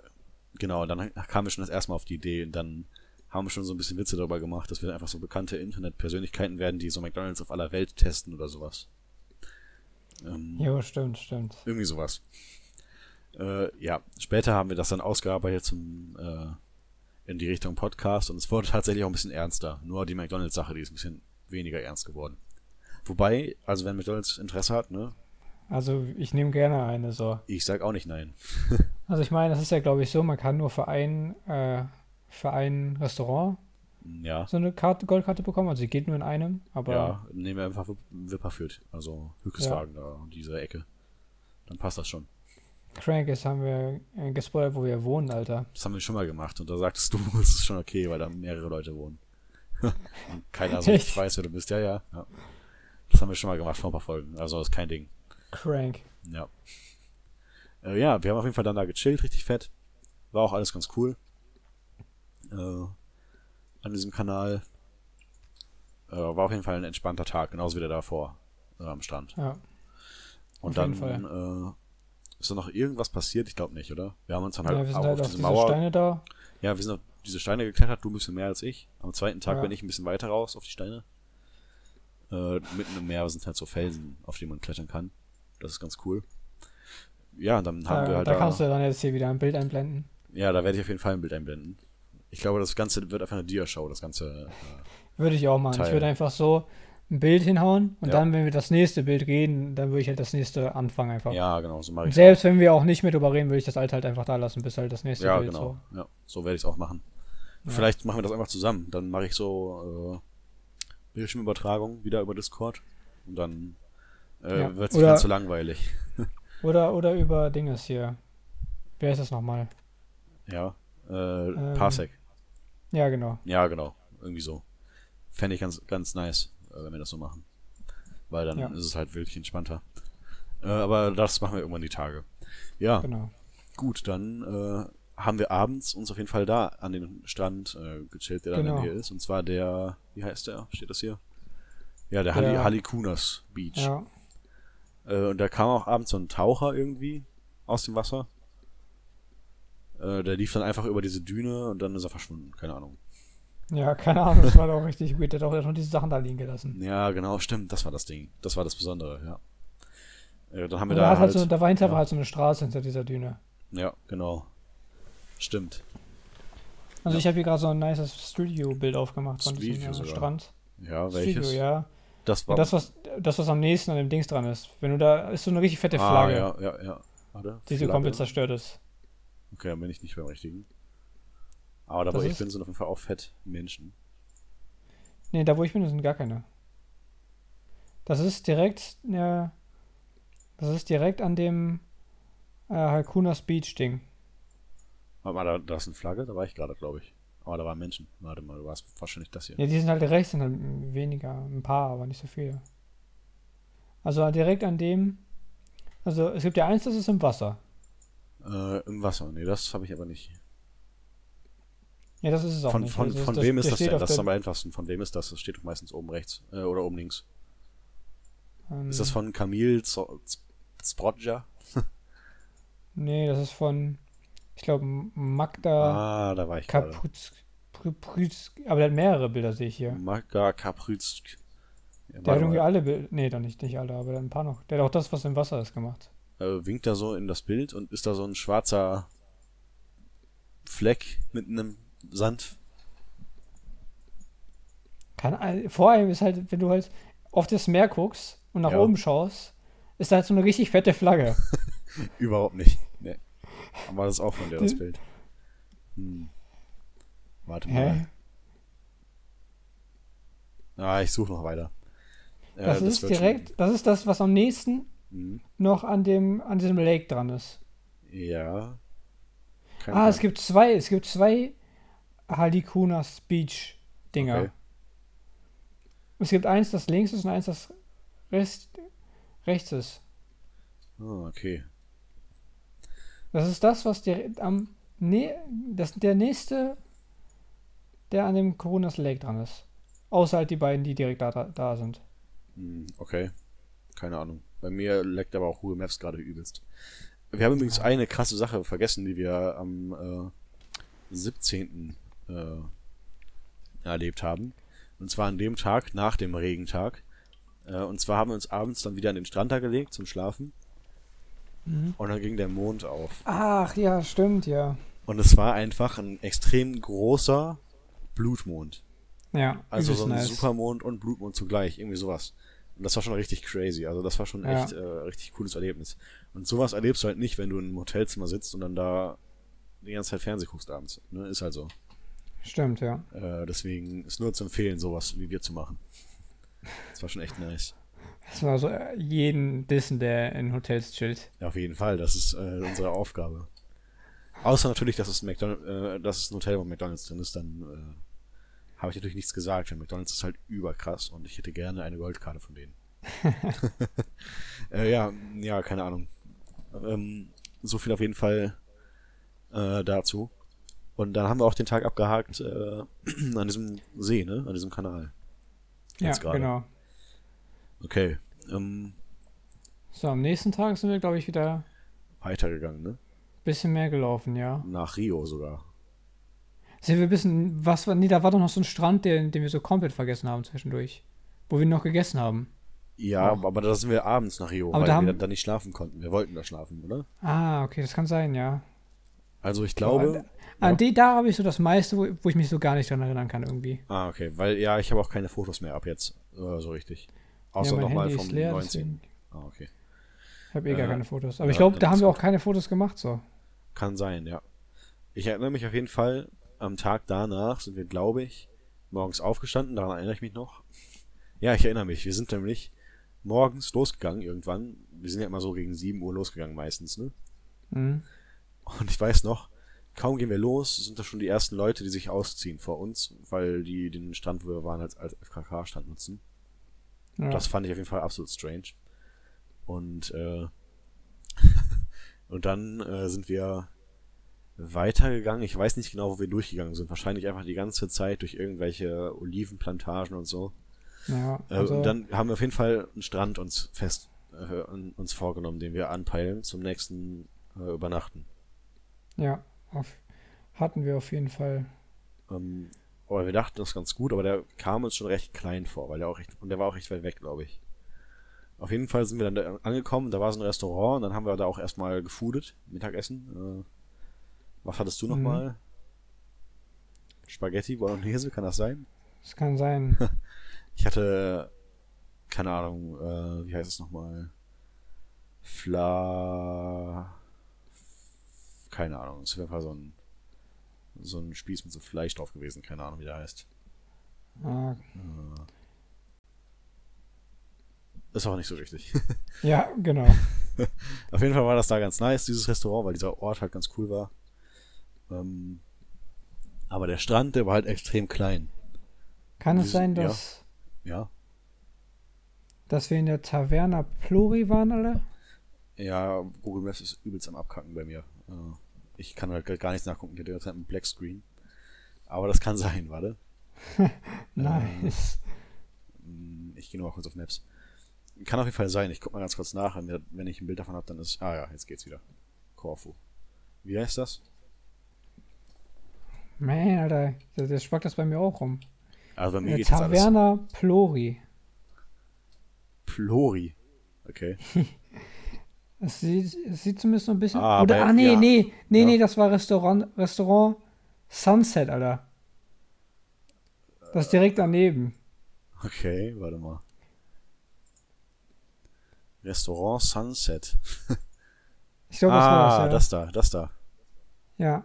genau, dann kamen wir schon das erste Mal auf die Idee, und dann haben wir schon so ein bisschen Witze darüber gemacht, dass wir einfach so bekannte Internetpersönlichkeiten werden, die so McDonalds auf aller Welt testen oder sowas. Ähm, jo, stimmt, stimmt. Irgendwie sowas. Äh, ja, später haben wir das dann ausgearbeitet zum äh, in die Richtung Podcast und es wurde tatsächlich auch ein bisschen ernster. Nur die McDonalds-Sache, die ist ein bisschen weniger ernst geworden. Wobei, also wenn McDonalds Interesse hat, ne? Also ich nehme gerne eine so. Ich sag auch nicht nein. also ich meine, das ist ja glaube ich so, man kann nur für ein, äh, für ein Restaurant ja. so eine Karte, Goldkarte bekommen. Also sie geht nur in einem, aber. Ja, nehmen wir einfach Wipperfürth, also Hückeswagen ja. da, diese Ecke. Dann passt das schon. Crank ist, haben wir äh, gespoilert, wo wir wohnen, Alter. Das haben wir schon mal gemacht und da sagtest du, es ist schon okay, weil da mehrere Leute wohnen. keiner so richtig weiß, wer du bist. Ja, ja, ja. Das haben wir schon mal gemacht vor ein paar Folgen. Also ist kein Ding. Crank. Ja. Äh, ja, wir haben auf jeden Fall dann da gechillt, richtig fett. War auch alles ganz cool. Äh, an diesem Kanal. Äh, war auf jeden Fall ein entspannter Tag, genauso wie der davor äh, am Strand. Ja. Und auf dann äh, ist da noch irgendwas passiert? Ich glaube nicht, oder? Wir haben uns dann halt, ja, wir sind halt auf diese Mauer. Steine da. Ja, wir sind auf diese Steine geklettert, du ein bisschen mehr als ich. Am zweiten Tag ja. bin ich ein bisschen weiter raus auf die Steine. Äh, mitten im Meer sind halt so Felsen, auf die man klettern kann. Das ist ganz cool. Ja, dann haben da, wir halt. Da, da kannst du dann jetzt hier wieder ein Bild einblenden. Ja, da werde ich auf jeden Fall ein Bild einblenden. Ich glaube, das Ganze wird einfach eine Dia-Show, das Ganze. Äh, würde ich auch machen. Teil. Ich würde einfach so ein Bild hinhauen und ja. dann, wenn wir das nächste Bild reden, dann würde ich halt das nächste anfangen einfach. Ja, genau, so mache ich Selbst auch. wenn wir auch nicht mehr drüber reden, würde ich das alte halt einfach da lassen, bis halt das nächste ja, Bild genau. so. Ja, so werde ich es auch machen. Ja. Vielleicht machen wir das einfach zusammen. Dann mache ich so äh, Bildschirmübertragung wieder über Discord und dann äh, ja. wird es nicht ganz so langweilig. oder, oder über Dinges hier. Wer ist das nochmal? Ja, äh, ähm, Parsec. Ja, genau. Ja, genau. Irgendwie so. Fände ich ganz, ganz nice. Äh, wenn wir das so machen. Weil dann ja. ist es halt wirklich entspannter. Äh, aber das machen wir irgendwann die Tage. Ja. Genau. Gut, dann äh, haben wir abends uns auf jeden Fall da an den Strand äh, gechillt, der genau. da in der genau. Nähe ist. Und zwar der, wie heißt der? Steht das hier? Ja, der, der Halikunas Beach. Ja. Äh, und da kam auch abends so ein Taucher irgendwie aus dem Wasser. Äh, der lief dann einfach über diese Düne und dann ist er verschwunden. Keine Ahnung. Ja, keine Ahnung, das war doch richtig weird. Der hat auch schon diese Sachen da liegen gelassen. Ja, genau, stimmt. Das war das Ding. Das war das Besondere, ja. Äh, dann haben wir da. Halt, halt so, da war hinter ja. war halt so eine Straße hinter dieser Düne. Ja, genau. Stimmt. Also ja. ich habe hier gerade so ein nices Studio-Bild aufgemacht von Street diesem äh, Strand. Ja, welches? Studio, ja. Das war. Ja, das, was, das, was am nächsten an dem Dings dran ist. Wenn du da, ist so eine richtig fette ah, Flagge. Ah, ja, ja, ja. Warte. Die so komplett zerstört ist. Okay, dann bin ich nicht beim richtigen. Aber da, wo ich bin, sind auf jeden Fall auch fett Menschen. Nee, da wo ich bin, sind gar keine. Das ist direkt, ja, das ist direkt an dem äh, Halkunas Beach Ding. Warte mal, da, da ist eine Flagge, da war ich gerade, glaube ich. Aber da waren Menschen. Warte mal, du warst wahrscheinlich das hier. Ja, die sind halt rechts, sind halt weniger, ein paar, aber nicht so viele. Also direkt an dem, also es gibt ja eins, das ist im Wasser. Äh, Im Wasser, nee, das habe ich aber nicht. Ja, das ist es auch von, nicht. Von, also von das, wem ist das denn? Das ist am einfachsten. Von wem ist das? Das steht doch meistens oben rechts äh, oder oben links. Ähm, ist das von Camille Sprodja? nee, das ist von, ich glaube, Magda Ah, da war ich Kapruz, aber der hat mehrere Bilder, sehe ich hier. Magda Kapruz. Ja, der hat irgendwie alle Bilder. Nee, doch nicht, nicht alle, aber ein paar noch. Der hat auch das, was im Wasser ist, gemacht. Äh, winkt da so in das Bild und ist da so ein schwarzer Fleck mit einem Sand. Kann, vor allem ist halt, wenn du halt auf das Meer guckst und nach ja. oben schaust, ist da halt so eine richtig fette Flagge. Überhaupt nicht. Nee. Aber das ist auch von dir, das Bild. Hm. Warte mal. Hä? Ah, ich suche noch weiter. Äh, das, das, ist direkt, schon... das ist das, was am nächsten mhm. noch an dem, an diesem Lake dran ist. Ja. Kein ah, Plan. es gibt zwei, es gibt zwei Halikunas Beach Dinger. Okay. Es gibt eins, das links ist und eins, das Rest, rechts ist. Oh, okay. Das ist das, was der am ne, das der nächste, der an dem Coronas Lake dran ist. Außer halt die beiden, die direkt da, da sind. Hm, okay. Keine Ahnung. Bei mir leckt aber auch Google Maps gerade übelst. Wir haben übrigens eine krasse Sache vergessen, die wir am äh, 17. Äh, erlebt haben. Und zwar an dem Tag nach dem Regentag. Äh, und zwar haben wir uns abends dann wieder an den Strand da gelegt zum Schlafen. Mhm. Und dann ging der Mond auf. Ach ja, stimmt, ja. Und es war einfach ein extrem großer Blutmond. Ja. Also so ein nice. Supermond und Blutmond zugleich, irgendwie sowas. Und das war schon richtig crazy. Also das war schon ja. echt äh, richtig cooles Erlebnis. Und sowas erlebst du halt nicht, wenn du in einem Hotelzimmer sitzt und dann da die ganze Zeit Fernsehen guckst abends. Ne? Ist halt so. Stimmt, ja. Äh, deswegen ist nur zu empfehlen, sowas wie wir zu machen. Das war schon echt nice. Das war so äh, jeden Dissen, der in Hotels chillt. Ja, auf jeden Fall. Das ist äh, unsere Aufgabe. Außer natürlich, dass es, McDonald, äh, dass es ein Hotel, wo McDonalds drin ist, dann äh, habe ich natürlich nichts gesagt, weil McDonalds ist halt überkrass und ich hätte gerne eine Goldkarte von denen. äh, ja, ja, keine Ahnung. Ähm, so viel auf jeden Fall äh, dazu. Und dann haben wir auch den Tag abgehakt äh, an diesem See, ne? An diesem Kanal. Jetzt ja, grade. genau. Okay. Ähm, so, am nächsten Tag sind wir, glaube ich, wieder weitergegangen, ne? Bisschen mehr gelaufen, ja. Nach Rio sogar. Sind wir ein bisschen, was war, nee, da war doch noch so ein Strand, den, den wir so komplett vergessen haben zwischendurch. Wo wir noch gegessen haben. Ja, auch. aber da sind wir abends nach Rio, aber weil da wir dann nicht schlafen konnten. Wir wollten da schlafen, oder? Ah, okay, das kann sein, ja. Also ich glaube. An ja. die, da habe ich so das meiste, wo, wo, ich mich so gar nicht dran erinnern kann irgendwie. Ah, okay. Weil ja, ich habe auch keine Fotos mehr ab jetzt. Äh, so richtig. Außer ja, nochmal vom leer, 19. Deswegen. Ah, okay. Ich habe eh äh, gar keine Fotos. Aber ja, ich glaube, da haben wir auch keine Fotos gemacht, so. Kann sein, ja. Ich erinnere mich auf jeden Fall, am Tag danach sind wir, glaube ich, morgens aufgestanden, daran erinnere ich mich noch. Ja, ich erinnere mich. Wir sind nämlich morgens losgegangen irgendwann. Wir sind ja immer so gegen 7 Uhr losgegangen meistens, ne? Mhm. Und ich weiß noch, kaum gehen wir los, sind da schon die ersten Leute, die sich ausziehen vor uns, weil die den Strand, wo wir waren, als, als FKK-Stand nutzen. Ja. Das fand ich auf jeden Fall absolut strange. Und, äh, und dann äh, sind wir weitergegangen. Ich weiß nicht genau, wo wir durchgegangen sind. Wahrscheinlich einfach die ganze Zeit durch irgendwelche Olivenplantagen und so. Ja, äh, also äh, und dann haben wir auf jeden Fall einen Strand uns fest äh, uns vorgenommen, den wir anpeilen zum nächsten äh, Übernachten. Ja, auf, hatten wir auf jeden Fall. Ähm, aber wir dachten das ganz gut, aber der kam uns schon recht klein vor, weil der auch recht, und der war auch recht weit weg, glaube ich. Auf jeden Fall sind wir dann da angekommen, da war so ein Restaurant und dann haben wir da auch erstmal gefoodet, Mittagessen. Äh, was hattest du nochmal? Mhm. Spaghetti Bolognese, kann das sein? Das kann sein. ich hatte, keine Ahnung, äh, wie heißt es nochmal? Fla keine Ahnung. Es ist auf jeden Fall so ein, so ein Spieß mit so Fleisch drauf gewesen. Keine Ahnung, wie der heißt. Ah. Äh. Ist auch nicht so wichtig. ja, genau. auf jeden Fall war das da ganz nice, dieses Restaurant, weil dieser Ort halt ganz cool war. Ähm, aber der Strand, der war halt extrem klein. Kann es sein, dass. Ja. ja. Dass wir in der Taverna Pluri waren, alle? Ja, Google Maps ist übelst am Abkacken bei mir. Uh, ich kann halt gar nichts nachgucken, ich hatte jetzt einen Black Screen. Aber das kann sein, warte. nice. Ähm, ich gehe nur mal kurz auf Maps. Kann auf jeden Fall sein, ich guck mal ganz kurz nach, wenn ich ein Bild davon habe, dann ist. Ah ja, jetzt geht's wieder. Corfu. Wie heißt das? Man, Alter, der, der das bei mir auch rum. Also bei mir geht Taverna alles. Plori. Plori. Okay. Es sieht, es sieht zumindest so ein bisschen. Ah, Oder, ah, nee, ja. nee, nee, ja. nee, das war Restaurant, Restaurant Sunset, Alter. Das ist direkt daneben. Okay, warte mal. Restaurant Sunset. ich glaube, das ah, war das, ja. das da, das da. Ja.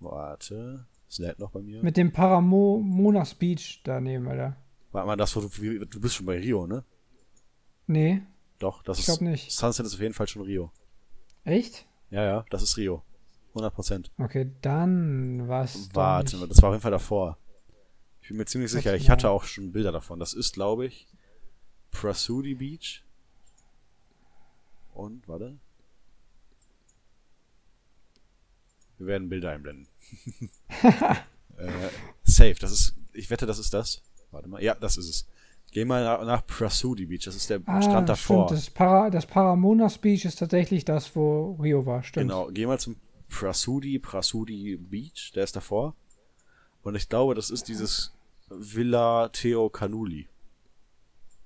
Warte, es lädt noch bei mir. Mit dem Paramonas Beach daneben, Alter. Warte mal, das, du, du bist schon bei Rio, ne? Nee. Doch, das ich ist. nicht. Sunset ist auf jeden Fall schon Rio. Echt? Ja, ja, das ist Rio. 100 Prozent. Okay, dann was. Warte, das war auf jeden Fall davor. Ich bin mir ziemlich sicher, ich hatte auch schon Bilder davon. Das ist, glaube ich, Prasudi Beach. Und, warte. Wir werden Bilder einblenden. äh, safe, das ist. Ich wette, das ist das. Warte mal. Ja, das ist es. Geh mal nach, nach Prasudi Beach, das ist der ah, Strand davor. Stimmt, das, Para, das Paramonas Beach ist tatsächlich das, wo Rio war, stimmt. Genau, geh mal zum Prasudi, Prasudi Beach, der ist davor. Und ich glaube, das ist dieses Villa Theo Canuli.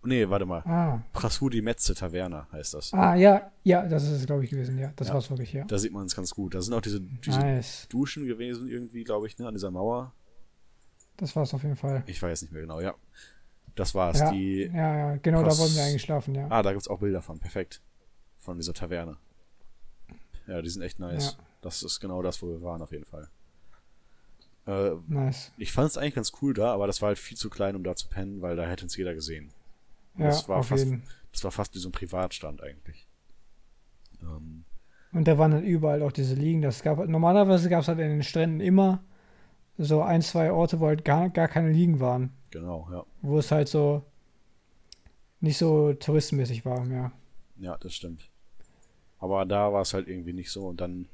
Nee, warte mal. Ah. Prasudi Metze Taverna heißt das. Ah, ja, ja, das ist es, glaube ich, gewesen, ja. Das Ja. war's wirklich, ja. Da sieht man es ganz gut. Da sind auch diese, diese Nice. Duschen gewesen, irgendwie, glaube ich, ne, an dieser Mauer. Das war's auf jeden Fall. Ich weiß nicht mehr genau, ja. Das war's. Ja, Die, ja, ja, genau, Pros- da wollen wir eigentlich schlafen, ja. Ah, da gibt's auch Bilder von. Perfekt. Von dieser Taverne. Ja, die sind echt nice. Ja. Das ist genau das, wo wir waren, auf jeden Fall. Äh, Nice. ich fand es eigentlich ganz cool da, aber das war halt viel zu klein, um da zu pennen, weil da hätte uns jeder gesehen. Und Ja, das war auf fast, jeden. Das war fast wie so ein Privatstand eigentlich. Ähm, Und da waren dann überall auch diese Liegen. Das gab, normalerweise gab es halt in den Stränden immer so ein, zwei Orte, wo halt gar, gar keine Liegen waren. genau, ja. Wo es halt so nicht so touristenmäßig war, ja. Ja, das stimmt. Aber da war es halt irgendwie nicht so. Und dann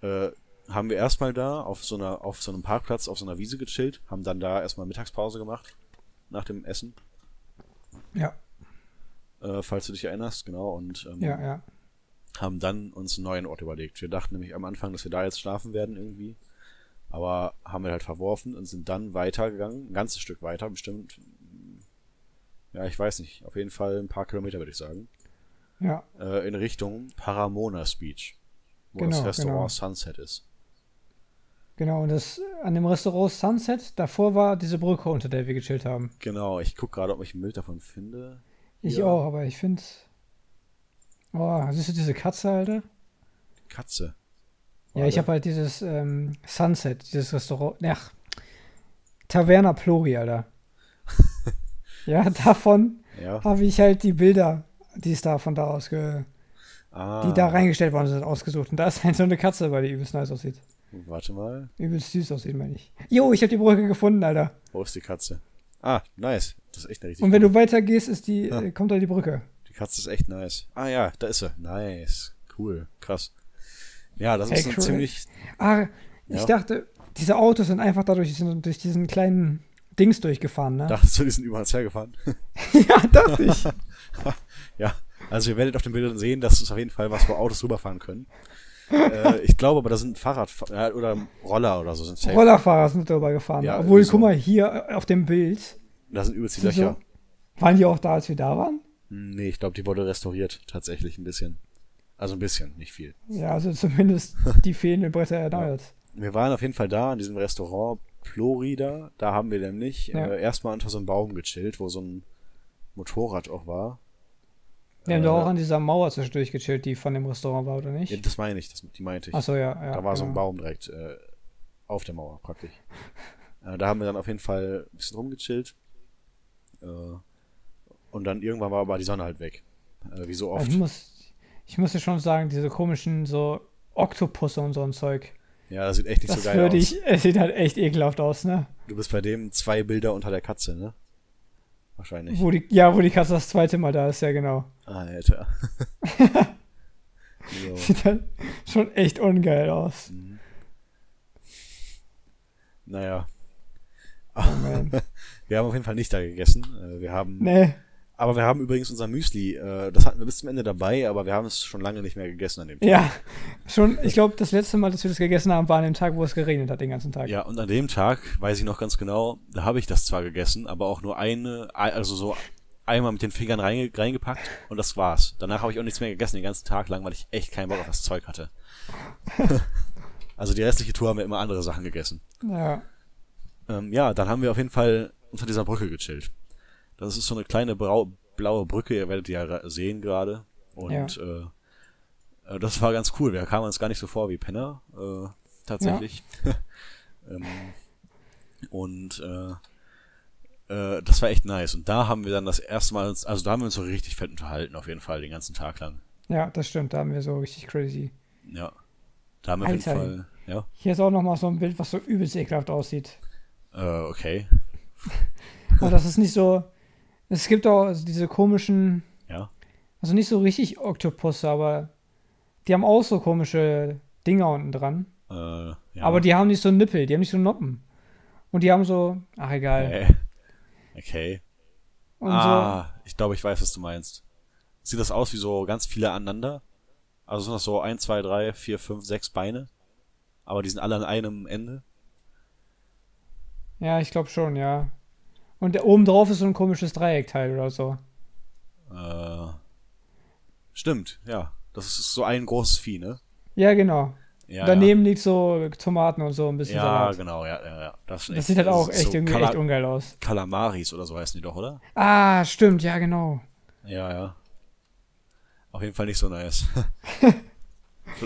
äh, haben wir erstmal da auf so einer, auf so einem Parkplatz, auf so einer Wiese gechillt, haben dann da erstmal Mittagspause gemacht nach dem Essen, Ja, äh, falls du dich erinnerst, genau, und ähm, ja, ja. haben dann uns einen neuen Ort überlegt. Wir dachten nämlich am Anfang, dass wir da jetzt schlafen werden irgendwie. Aber haben wir halt verworfen und sind dann weitergegangen, ein ganzes Stück weiter, bestimmt, ja, ich weiß nicht, auf jeden Fall ein paar Kilometer, würde ich sagen. Ja, äh, in Richtung Paramonas Beach, wo Genau, das Restaurant genau. Sunset ist. genau. Und das an dem Restaurant Sunset, davor war diese Brücke, unter der wir gechillt haben. Genau, ich gucke gerade, ob ich ein Bild davon finde. Ich Ja. auch, aber ich finde. Oh, siehst du diese Katze, Alter? Katze. Ja, ich habe halt dieses ähm, Sunset, dieses Restaurant. Ach, Taverna Plori, Alter. ja, davon Ja. habe ich halt die Bilder, die es da von da aus, ge Ah, die da reingestellt worden sind, ausgesucht. Und da ist halt so eine Katze, weil die übelst nice aussieht. Warte mal. Übelst süß aussieht, meine ich. Jo, ich habe die Brücke gefunden, Alter. Wo ist die Katze? Ah, nice. Das ist echt eine richtig. Und wenn du weitergehst, ist die, Ja. äh, kommt da die Brücke. Die Katze ist echt nice. Ah ja, da ist sie. Nice. Cool. Krass. Ja, das ist ziemlich. Ah, ich Ja. dachte, diese Autos sind einfach dadurch sind durch diesen kleinen Dings durchgefahren, ne? Dachtest du, die sind über uns hergefahren? ja, dachte ich. ja. Also ihr werdet auf den Bildern sehen, das ist auf jeden Fall was, wo Autos rüberfahren können. äh, ich glaube aber, da sind Fahrrad ja, oder Roller oder so sind safe. Rollerfahrer sind darüber gefahren. Ja, Obwohl, so. guck mal, hier äh, auf dem Bild, Da sind übelst die Sind so- Löcher. waren die auch da, als wir da waren? Hm, Nee, ich glaube, die wurde restauriert, tatsächlich ein bisschen. Also ein bisschen, nicht viel. Ja, also zumindest die fehlenden Bretter erneuert. Wir waren auf jeden Fall da, in diesem Restaurant Florida. Da haben wir nämlich Ja. äh, erstmal unter so einem Baum gechillt, wo so ein Motorrad auch war. Wir haben Äh, doch auch an dieser Mauer zwischendurch gechillt, die von dem Restaurant war, oder Ja, nicht? das meine ich, das, die meinte ich. Achso, ja, ja. da war so ein genau. Baum direkt äh, auf der Mauer praktisch. äh, da haben wir dann auf jeden Fall ein bisschen rumgechillt. Äh, und dann irgendwann war aber die Sonne halt weg. Äh, wie so Also oft. Ich muss, ich muss dir schon sagen, diese komischen so Oktopusse und so ein Zeug. Ja, das sieht echt nicht Das so geil aus. ich, es sieht halt echt ekelhaft aus, ne? Du bist bei dem zwei Bilder unter der Katze, ne? Wahrscheinlich. Wo die, ja, wo die Katze das zweite Mal da ist, ja genau. Alter. so. Sieht halt schon echt ungeil aus. Naja. Oh. Wir haben auf jeden Fall nicht da gegessen. Äh, Wir haben, nee, aber wir haben übrigens unser Müsli, äh, das hatten wir bis zum Ende dabei, aber wir haben es schon lange nicht mehr gegessen an dem Tag. ja. Schon, ich glaube, das letzte Mal, dass wir das gegessen haben, war an dem Tag, wo es geregnet hat, den ganzen Tag. Ja, und an dem Tag, weiß ich noch ganz genau, da habe ich das zwar gegessen, aber auch nur eine, also so einmal mit den Fingern reinge reingepackt und das war's. Danach habe ich auch nichts mehr gegessen den ganzen Tag lang, weil ich echt keinen Bock auf das Zeug hatte. also die restliche Tour haben wir immer andere Sachen gegessen. Ja. Ähm, ja, dann haben wir auf jeden Fall unter dieser Brücke gechillt. Das ist so eine kleine brau blaue Brücke, ihr werdet die ja sehen gerade. Und äh, äh, das war ganz cool. Wir kamen uns gar nicht so vor wie Penner, äh, tatsächlich. ähm, und äh, äh, das war echt nice. Und da haben wir dann das erste Mal uns, also da haben wir uns so richtig fett unterhalten, auf jeden Fall, den ganzen Tag lang. Ja, das stimmt. Da haben wir so richtig crazy. Ja. Da haben wir auf jeden Alter. Fall, ja, Hier ist auch noch mal so ein Bild, was so übelst ekelhaft aussieht. äh, okay, Und das ist nicht so. Es gibt auch also diese komischen, ja. also nicht so richtig Oktopusse, aber die haben auch so komische Dinger unten dran. Äh, ja. Aber die haben nicht so Nippel, die haben nicht so Noppen. Und die haben so, ach egal. Okay. Und ah, ich glaube, ich weiß, was du meinst. Sieht das aus wie so ganz viele aneinander? Also sind das so 1, 2, 3, 4, 5, 6 Beine? Aber die sind alle an einem Ende? so, ja, ich glaube schon, ja. Und der, oben drauf ist so ein komisches Dreieckteil oder so. Äh, stimmt, ja. Das ist so ein großes Vieh, ne? Ja, genau. Ja, Daneben ja. liegt so Tomaten und so ein bisschen Ja, Salat. genau, ja, ja, ja. Das, das sieht halt auch echt so irgendwie Kala echt ungeil aus. Kalamaris oder so heißen die doch, oder? Ah, stimmt, ja, genau. Ja, ja. Auf jeden Fall nicht so nice.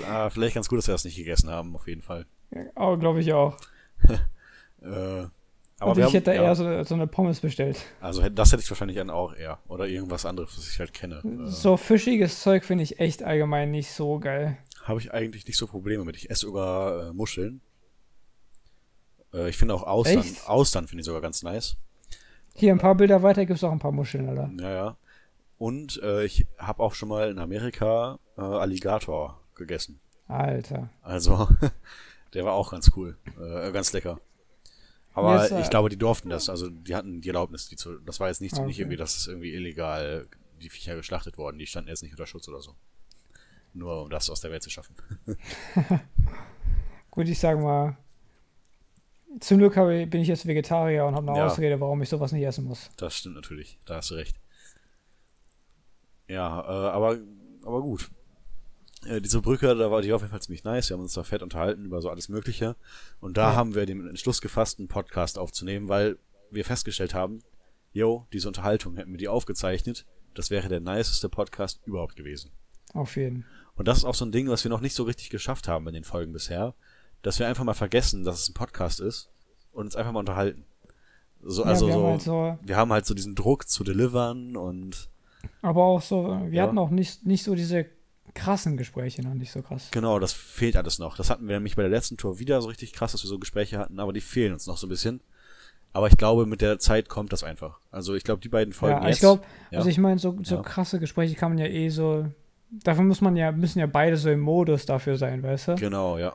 Ah, vielleicht ganz gut, dass wir das nicht gegessen haben, auf jeden Fall. Ja, oh, glaube ich auch. äh, aber Und ich haben, hätte ja, eher so, so, eine Pommes bestellt. Also das hätte ich wahrscheinlich dann auch eher. Oder irgendwas anderes, was ich halt kenne. Äh. So fischiges Zeug finde ich echt allgemein nicht so geil. Habe ich eigentlich nicht so Probleme mit. Ich esse sogar äh, Muscheln. Äh, ich finde auch Austern. Echt? Austern finde ich sogar ganz nice. Hier ein paar Bilder weiter gibt es auch ein paar Muscheln, Alter. Ja, ja. Und äh, ich habe auch schon mal in Amerika äh, Alligator gegessen. Alter. Also, der war auch ganz cool. Äh, ganz lecker. Aber yes, ich glaube, die durften das. Also, die hatten die Erlaubnis, die zu. Das war jetzt nicht, okay. nicht irgendwie, dass es irgendwie illegal die Viecher geschlachtet worden. Die standen jetzt nicht unter Schutz oder so. Nur um das aus der Welt zu schaffen. Gut, ich sag mal, zum Glück bin ich jetzt Vegetarier und habe eine ja. Ausrede, warum ich sowas nicht essen muss. Das stimmt natürlich, da hast du recht. Ja, äh, aber, aber gut. Äh, diese Brücke, da war die auf jeden Fall ziemlich nice. Wir haben uns da fett unterhalten über so alles Mögliche. Und da ja. haben wir den Entschluss gefasst, einen Podcast aufzunehmen, weil wir festgestellt haben, yo, diese Unterhaltung hätten wir die aufgezeichnet. Das wäre der niceste Podcast überhaupt gewesen. Auf jeden. Und das ist auch so ein Ding, was wir noch nicht so richtig geschafft haben in den Folgen bisher, dass wir einfach mal vergessen, dass es ein Podcast ist und uns einfach mal unterhalten. So, ja, also wir, so, haben halt so, wir haben halt so diesen Druck zu delivern und. Aber auch so, wir ja. hatten auch nicht, nicht so diese krassen Gespräche noch nicht so krass. Genau, das fehlt alles noch. Das hatten wir nämlich bei der letzten Tour wieder so richtig krass, dass wir so Gespräche hatten, aber die fehlen uns noch so ein bisschen. Aber ich glaube, mit der Zeit kommt das einfach. Also ich glaube, die beiden Folgen ja, jetzt. Ich glaube, ja. also ich meine, so, so ja. krasse Gespräche kann man ja eh so dafür muss man ja, müssen ja beide so im Modus dafür sein, weißt du? Genau, ja.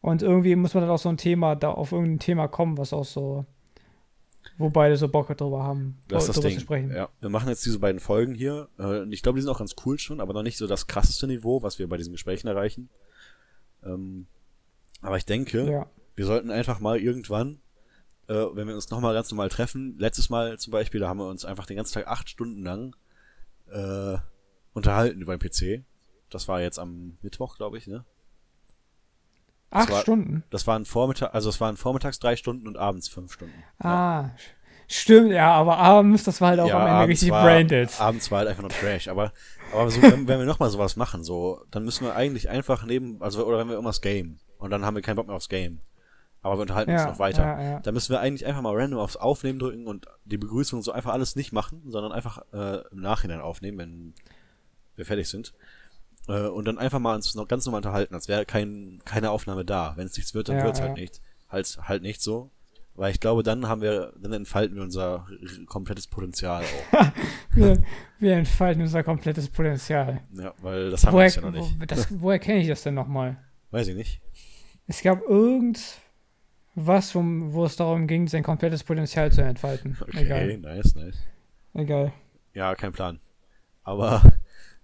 Und irgendwie muss man dann auch so ein Thema, da auf irgendein Thema kommen, was auch so, wo beide so Bock drüber haben, das ist das Ding. zu sprechen. Ja, wir machen jetzt diese beiden Folgen hier. Äh, ich glaube, die sind auch ganz cool schon, aber noch nicht so das krasseste Niveau, was wir bei diesen Gesprächen erreichen. Ähm, aber ich denke, ja. wir sollten einfach mal irgendwann, äh, wenn wir uns nochmal ganz normal treffen, letztes Mal zum Beispiel, da haben wir uns einfach den ganzen Tag acht Stunden lang äh, unterhalten über den PC. Das war jetzt am Mittwoch, glaube ich, ne? Acht war, Stunden? Das waren Vormittag, also es waren vormittags drei Stunden und abends fünf Stunden. Ah, ja. stimmt, ja, aber abends, das war halt auch ja, am Ende richtig war, branded. Abends war halt einfach nur Trash, aber, aber so, wenn, wenn wir nochmal sowas machen, so, dann müssen wir eigentlich einfach neben, also, oder wenn wir irgendwas game und dann haben wir keinen Bock mehr aufs Game. Aber wir unterhalten ja, uns noch weiter. Ja, ja. Da müssen wir eigentlich einfach mal random aufs Aufnehmen drücken und die Begrüßung so einfach alles nicht machen, sondern einfach äh, im Nachhinein aufnehmen, wenn wir fertig sind. Äh, und dann einfach mal uns noch ganz normal unterhalten, als wäre kein, keine Aufnahme da. Wenn es nichts wird, dann ja, wird's ja. halt nicht. Halt, halt nicht so. Weil ich glaube, dann haben wir, dann entfalten wir unser komplettes Potenzial auch. wir, wir, entfalten unser komplettes Potenzial. Ja, weil das haben woher, wir ja noch nicht. Wo, das, woher kenne ich das denn nochmal? Weiß ich nicht. Es gab irgendwas, wo, wo es darum ging, sein komplettes Potenzial zu entfalten. Okay, Egal. nice, nice. Egal. Ja, kein Plan. Aber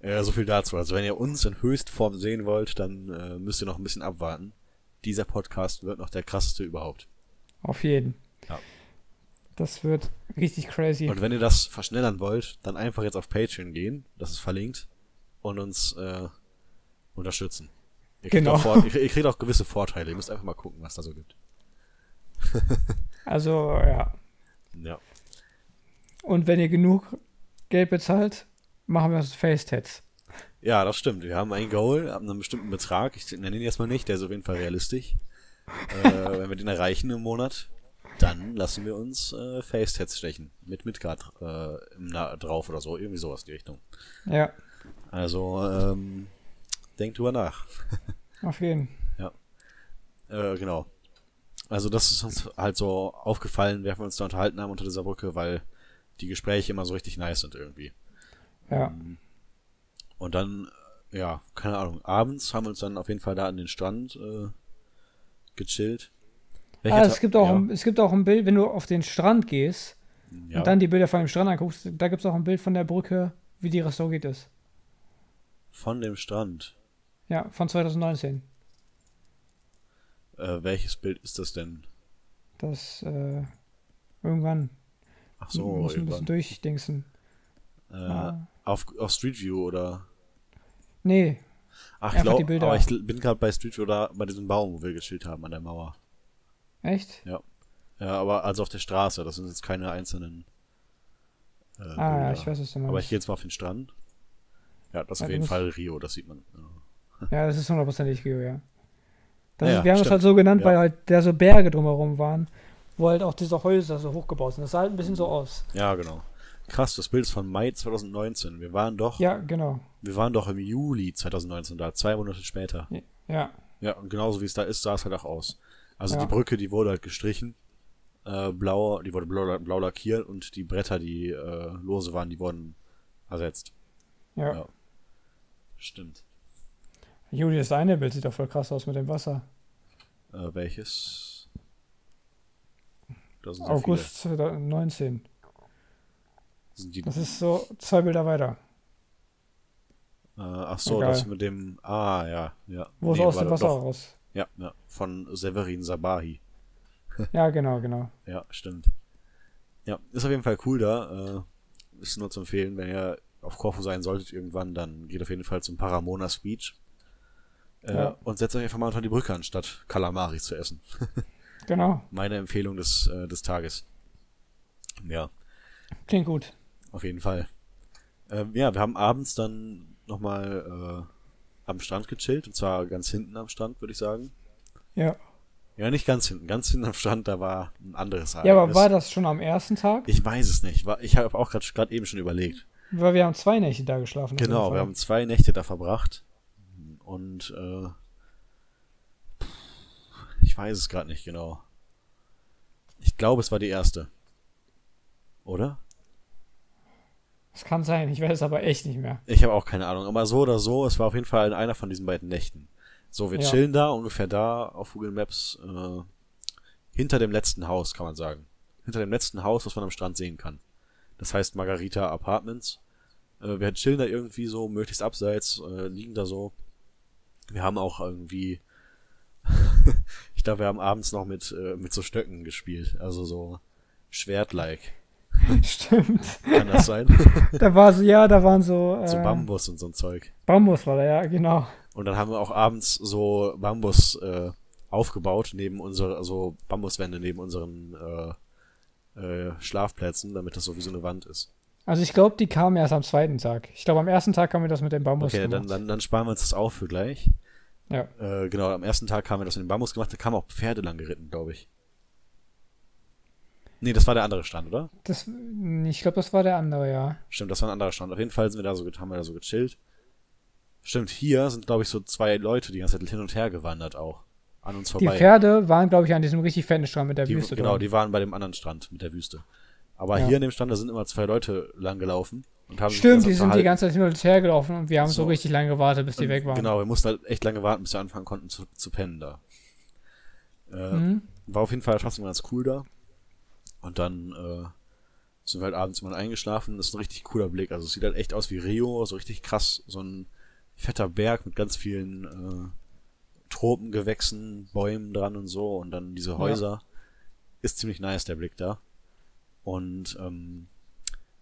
ja, so viel dazu. Also wenn ihr uns in Höchstform sehen wollt, dann äh, müsst ihr noch ein bisschen abwarten. Dieser Podcast wird noch der krasseste überhaupt. Auf jeden. Ja. Das wird richtig crazy. Und wenn ihr das verschnellern wollt, dann einfach jetzt auf Patreon gehen, das ist verlinkt, und uns äh, unterstützen. Ihr kriegt, genau. auch, ihr, ihr kriegt auch gewisse Vorteile. Ihr müsst einfach mal gucken, was da so gibt. also, ja. Ja. Und wenn ihr genug Geld bezahlt, machen wir Face-Tats. Ja, das stimmt. Wir haben ein Goal ab einem bestimmten Betrag. Ich nenne ihn erstmal nicht, der ist auf jeden Fall realistisch. äh, wenn wir den erreichen im Monat, dann lassen wir uns äh, Face-Tats stechen. Mit Midgard äh, drauf oder so. Irgendwie sowas in die Richtung. Ja. Also, ähm, denkt drüber nach. auf jeden. Ja. Äh, genau. Also das ist uns halt so aufgefallen, während wir uns da unterhalten haben unter dieser Brücke, weil die Gespräche immer so richtig nice sind irgendwie. Ja. Ähm, und dann, ja, keine Ahnung, abends haben wir uns dann auf jeden Fall da an den Strand äh, gechillt. ah, es gibt, auch ja. ein, es gibt auch ein Bild, wenn du auf den Strand gehst ja. und dann die Bilder von dem Strand anguckst, da gibt es auch ein Bild von der Brücke, wie die restauriert ist. Von dem Strand? Ja, von 2019. Äh, welches Bild ist das denn? Das, äh, irgendwann Ach so, Muss ein irgendwann. bisschen durchdingsen. Äh, Ah. Auf, auf Street View oder. Nee, Ach, ich glaube, aber ich bin gerade bei Street View da bei diesem Baum, wo wir gechillt haben an der Mauer. echt? Ja. Ja, aber also auf der Straße, das sind jetzt keine einzelnen. Äh, Ah, Bilder. ja, ich weiß, was du meinst. Aber ich gehe jetzt mal auf den Strand. Ja, das ist Ja, auf jeden musst- Fall Rio, das sieht man. Ja. Ja, das ist hundertprozentig Geo, ja. Das Ja, ist, wir haben es halt so genannt, weil halt da so Berge drumherum waren, wo halt auch diese Häuser so hochgebaut sind. Das sah halt ein bisschen so aus. ja, genau. Krass, das Bild ist von Mai 2019. Wir waren doch, Ja, genau. wir waren doch im Juli 2019 da, zwei Monate später. Ja, Ja, und genauso wie es da ist, sah es halt auch aus. Also Ja. die Brücke, die wurde halt gestrichen, äh, blau, die wurde blau, blau lackiert und die Bretter, die äh, lose waren, die wurden ersetzt. ja. Ja. Stimmt. Juli, das eine Bild sieht doch voll krass aus mit dem Wasser. Äh, welches? August 2019. Viele. Sind die, Das ist so zwei Bilder weiter. äh, ach so, Egal. das mit dem. Ah, ja, ja. Wo es Nee, aus war dem Wasser doch. raus. Ja, ja. Von Severin Sabahi. Ja, genau, genau. Ja, stimmt. Ja, ist auf jeden Fall cool da. Äh, ist nur zu empfehlen, wenn ihr auf Korfu sein solltet irgendwann, dann geht auf jeden Fall zum Paramonas Beach. Äh, Ja. Und setzt euch einfach mal unter die Brücke, anstatt Kalamari zu essen. Genau. Meine Empfehlung des, äh, des Tages. Ja, Klingt gut. Auf jeden Fall. Ähm, ja, wir haben abends dann nochmal äh, am Strand gechillt, und zwar ganz hinten am Strand, würde ich sagen. Ja. Ja, nicht ganz hinten. Ganz hinten am Strand, da war ein anderes Ja, aber Ereignis. war das schon am ersten Tag? Ich weiß es nicht. Ich habe auch gerade eben schon überlegt. Weil wir haben zwei Nächte da geschlafen. Genau, wir haben zwei Nächte da verbracht. Und äh, ich weiß es gerade nicht genau. Ich glaube, es war die erste. Oder? Das kann sein, ich weiß es aber echt nicht mehr. Ich habe auch keine Ahnung. Aber so oder so, es war auf jeden Fall in einer von diesen beiden Nächten. So, wir Ja. chillen da, ungefähr da auf Google Maps, äh, hinter dem letzten Haus, kann man sagen. Hinter dem letzten Haus, was man am Strand sehen kann. Das heißt Margarita Apartments. Äh, wir chillen da irgendwie so, möglichst abseits, äh, liegen da so. Wir haben auch irgendwie, ich glaube, wir haben abends noch mit, äh, mit so Stöcken gespielt. Also so Schwert-like. Stimmt. Kann das sein? Da war so, ja, da waren so. Äh, so Bambus und so ein Zeug. Bambus war da, ja, genau. Und dann haben wir auch abends so Bambus äh, aufgebaut, neben unsere, also Bambuswände neben unseren äh, äh, Schlafplätzen, damit das so wie so eine Wand ist. Also ich glaube, die kamen erst am zweiten Tag. Ich glaube, am ersten Tag haben wir das mit dem Bambus Okay, dann, gemacht. dann, dann sparen wir uns das auf für gleich. ja. Äh, genau, am ersten Tag haben wir das mit dem Bambus gemacht, da kamen auch Pferde lang geritten, glaube ich. Nee, das war der andere Stand, oder? Das, ich glaube, das war der andere, ja. Stimmt, das war ein anderer Stand. Auf jeden Fall sind wir da so, haben wir da so gechillt. Stimmt, hier sind, glaube ich, so zwei Leute die ganze Zeit hin und her gewandert auch. An uns Die vorbei. Pferde waren, glaube ich, an diesem richtig fetten Strand mit der Die, Wüste genau, dran. die waren bei dem anderen Strand mit der Wüste. Aber Ja. hier an dem Stand, da sind immer zwei Leute lang gelaufen und haben Stimmt, die sind die ganze Zeit hin und her gelaufen und wir haben so, So. richtig lange gewartet, bis die weg waren. Genau, wir mussten halt echt lange warten, bis wir anfangen konnten zu, zu pennen da. Äh, Mhm. War auf jeden Fall trotzdem ganz cool da. Und dann äh, sind wir halt abends mal eingeschlafen. Das ist ein richtig cooler Blick. Also es sieht halt echt aus wie Rio, so richtig krass. So ein fetter Berg mit ganz vielen äh, Tropengewächsen, Bäumen dran und so. Und dann diese Häuser. Ist ziemlich nice, der Blick da. Und ähm,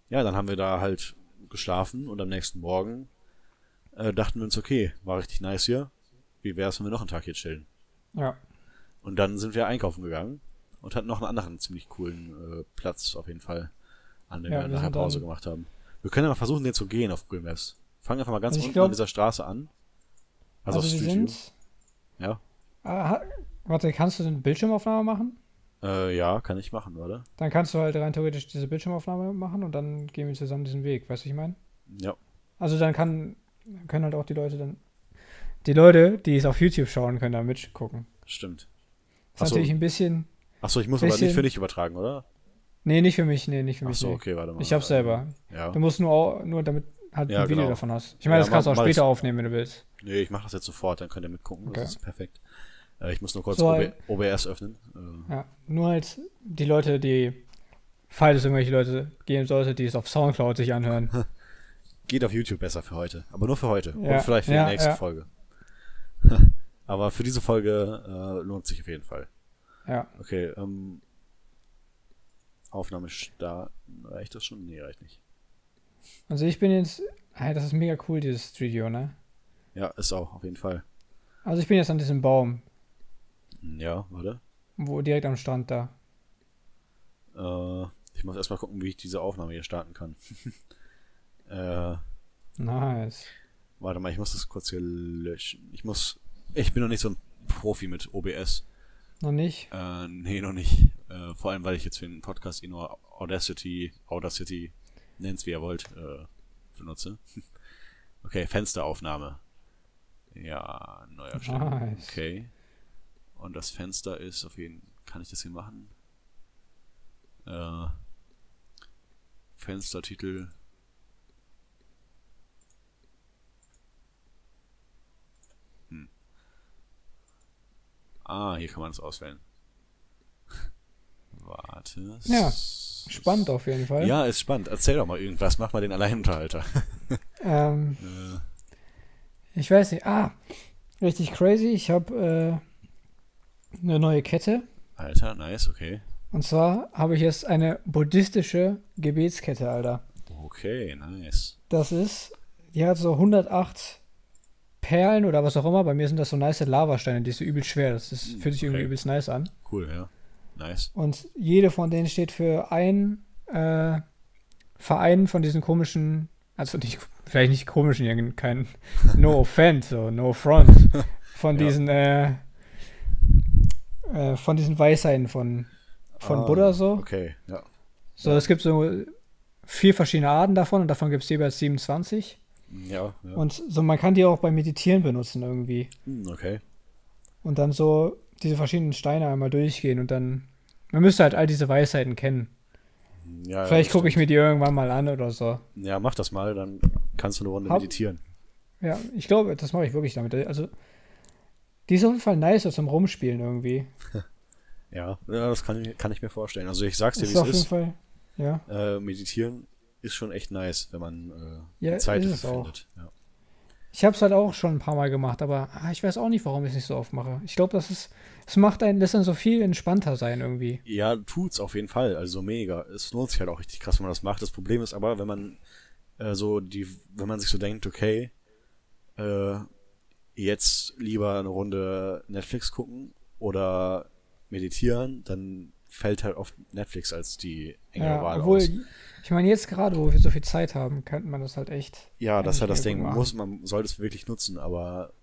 ja, dann haben wir da halt geschlafen und am nächsten Morgen äh, dachten wir uns, okay, war richtig nice hier. Wie wär's, wenn wir noch einen Tag hier chillen? Ja. Und dann sind wir einkaufen gegangen und hatten noch einen anderen ziemlich coolen äh, Platz auf jeden Fall, an dem Ja, wir nachher Pause dann- gemacht haben. Wir können ja mal versuchen, den zu gehen auf Google Maps. Fangen einfach mal ganz Also unten glaub- an dieser Straße an. Also, Also, auf Street View. sind. Ja. Ah, warte, kannst du denn Bildschirmaufnahme machen? Äh, ja, kann ich machen, oder? Dann kannst du halt rein theoretisch diese Bildschirmaufnahme machen und dann gehen wir zusammen diesen Weg, weißt du, was ich meine? Ja. Also dann kann, können halt auch die Leute dann. Die Leute, die es auf YouTube schauen, können da mitgucken. Stimmt. Ist Ach so. natürlich ein bisschen. Achso, ich muss aber nicht Bisschen- für dich übertragen, oder? Nee, nicht für mich, nee, nicht für mich. Achso, okay, warte mal. Ich hab's selber. Ja. Du musst nur, nur damit halt Ja, ein Video genau. davon hast. Ich meine, Ja, das kannst du auch später aufnehmen, wenn du willst. Nee, ich mache das jetzt sofort, dann könnt ihr mitgucken. Okay. Das ist perfekt. Äh, ich muss nur kurz So, OB halt- OBS öffnen. Äh, Ja, nur halt die Leute, die, falls es irgendwelche Leute geben sollte, die es auf Soundcloud sich anhören. Geht auf YouTube besser für heute. Aber nur für heute. Ja, Und vielleicht für die nächste. Folge. Aber für diese Folge äh, lohnt sich auf jeden Fall. Ja, Okay, ähm, Aufnahme starten. Reicht das schon? Nee, reicht nicht. Also ich bin jetzt. Hey, das ist mega cool, dieses Studio, ne? Ja, ist auch, auf jeden Fall. Also ich bin jetzt an diesem Baum, Ja, warte. wo direkt am Strand da. Äh, ich muss erstmal gucken, wie ich diese Aufnahme hier starten kann. äh, Nice. warte mal, ich muss das kurz hier löschen. Ich muss. Ich bin noch nicht so ein Profi mit OBS. Noch nicht? Äh, nee, noch nicht. Äh, vor allem, weil ich jetzt für den Podcast eh nur Audacity, Audacity, nennt's wie ihr wollt, äh, benutze. okay, Fensteraufnahme. Ja, neuer Stern. Nice. Okay. Und das Fenster ist auf jeden kann ich das hier machen? Äh, Fenstertitel. Hm. Ah, hier kann man das auswählen. Warte. Ja, Spannend auf jeden Fall. Ja, ist spannend. Erzähl doch mal irgendwas. Mach mal den Alleinunterhalter. Ähm, Äh, ich weiß nicht. Ah, richtig crazy. Ich habe äh, eine neue Kette. Alter, nice, okay. Und zwar habe ich jetzt eine buddhistische Gebetskette, Alter. Okay, nice. Das ist, die hat so 108 Perlen oder was auch immer. Bei mir sind das so nice Lavasteine, die ist so übel schwer. Das ist, Hm, fühlt sich irgendwie okay. übelst nice an. Cool, ja. Nice. Und jede von denen steht für einen äh, Verein von diesen komischen, also nicht, vielleicht nicht komischen, kein No Offense, so No Front, von Ja. diesen, äh, äh, von diesen Weisheiten von, von Ah, Buddha so. Okay, ja. So, es gibt so vier verschiedene Arten davon und davon gibt es jeweils 27. Ja, ja. Und so, man kann die auch beim Meditieren benutzen irgendwie. Hm, okay. Und dann so diese verschiedenen Steine einmal durchgehen und dann, man müsste halt all diese Weisheiten kennen. Ja, Vielleicht ja, gucke ich mir die irgendwann mal an oder so. Ja, mach das mal, dann kannst du eine Runde Hab- meditieren. Ja, ich glaube, das mache ich wirklich damit. Also, die ist auf jeden Fall nice so zum Rumspielen irgendwie. Ja, das kann ich, kann ich mir vorstellen. Also ich sag's dir, Ist wie auf es jeden ist. Fall. Ja, Äh, meditieren ist schon echt nice, wenn man äh, Ja, Zeit ist findet. Ja. ich habe es halt auch schon ein paar Mal gemacht, aber ah, ich weiß auch nicht, warum ich es nicht so oft mache. Ich glaube, das ist, es macht einen, lässt dann so viel entspannter sein irgendwie. ja, tut's auf jeden Fall. Also mega. Es lohnt sich halt auch richtig krass, wenn man das macht. Das Problem ist aber, wenn man äh, so die, wenn man sich so denkt, okay, äh, jetzt lieber eine Runde Netflix gucken oder meditieren, dann fällt halt oft Netflix als die engere Ja, Wahl obwohl, aus. Ich meine, jetzt gerade, wo wir so viel Zeit haben, könnte man das halt echt. Ja, das ist halt das Ding. Man muss, man sollte es wirklich nutzen, aber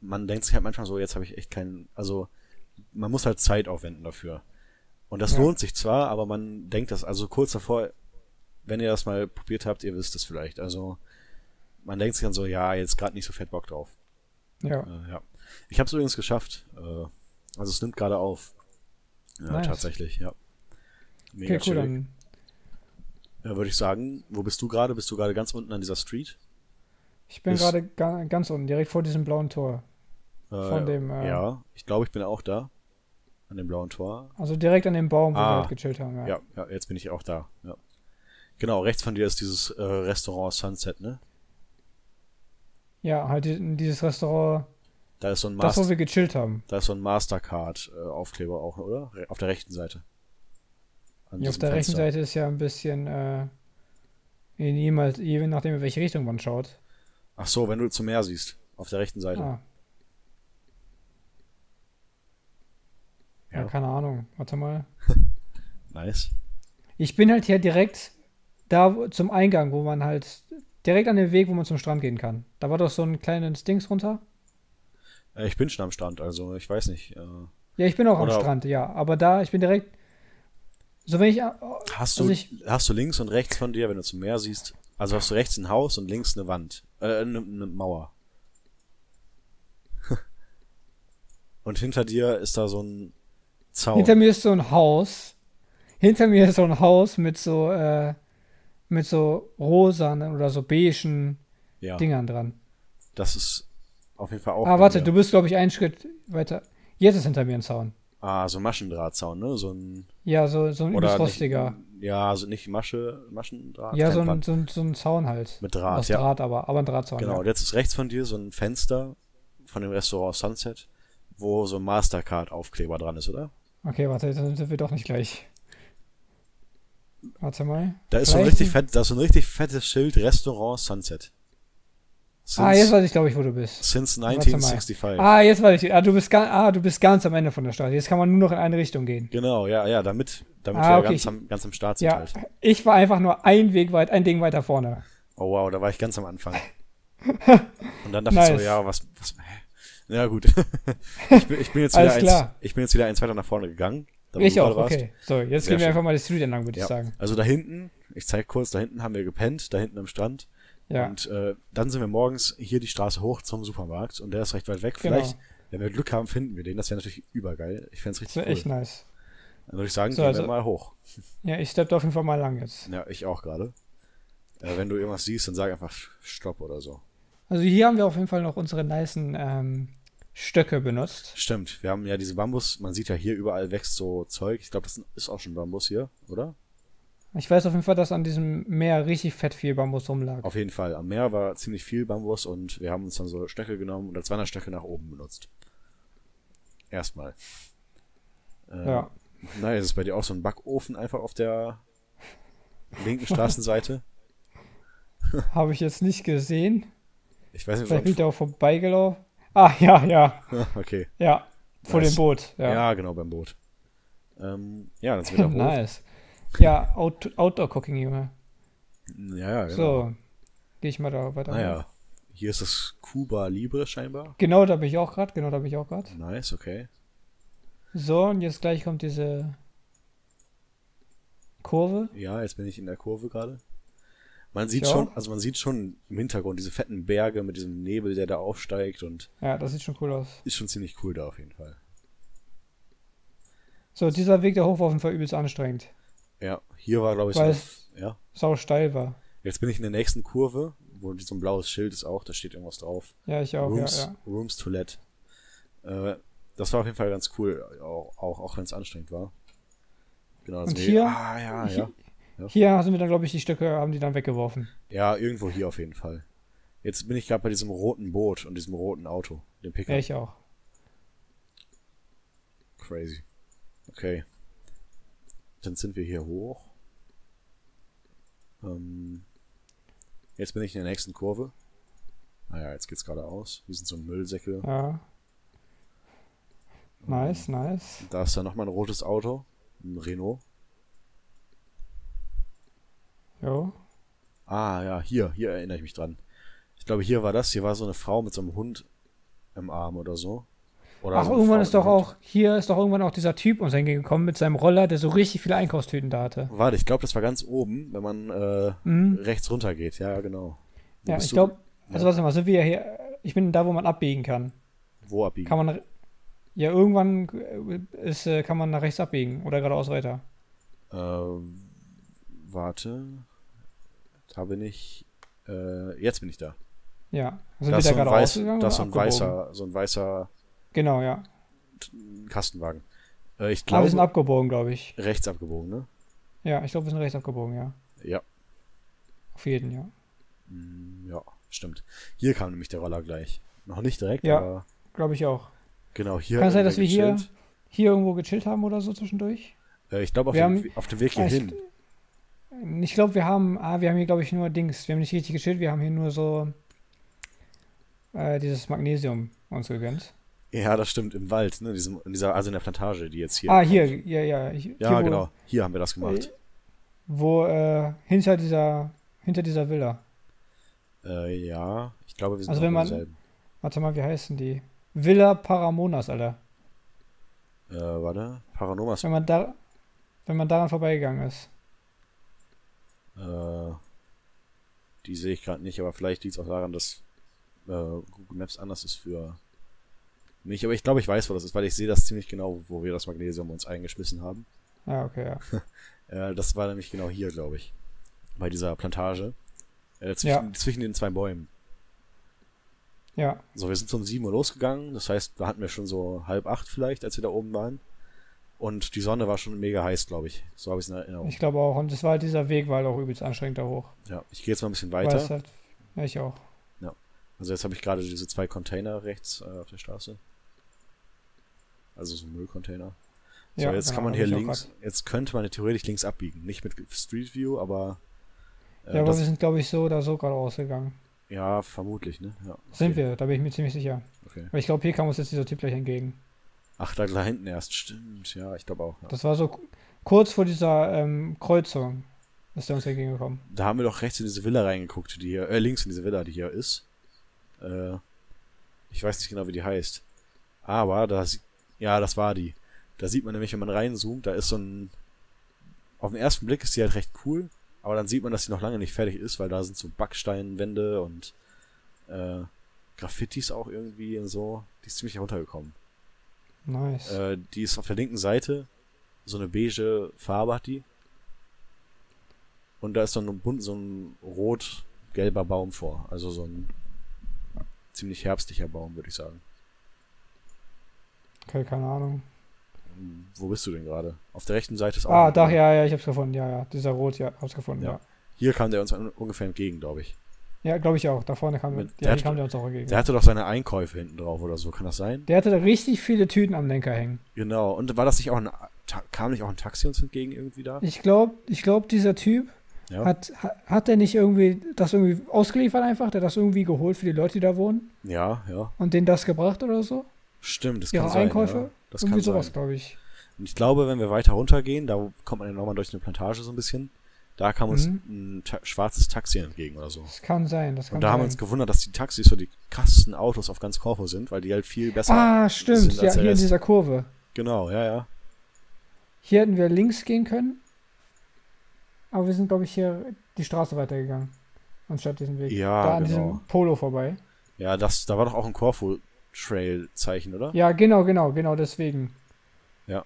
man denkt sich halt manchmal so, jetzt habe ich echt keinen, also man muss halt Zeit aufwenden dafür. Und das Ja. lohnt sich zwar, aber man denkt das, also kurz davor, wenn ihr das mal probiert habt, ihr wisst es vielleicht. Also man denkt sich dann so, ja, jetzt gerade nicht so fett Bock drauf. Ja, Äh, ja. Ich habe es übrigens geschafft. Äh, also es nimmt gerade auf. Ja, Nice. tatsächlich, ja. Mega okay, cool, chillig. dann. Ja, würde ich sagen, wo bist du gerade? Bist du gerade ganz unten an dieser Street? Ich bin gerade ga, ganz unten, direkt vor diesem blauen Tor. Äh, Von dem, äh, ja, ich glaube, ich bin auch da. An dem blauen Tor. Also direkt an dem Baum, wo Ah. wir halt gechillt haben. Ja. Ja, ja, jetzt bin ich auch da. Ja. Genau, rechts von dir ist dieses äh, Restaurant Sunset, ne? Ja, halt dieses Restaurant, Da ist so ein, das, wo Master, wir gechillt haben. da ist so ein Mastercard-Aufkleber auch, oder? Auf der rechten Seite. Ja, auf der rechten Fenster. Seite ist ja ein bisschen, äh, in jemals, je nachdem, in welche Richtung man schaut. Ach so, wenn du zum Meer siehst. Auf der rechten Seite. Ah, ja. Ja. keine Ahnung. Warte mal. Nice. Ich bin halt hier direkt da zum Eingang, wo man halt direkt an dem Weg, wo man zum Strand gehen kann. Da war doch so ein kleines Dings runter. Äh, ich bin schon am Strand, also ich weiß nicht. Äh, Ja, ich bin auch Oder- am Strand, ja. Aber da, ich bin direkt. So, wenn ich. hast, Also du, ich- hast du links und rechts von dir, wenn du zum Meer siehst, also hast du rechts ein Haus und links eine Wand, äh, eine, eine Mauer. und hinter dir ist da so ein Zaun. Hinter mir ist so ein Haus. Hinter mir ist so ein Haus mit so, äh, mit so rosanen oder so beigen ja, Dingern dran. das ist auf jeden Fall auch. ah, warte, mir. du bist, glaube ich, einen Schritt weiter. Jetzt ist hinter mir ein Zaun. Ah, so ein Maschendrahtzaun, ne? So ein. Ja, so, so ein übelst rostiger. Ja, also nicht Masche, Maschendraht. Ja, so ein, so, ein, so ein Zaun halt. Mit Draht, Aus ja. Draht aber, aber ein Drahtzaun. Genau, und Ja. jetzt ist rechts von dir so ein Fenster von dem Restaurant Sunset, wo so ein Mastercard-Aufkleber dran ist, oder? Okay, warte, dann sind wir doch nicht gleich. Warte mal. Da ist so ein richtig fett, da ist so ein richtig fettes Schild Restaurant Sunset. Since, Ah, jetzt weiß ich, glaube ich, wo du bist. since Warte mal. 1965. Ah, jetzt weiß ich. Ah, du bist, ga ah, du bist ganz am Ende von der Straße. Jetzt kann man nur noch in eine Richtung gehen. Genau, ja, ja, damit, damit Ah, wir okay, ganz, ich- am, ganz am Start sind Ja, halt. ich war einfach nur ein Weg weit, ein Ding weiter vorne. Oh wow, da war ich ganz am Anfang. Und dann dachte ich so, Nice. ja, was, was, hä? Ja, gut. ich, bin, ich bin jetzt wieder Alles eins, klar. ich bin jetzt wieder eins weiter nach vorne gegangen. Ich auch, okay. So, jetzt Sehr gehen wir schön. einfach mal die Street entlang, würde ich Ja. sagen. Also da hinten, ich zeig kurz, da hinten haben wir gepennt, da hinten am Strand. Ja, Und äh, dann sind wir morgens hier die Straße hoch zum Supermarkt und der ist recht weit weg. Genau. Vielleicht, wenn wir Glück haben, finden wir den. Das wäre natürlich übergeil. Ich fände es das richtig wäre cool. echt nice. Dann würde ich sagen, So, gehen also- wir mal hoch. Ja, ich steppe auf jeden Fall mal lang jetzt. Ja, ich auch gerade. Äh, wenn du irgendwas siehst, dann sag einfach Stopp oder so. Also hier haben wir auf jeden Fall noch unsere nicen ähm, Stöcke benutzt. Stimmt, wir haben ja diese Bambus, man sieht ja hier überall wächst so Zeug. Ich glaube, das ist auch schon Bambus hier, oder? Ich weiß auf jeden Fall, dass an diesem Meer richtig fett viel Bambus rumlag. Auf jeden Fall. Am Meer war ziemlich viel Bambus und wir haben uns dann so Stöcke genommen und als Wanderstöcke nach oben benutzt. Erstmal. Äh, Ja. Nein, ist es bei dir auch so ein Backofen einfach auf der linken Straßenseite? Habe ich jetzt nicht gesehen. Ich weiß nicht, Vielleicht bin ich da auch vorbeigelaufen. Ah, ja, ja, Okay. ja. Vor Nice. dem Boot. Ja, Ja, genau, beim Boot. Ähm, ja, dann sind wir da hoch. nice. Ja, Out Outdoor-Cooking, Junge. Ja, ja, genau. So, gehe ich mal da weiter. Naja, hier ist das Cuba Libre scheinbar. Genau, da bin ich auch gerade. Genau, da bin ich auch gerade. Nice, okay. So, und jetzt gleich kommt diese Kurve. Ja, jetzt bin ich in der Kurve gerade. Man sieht Ja. schon, also man sieht schon im Hintergrund diese fetten Berge mit diesem Nebel, der da aufsteigt und Ja, das sieht schon cool aus. ist schon ziemlich cool da auf jeden Fall. So, dieser Weg da hoch war auf jeden Fall übelst anstrengend. Ja, hier war glaube ich Weil so, ja. Sau steil war. Jetzt bin ich in der nächsten Kurve, wo so ein blaues Schild ist auch, da steht irgendwas drauf. Ja, ich auch, Rooms, ja, ja. Rooms Toilette. Äh, das war auf jeden Fall ganz cool, auch, auch, auch wenn es anstrengend war. Genau, das Und hier? Ah, ja, ja. Hier sind wir dann, glaube ich, die Stücke, haben die dann weggeworfen. Ja, irgendwo hier auf jeden Fall. Jetzt bin ich gerade bei diesem roten Boot und diesem roten Auto, dem Pickup. Ja, ich auch. Crazy. Okay. Dann sind wir hier hoch. Ähm, jetzt bin ich in der nächsten Kurve. Naja, jetzt geht's geradeaus. Hier sind so Müllsäcke. Ja. Nice, nice. Da ist dann nochmal ein rotes Auto. Ein Renault. Jo. Ah, ja, hier, hier erinnere ich mich dran. Ich glaube, hier war das. Hier war so eine Frau mit so einem Hund im Arm oder so. Oder Ach, irgendwann ist doch auch, hier ist doch irgendwann auch dieser Typ uns entgegengekommen mit seinem Roller, der so richtig viele Einkaufstüten da hatte. Warte, ich glaube, das war ganz oben, wenn man äh, Mhm. rechts runter geht. Ja, genau. Wo Ja, ich glaube, also Ja. warte mal, sind wir hier, ich bin da, wo man abbiegen kann. Wo abbiegen? Kann man, ja, irgendwann äh, ist, äh, kann man nach rechts abbiegen oder geradeaus weiter. Ähm, warte. Da bin ich. Äh, jetzt bin ich da. Ja. Sind Da wir ist da geradeaus weiß, gegangen da ist so ein weißer, so ein weißer Genau, ja. Kastenwagen. Äh, ich Aber wir sind glaube, abgebogen, glaube ich. rechts abgebogen, ne? Ja, ich glaube, wir sind rechts abgebogen, ja. Ja. Auf jeden, ja. Mm, Ja, stimmt. Hier kam nämlich der Roller gleich. Noch nicht direkt, Ja. aber Glaube ich auch. genau hier. Kann es sein, dass wir hier, hier irgendwo gechillt haben oder so zwischendurch? Äh, ich glaube, auf, haben- auf dem Weg hier Ah, ich- hin. Ich glaube, wir haben, ah, wir haben hier, glaube ich, nur Dings. Wir haben nicht richtig gechillt, wir haben hier nur so äh, dieses Magnesium uns gegönnt. Ja, das stimmt, im Wald, ne? Diesem, in dieser, also in der Plantage, die jetzt hier. ah, kommt. hier, ja, ja. Hier, Ja, hier, genau. Hier haben wir das gemacht. Wo, äh, hinter dieser, hinter dieser Villa. Äh, ja, ich glaube, wir sind Also wenn man- derselben. Warte mal, wie heißen die? Villa Paramonas, Alter. Äh, warte. Paranomas. Wenn man da, wenn man daran vorbeigegangen ist. Äh, die sehe ich gerade nicht, aber vielleicht liegt es auch daran, dass äh, Google Maps anders ist für mich. Aber ich glaube, ich weiß, wo das ist, weil ich sehe das ziemlich genau, wo wir das Magnesium uns eingeschmissen haben. Ja, okay, ja. Äh, das war nämlich genau hier, glaube ich. Bei dieser Plantage. Äh, zwischen, Ja. zwischen den zwei Bäumen. Ja, So, wir sind so um 7 Uhr losgegangen. Das heißt, da hatten wir schon so halb acht vielleicht, als wir da oben waren. Und die Sonne war schon mega heiß, glaube ich. So habe ich es in Erinnerung. ich glaube auch. Und das war halt dieser Weg, war halt auch übelst anstrengend da hoch. ja, ich gehe jetzt mal ein bisschen weiter. es Halt, ja, ich auch. Also jetzt habe ich gerade diese zwei Container rechts äh, auf der Straße. Also so Müllcontainer. So, Ja, jetzt genau, kann man hier links, jetzt könnte man theoretisch links abbiegen. Nicht mit Street View, aber. äh, Ja, aber wir sind, glaube ich, so oder so gerade ausgegangen. ja, vermutlich, ne? Ja, Sind okay, wir, da bin ich mir ziemlich sicher. Okay. Weil ich glaube, hier kam uns jetzt dieser Typ gleich entgegen. Ach, da, hinten erst, stimmt. Ja, ich glaube auch. Ja. Das war so ku- kurz vor dieser ähm, Kreuzung, ist der uns entgegengekommen. Da haben wir doch rechts in diese Villa reingeguckt, die hier, äh, links in diese Villa, die hier ist. Äh, ich weiß nicht genau, wie die heißt. Aber da, ja, das war die. Da sieht man nämlich, wenn man reinzoomt, da ist so ein, auf den ersten Blick ist die halt recht cool, aber dann sieht man, dass sie noch lange nicht fertig ist, weil da sind so Backsteinwände und, äh, Graffitis auch irgendwie und so. Die ist ziemlich heruntergekommen. Nice. Äh, die ist auf der linken Seite, so eine beige Farbe hat die. Und da ist so ein bunt, so ein rot-gelber Baum vor. Also so ein ziemlich herbstlicher Baum, würde ich sagen. Okay, keine Ahnung. Wo bist du denn gerade? Auf der rechten Seite ist auch. Ah, da, Baum. ja, ja, ich hab's gefunden. Ja, ja. Dieser Rot, ja, hab's gefunden, Ja. ja. Hier kam der uns un- ungefähr entgegen, glaube ich. Ja, glaube ich auch. Da vorne kam, Mit- ja, der hier hat- kam der uns auch entgegen. Der hatte doch seine Einkäufe hinten drauf oder so, kann das sein? Der hatte da richtig viele Tüten am Lenker hängen. Genau. Und war das nicht auch ein. Kam nicht auch ein Taxi uns entgegen irgendwie da? Ich glaube, ich glaub, dieser Typ Ja. hat, ha- hat der nicht irgendwie das irgendwie ausgeliefert einfach? Der hat das irgendwie geholt für die Leute, die da wohnen Ja, ja. und denen das gebracht oder so? Stimmt, das kann sein. Einkäufe? Ja. Das irgendwie kann sowas, sein. glaube ich. Und ich glaube, wenn wir weiter runtergehen, da kommt man ja nochmal durch eine Plantage so ein bisschen, da kam uns Mhm. ein ta schwarzes Taxi entgegen oder so. Das kann sein, das kann Und da sein. haben wir uns gewundert, dass die Taxis so die krassesten Autos auf ganz Korfu sind, weil die halt viel besser ah, stimmt. sind Ja, als der hier in dieser Kurve. Genau, ja, ja. Hier hätten wir links gehen können. Aber wir sind, glaube ich, hier die Straße weitergegangen. Anstatt diesen Weg. Ja, da an genau. diesem Polo vorbei. Ja, das, da war doch auch ein Korfu-Trail-Zeichen, oder? Ja, genau, genau, genau deswegen. Ja.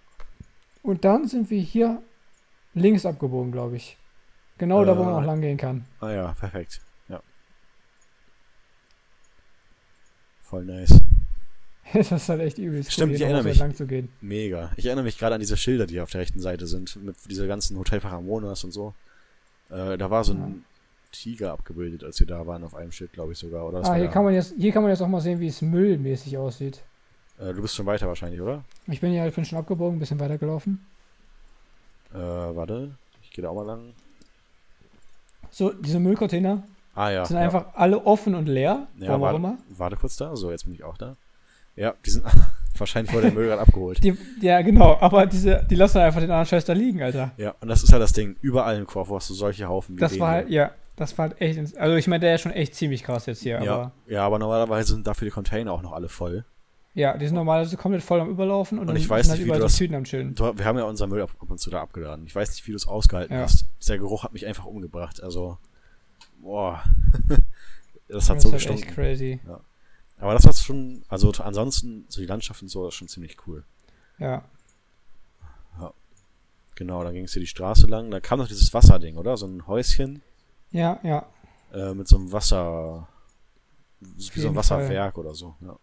Und dann sind wir hier links abgebogen, glaube ich. Genau da, wo man Äh. auch lang gehen kann. Ah ja, perfekt. Ja. Voll nice. das ist halt echt übelst Stimmt, ich hier erinnere mich. lang zu gehen. Mega. Ich erinnere mich gerade an diese Schilder, die auf der rechten Seite sind, mit dieser ganzen Hotel Paramonas und so. Äh, da war so ein Tiger abgebildet, als wir da waren, auf einem Schild, glaube ich sogar. Oder Ah, hier kann, man jetzt, hier kann man jetzt auch mal sehen, wie es müllmäßig aussieht. Äh, du bist schon weiter wahrscheinlich, oder? Ich bin ja ich bin schon abgebogen, ein bisschen weiter gelaufen. Äh, warte. Ich gehe da auch mal lang. So, diese Müllcontainer Ah ja. sind ja. einfach alle offen und leer. Ja, warum warte, immer. warte kurz da. So, jetzt bin ich auch da. Ja, die sind wahrscheinlich wurde der Müll gerade abgeholt. Die, ja, genau, aber diese, die lassen einfach den anderen Scheiß da liegen, Alter. Ja, und das ist halt das Ding. Überall im Korfu hast du solche Haufen wie Das war halt, ja, das war halt echt, ins- also ich meine, der ist schon echt ziemlich krass jetzt hier, Ja, aber ja, aber normalerweise sind dafür die Container auch noch alle voll. ja, die sind normalerweise komplett voll am Überlaufen und, Und dann ich weiß sind nicht, wie du das- Tüten am Chillen. Du, wir haben ja unser Müll ab, und zu da abgeladen. Ich weiß nicht, wie du es ausgehalten Ja. hast. Dieser Geruch hat mich einfach umgebracht. Also, boah. das hat Das so ist halt echt gestunken. crazy. Aber das war schon, also ansonsten, so die Landschaft und so, ist schon ziemlich cool. Ja, Genau, dann ging es hier die Straße lang. Da kam noch dieses Wasserding, oder? So ein Häuschen ja, ja. äh, mit so einem Wasser. Wie so ein Wasserwerk oder so. Ja.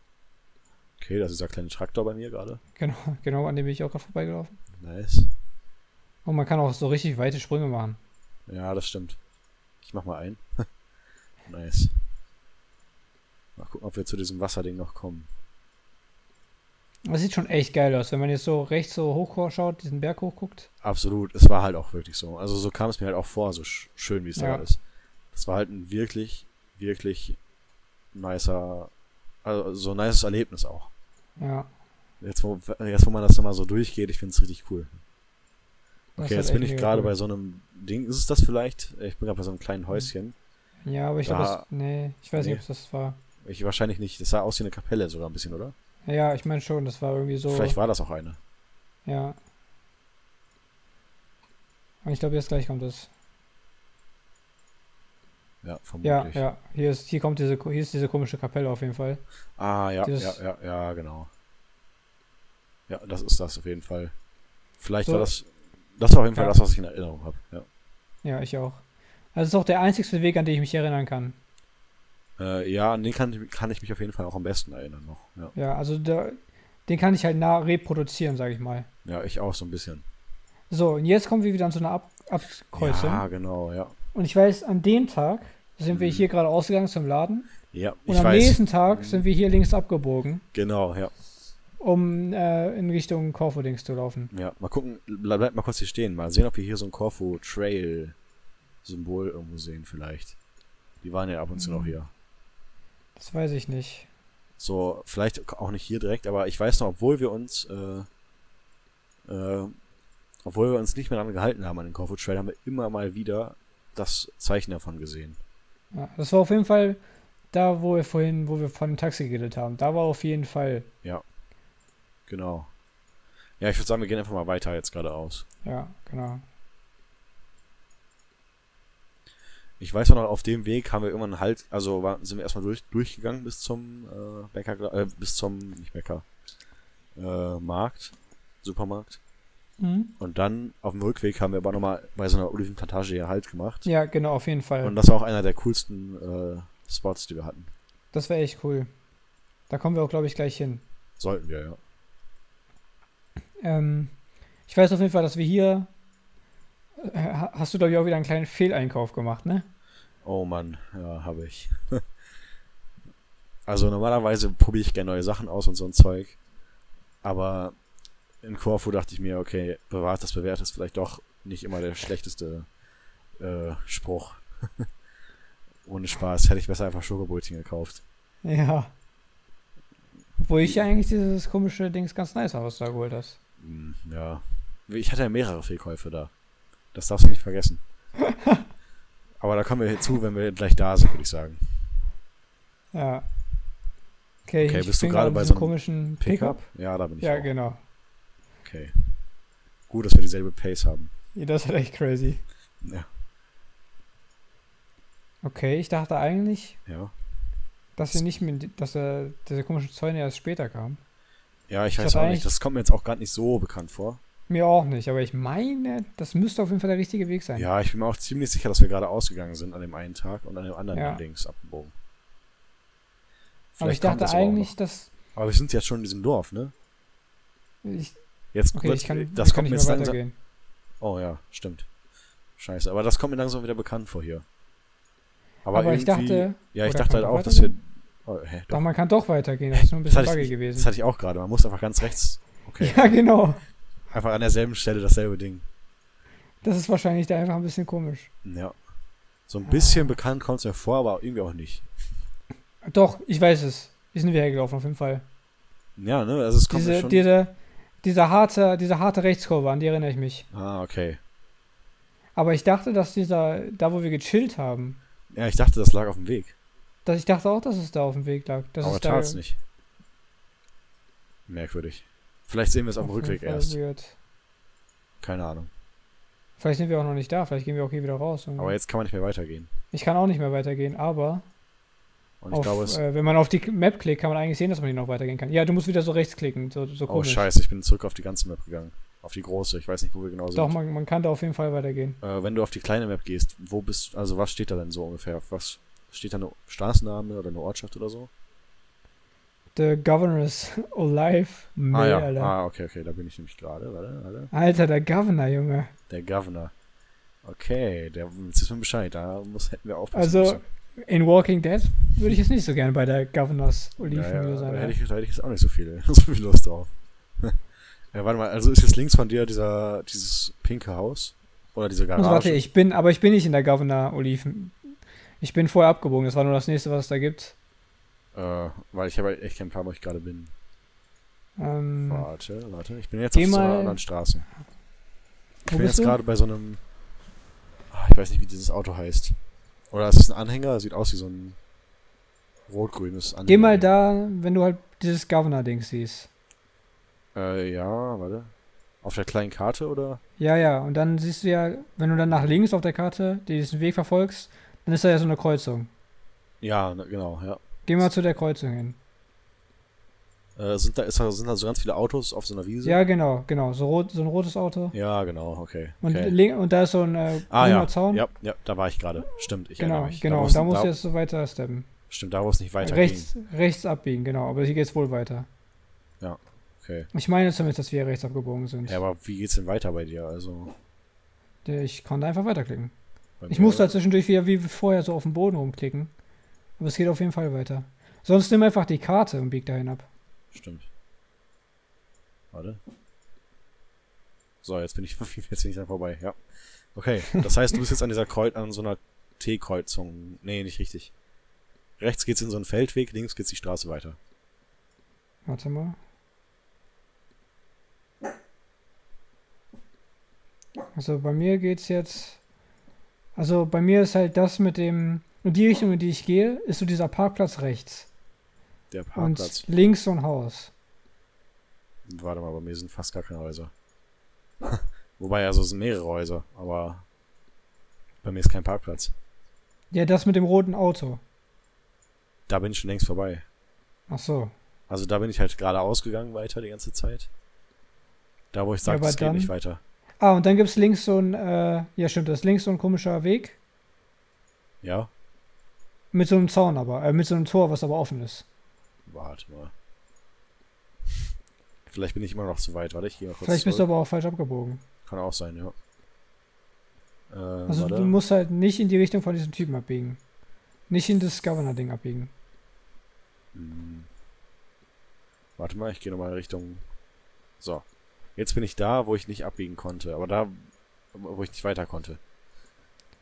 Okay, das ist dieser kleine Traktor bei mir gerade. Genau, genau, an dem bin ich auch gerade vorbeigelaufen. Nice. Und man kann auch so richtig weite Sprünge machen. Ja, das stimmt. Ich mach mal ein. nice. Mal gucken, ob wir zu diesem Wasserding noch kommen. Das sieht schon echt geil aus, wenn man jetzt so rechts so hoch schaut, diesen Berg hochguckt. Absolut, es war halt auch wirklich so. Also so kam es mir halt auch vor, so sch schön wie es Ja. da ist. Das war halt ein wirklich, wirklich nicer, also so ein nices Erlebnis auch. Ja. Jetzt wo, jetzt, wo man das nochmal so durchgeht, ich finde es richtig cool. Okay, jetzt bin ich gerade cool. bei so einem Ding. Ist es das vielleicht? Ich bin gerade bei so einem kleinen Häuschen. Ja, aber ich glaube. Nee, ich weiß Nee. nicht, ob das war. Ich wahrscheinlich nicht. Das sah aus wie eine Kapelle sogar ein bisschen, oder? Ja, ich meine schon, das war irgendwie so. Vielleicht war das auch eine. Ja. Und ich glaube, jetzt gleich kommt es. Ja, Ja, vermutlich. ja. Hier ist, hier kommt diese, hier ist diese komische Kapelle auf jeden Fall. Ah, ja, Dieses- ja, ja, ja, genau. Ja, das ist das auf jeden Fall. Vielleicht So. war das. Das war auf jeden Fall Ja. das, was ich in Erinnerung habe. Ja. Ja, ich auch. Also es ist auch der einzigste Weg, an den ich mich erinnern kann. Äh, ja, an den kann, kann ich mich auf jeden Fall auch am besten erinnern noch. Ja, Ja, also der, den kann ich halt nah reproduzieren, sage ich mal. ja ich auch so ein bisschen. So, und jetzt kommen wir wieder an so eine Ab Abkreuzung. Ja, genau, ja. Und ich weiß, an dem Tag sind wir Mhm. hier gerade ausgegangen zum Laden. Ja, Und ich am weiß. nächsten Tag Mhm. sind wir hier links abgebogen. Genau, ja. um äh, in Richtung Corfu-Dings zu laufen. Ja, mal gucken, bleib, bleib mal kurz hier stehen. Mal sehen, ob wir hier so ein Corfu Trail Symbol irgendwo sehen vielleicht. Die waren ja ab und zu noch Mhm. hier. Das weiß ich nicht. So, vielleicht auch nicht hier direkt, aber ich weiß noch, obwohl wir uns, äh, äh, obwohl wir uns nicht mehr daran gehalten haben an den Corfu Trail, haben wir immer mal wieder das Zeichen davon gesehen. Ja, das war auf jeden Fall da, wo wir vorhin, wo wir von dem Taxi geredet haben. Da war auf jeden Fall. Genau. Ja, ich würde sagen, wir gehen einfach mal weiter jetzt geradeaus. Ja, genau. Ich weiß auch noch, auf dem Weg haben wir irgendwann halt, also war, sind wir erstmal durch, durchgegangen bis zum äh, Bäcker, äh, bis zum, nicht Bäcker, äh, Markt, Supermarkt. Mhm. Und dann auf dem Rückweg haben wir aber nochmal bei so einer Olivenplantage hier Halt gemacht. Ja, genau, auf jeden Fall. Und das war auch einer der coolsten äh, Spots, die wir hatten. Das wäre echt cool. Da kommen wir auch, glaube ich, gleich hin. Sollten wir, ja. Ähm, ich weiß auf jeden Fall, dass wir hier. Ha- hast du, glaube ich, auch wieder einen kleinen Fehleinkauf gemacht, ne? Oh Mann, ja, habe ich. also normalerweise probiere ich gerne neue Sachen aus und so ein Zeug. Aber in Corfu dachte ich mir, okay, bewahrt das bewährt ist vielleicht doch nicht immer der schlechteste äh, Spruch. Ohne Spaß hätte ich besser einfach Schokobrötchen gekauft. Ja. Wo ich ja eigentlich dieses komische Dings ganz nice du da geholt hast. Hm, ja. Ich hatte ja mehrere Fehlkäufe da. Das darfst du nicht vergessen. Aber da kommen wir hinzu, wenn wir gleich da sind, würde ich sagen. Ja. Okay, Okay, ich bist du gerade bei so einem komischen Pickup? Ja, da bin ich Ja, auch. genau. Okay. Gut, dass wir dieselbe Pace haben. Ja, das ist echt crazy. Ja. Okay, ich dachte eigentlich, Ja. dass wir nicht mit, dass äh, diese komischen Zäune erst später kamen. Ja, ich Ich weiß auch nicht. Das kommt mir jetzt auch gerade nicht so bekannt vor. Mir auch nicht, aber ich meine, das müsste auf jeden Fall der richtige Weg sein. Ja, ich bin mir auch ziemlich sicher, dass wir gerade ausgegangen sind an dem einen Tag und an dem anderen Ja. links abgebogen. aber ich dachte das eigentlich, dass. Aber wir sind jetzt schon in diesem Dorf, ne? Ich, Jetzt okay, wird- ich kann, das ich kommt nicht mir jetzt langsam. weitergehen. Oh ja, stimmt. Scheiße, aber das kommt mir langsam wieder bekannt vor hier. Aber, Aber, ich dachte, ja, ich dachte halt auch, dass wir. Oh, hä, doch, doch. man kann doch weitergehen. Das ist nur ein bisschen buggy gewesen. das hatte ich auch gerade. Man muss einfach ganz rechts. Okay. Ja, genau. Einfach an derselben Stelle dasselbe Ding. Das ist wahrscheinlich da einfach ein bisschen komisch. Ja. So ein bisschen bekannt kommt es mir vor, aber irgendwie auch nicht. Doch, ich weiß es. Wir sind wieder hergelaufen, auf jeden Fall. Ja, ne? Also es kommt Diese, schon. diese, diese, harte, diese harte Rechtskurve, an die erinnere ich mich. ah, okay. Aber ich dachte, dass dieser, da wo wir gechillt haben, Ja, ich dachte, das lag auf dem Weg. dass ich dachte auch, dass es da auf dem Weg lag. Das aber ist da tat's nicht. Merkwürdig. Vielleicht sehen wir es auf dem Rückweg Fall erst. weird. Keine Ahnung. Vielleicht sind wir auch noch nicht da, vielleicht gehen wir auch hier wieder raus. Aber jetzt kann man nicht mehr weitergehen. ich kann auch nicht mehr weitergehen, aber Und ich auf, glaube, es. äh, wenn man auf die Map klickt, kann man eigentlich sehen, dass man hier noch weitergehen kann. Ja, du musst wieder so rechts klicken, so, so oh, scheiße, ich bin zurück auf die ganze Map gegangen. Auf die große. Ich weiß nicht, wo wir genau sind. Doch, man, man kann da auf jeden Fall weitergehen. Äh, wenn du auf die kleine Map gehst, wo bist also was steht da denn so ungefähr? Was steht da eine Straßenname oder eine Ortschaft oder so? The Governor is alive. Nee, ah ja, Alter. ah, okay, okay, da bin ich nämlich gerade, warte, warte. Alter, der Governor, Junge. Der Governor. Okay, der jetzt ist mir Bescheid, da muss, hätten wir aufpassen Also, müssen. in Walking Dead würde ich jetzt nicht so gerne bei der Governors Ja, Olivenöl ja, sein. da ja. hätte ich, da hätte ich jetzt auch nicht so viel, so viel Lust drauf. ja, warte mal, also ist jetzt links von dir dieser, dieses pinke Haus? Oder diese Garage? Also warte, ich bin, aber ich bin nicht in der Governor Oliven. Ich bin vorher abgebogen, das war nur das nächste, was es da gibt. Äh, weil ich habe halt echt keinen Plan, wo ich gerade bin. Ähm, Warte, warte, ich bin jetzt auf so einer anderen Straße. Ich bin jetzt gerade bei so einem. Ah, Ich weiß nicht, wie dieses Auto heißt. Oder ist es ein Anhänger? Sieht aus wie so ein rot-grünes Anhänger. Geh mal da, wenn du halt dieses Governor-Ding siehst. Äh, ja, warte. Auf der kleinen Karte oder? Ja, ja, und dann siehst du ja, wenn du dann nach links auf der Karte diesen Weg verfolgst, dann ist da ja so eine Kreuzung. Ja, genau, ja. Geh mal zu der Kreuzung hin. Äh, sind, da, ist da, sind da so ganz viele Autos auf so einer Wiese? Ja, genau, genau. So, rot, so ein rotes Auto. Ja, genau, okay. Und, okay. und da ist so ein äh, ah, grüner ja. Zaun. ja. Ja, da war ich gerade. Stimmt, ich genau, mich. genau. Da, Da, muss, da musst da, du jetzt so weiter steppen. Stimmt, da wo es nicht weiter Rechts, rechts abbiegen, genau. Aber hier geht's wohl weiter. ging. Okay. Ich meine zumindest, dass wir rechts abgebogen sind. Ja, aber wie geht's denn weiter bei dir? Also. Ich konnte einfach weiterklicken. Ich musste halt zwischendurch wieder wie vorher so auf dem Boden rumklicken. Aber es geht auf jeden Fall weiter. Sonst nimm einfach die Karte und bieg dahin ab. Stimmt. Warte. So, jetzt bin ich jetzt bin ich da vorbei, ja. Okay, das heißt, du bist jetzt an dieser Kreuz, an so einer T-Kreuzung. Nee, nicht richtig. Rechts geht's in so einen Feldweg, links geht's die Straße weiter. Warte mal. Also bei mir geht's jetzt. Also bei mir ist halt das mit dem. In die Richtung, in die ich gehe, ist so dieser Parkplatz rechts. Der Parkplatz. Und links so ein Haus. Warte mal, bei mir sind fast gar keine Häuser. Wobei, also es sind mehrere Häuser, aber bei mir ist kein Parkplatz. Ja, das mit dem roten Auto. Da bin ich schon längst vorbei. Ach so. Also da bin ich halt gerade ausgegangen weiter die ganze Zeit. Da, wo ich sage, Ja, es geht nicht weiter. Ah, und dann gibt's links so ein, äh, ja stimmt, das ist links so ein komischer Weg. Ja? Mit so einem Zaun aber, äh, mit so einem Tor, was aber offen ist. Warte mal. Vielleicht bin ich immer noch zu weit. Warte, ich gehe mal kurz Vielleicht bist du aber auch falsch abgebogen. Kann auch sein, ja. Äh, Also warte. du musst halt nicht in die Richtung von diesem Typen abbiegen. Nicht in das Governor-Ding abbiegen. Hm. Warte mal, ich gehe nochmal Richtung. So. Jetzt bin ich da, wo ich nicht abbiegen konnte. Aber da, wo ich nicht weiter konnte.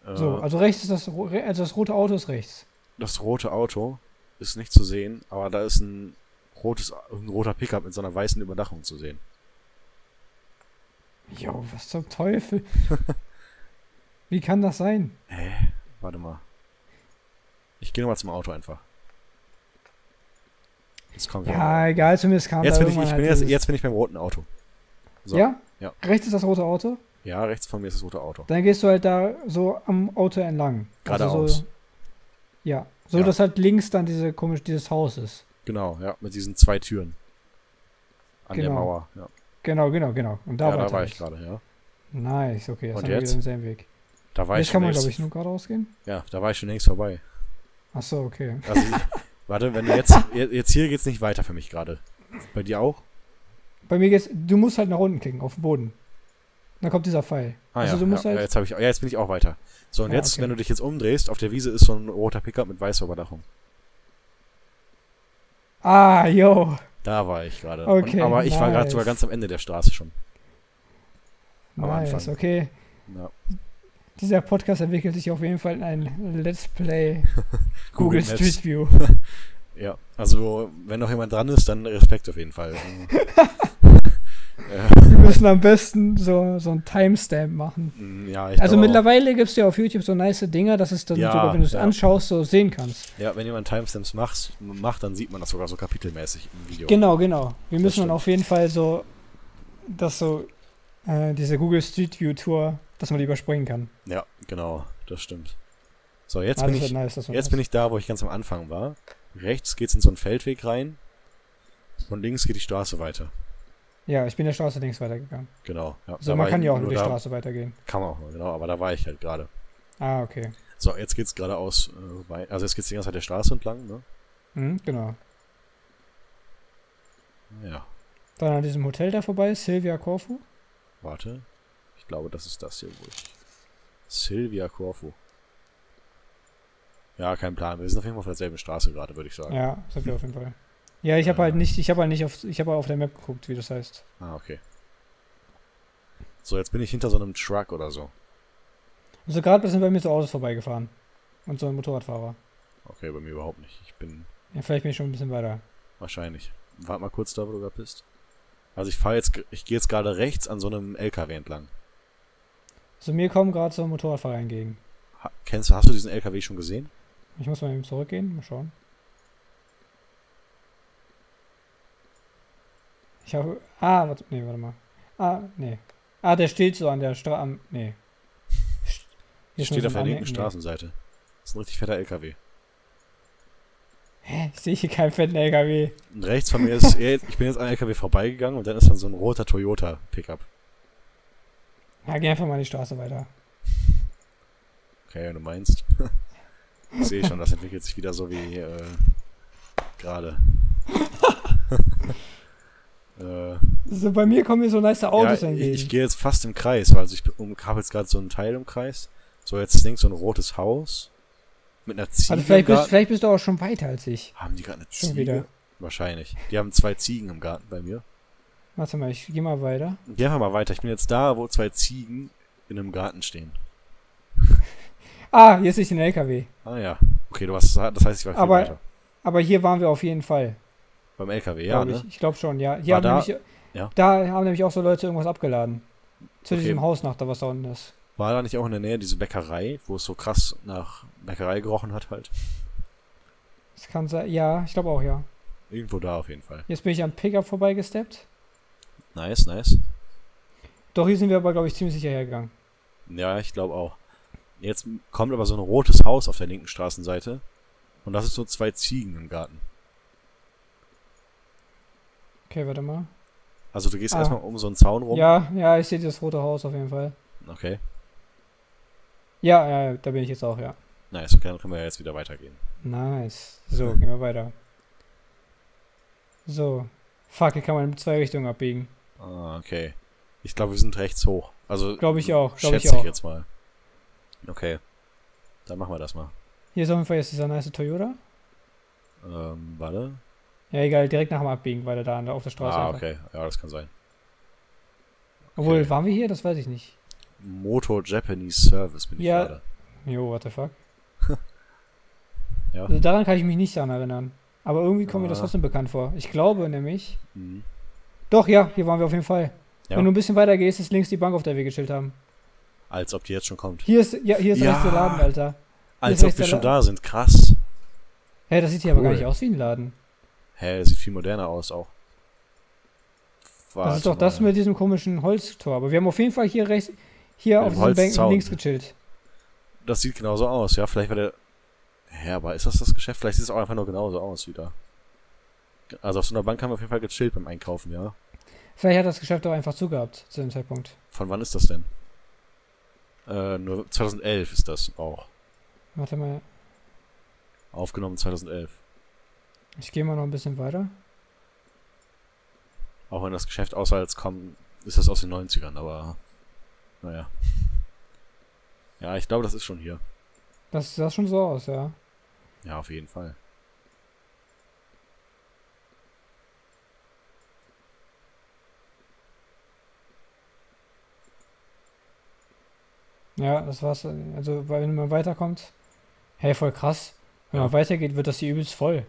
Äh, So, also rechts ist das, also das rote Auto ist rechts. Das rote Auto ist nicht zu sehen, aber da ist ein rotes, ein roter Pickup mit so einer weißen Überdachung zu sehen. Jo, was zum Teufel? Wie kann das sein? Hä? Warte mal. Ich gehe nochmal zum Auto einfach. Jetzt kommt er. Ja, egal, zumindest kam Jetzt bin ich, ich bin halt jetzt, jetzt bin ich beim roten Auto. So. Ja? Ja. Rechts ist das rote Auto. Ja, rechts von mir ist das rote Auto. Dann gehst du halt da so am Auto entlang. Also Geradeaus. so, ja. So, Ja. dass halt links dann diese komisch, dieses Haus ist. Genau, ja, mit diesen zwei Türen. An der Genau. Mauer, ja. Genau, genau, genau. Und da ja, da weiter war ich gerade, ja. Nice, okay, jetzt Und wir jetzt? wieder denselben Weg. Da war Jetzt ich kann man, glaube ich, nur geradeaus gehen. Ja, da war ich schon längst vorbei. Ach so, okay. Also, ich, warte, wenn du jetzt, je- jetzt hier geht's nicht weiter für mich gerade. Bei dir auch? Bei mir geht's, du musst halt nach unten klicken, auf den Boden. Dann kommt dieser Pfeil. Ah also ja, du musst ja, halt, jetzt ich, ja, jetzt bin ich auch weiter. So, und Ja, jetzt, okay. wenn du dich jetzt umdrehst, auf der Wiese ist so ein roter Pickup mit weißer Überdachung. ah, yo, Da war ich gerade. Okay, Und- Aber ich war gerade nice. sogar ganz am Ende der Straße schon. Am nice, Anfang. okay. Ja. Dieser Podcast entwickelt sich auf jeden Fall in ein Let's Play Google, Google. Street View. Ja, also wenn noch jemand dran ist, dann Respekt auf jeden Fall. ja, Wir müssen am besten so, so ein Timestamp machen. mm, ja, Also mittlerweile gibt es ja auf YouTube so nice Dinger, dass es dann Ja, sogar, wenn du es ja. anschaust, so sehen kannst. Ja, wenn jemand Timestamps macht, macht, dann sieht man das sogar so kapitelmäßig im Video. Genau, genau. Wir Das müssen dann auf jeden Fall so, dass so äh, diese Google Street View Tour, dass man die überspringen kann. Ja, genau, das stimmt. So, jetzt Ah, bin ich nice, jetzt bin ich da, wo ich ganz am Anfang war. Rechts geht's in so einen Feldweg rein und links geht die Straße weiter. Ja, ich bin der Straße links weitergegangen. Genau. Ja, da man kann ja auch nur die da, Straße weitergehen. Kann man auch nur, genau, aber da war ich halt gerade. Ah, okay. So, jetzt geht's geradeaus äh, also jetzt geht's die ganze Zeit der Straße entlang, ne? Mhm, genau. Ja, Dann an diesem Hotel da vorbei, Silvia Corfu. warte. Ich glaube, das ist das hier, wo ich. Silvia Corfu. Ja, kein Plan. Wir sind auf jeden Fall auf derselben Straße gerade, würde ich sagen. Ja, sind wir auf jeden Fall. Ja, ich habe halt Äh. nicht, ich habe halt nicht auf, ich habe auf der Map geguckt, wie das heißt. Ah, okay. So, jetzt bin ich hinter so einem Truck oder so. Also gerade sind bei mir so Autos vorbeigefahren. Und so ein Motorradfahrer. Okay, bei mir überhaupt nicht. Ich bin Ja, vielleicht bin ich schon ein bisschen weiter. wahrscheinlich. Warte mal kurz da, wo du gerade bist. Also ich fahre jetzt, ich gehe jetzt gerade rechts an so einem LKW entlang. Also mir kommen gerade so Motorradfahrer entgegen. Ha, kennst du, hast du diesen LKW schon gesehen? Ich muss mal eben zurückgehen, mal schauen. Ich habe. Ah, warte, nee, warte mal. Ah, nee. Ah, der steht so an der Straße. Nee. Hier Steht auf der linken nee. Straßenseite. Das ist ein richtig fetter LKW. Hä? Ich sehe hier keinen fetten LKW. Und rechts von mir ist, ich bin jetzt an LKW vorbeigegangen und dann ist dann so ein roter Toyota Pickup. Ja, geh einfach mal die Straße weiter. Okay, wenn du meinst. ich sehe schon, das entwickelt sich wieder so wie äh, gerade. äh, So, bei mir kommen hier so nice Autos ja, ich, entgegen. ich gehe jetzt fast im Kreis, weil also ich um, habe jetzt gerade so einen Teil im Kreis. So, jetzt ist links so ein rotes Haus mit einer Ziege. also vielleicht bist, vielleicht bist du auch schon weiter als ich. Haben die gerade eine Schon Ziege? wieder. Wahrscheinlich. Die haben zwei Ziegen im Garten bei mir. Warte mal, ich geh mal weiter. Geh einfach mal weiter. Ich bin jetzt da, wo zwei Ziegen in einem Garten stehen. Ah, jetzt ist den LKW. Ah ja. Okay, du hast, das heißt, ich war viel Aber- weiter. Aber hier waren wir auf jeden Fall. Beim LKW, ja, ne? ich ich glaube schon, ja. Hier haben da- nämlich, ja. Da haben nämlich auch so Leute irgendwas abgeladen. Zu Okay. diesem Haus nach da, was da unten ist. War da nicht auch in der Nähe diese Bäckerei, wo es so krass nach Bäckerei gerochen hat halt? Das kann sein. Ja, ich glaube auch, ja. Irgendwo da auf jeden Fall. Jetzt bin ich am Pickup vorbeigesteppt. Nice, nice. Doch hier sind wir aber, glaube ich, ziemlich sicher hergegangen. Ja, ich glaube auch. Jetzt kommt aber so ein rotes Haus auf der linken Straßenseite. Und das ist so zwei Ziegen im Garten. Okay, warte mal. Also du gehst Ah. erstmal um so einen Zaun rum. Ja, ja, ich sehe das rote Haus auf jeden Fall. Okay. Ja, ja, da bin ich jetzt auch, ja. Nice, okay, dann können wir ja jetzt wieder weitergehen. Nice. So, gehen wir weiter. So. Fuck, hier kann man in zwei Richtungen abbiegen. Ah, okay. Ich glaube, wir sind rechts hoch. Also Glaube ich auch, glaube ich schätze ich auch. jetzt mal. Okay. Dann machen wir das mal. Hier ist auf jeden Fall jetzt dieser nice Toyota. Ähm, warte. Ja, egal, direkt nach dem Abbiegen, weiter da an der- auf der Straße. Ah, einfach. okay. Ja, das kann sein. Obwohl, Okay. waren wir hier? Das weiß ich nicht. Motor Japanese Service bin ich Ja. gerade. Jo, what the fuck. Ja. Also daran kann ich mich nicht daran erinnern. Aber irgendwie kommt mir das Ah. trotzdem bekannt vor. Ich glaube nämlich. Mhm. Doch, ja, hier waren wir auf jeden Fall. Ja. Wenn du ein bisschen weiter gehst, ist links die Bank, auf der wir gechillt haben. Als ob die jetzt schon kommt. Hier ist, ja, hier ist Ja. rechts der Laden, Alter. Als ist ob wir schon da sind. Krass. Hä, das sieht hier aber gar Cool. nicht aus wie ein Laden. Hä, das sieht viel moderner aus auch. das Warte ist doch das mal. mit diesem komischen Holztor. Aber wir haben auf jeden Fall hier rechts, hier auf diesen Bänken links gechillt. Das sieht genauso aus, ja. Vielleicht war der. Hä, aber ist das das Geschäft? Vielleicht sieht es auch einfach nur genauso aus wieder. Also auf so einer Bank haben wir auf jeden Fall gechillt beim Einkaufen, ja. Vielleicht hat das Geschäft doch einfach zugehabt zu dem Zeitpunkt. Von wann ist das denn? Äh, nur 2011 ist das auch. Warte mal, Aufgenommen 2011. ich gehe mal noch ein bisschen weiter. Auch wenn das Geschäft aussah, als kommen, ist das aus den 90ern, aber naja. Ja, ich glaube, das ist schon hier. Das sah schon so aus, ja. Ja, auf jeden Fall. Ja, das war's. Also, wenn man weiterkommt. Hey, voll krass. Wenn Ja. man weitergeht, wird das hier übelst voll.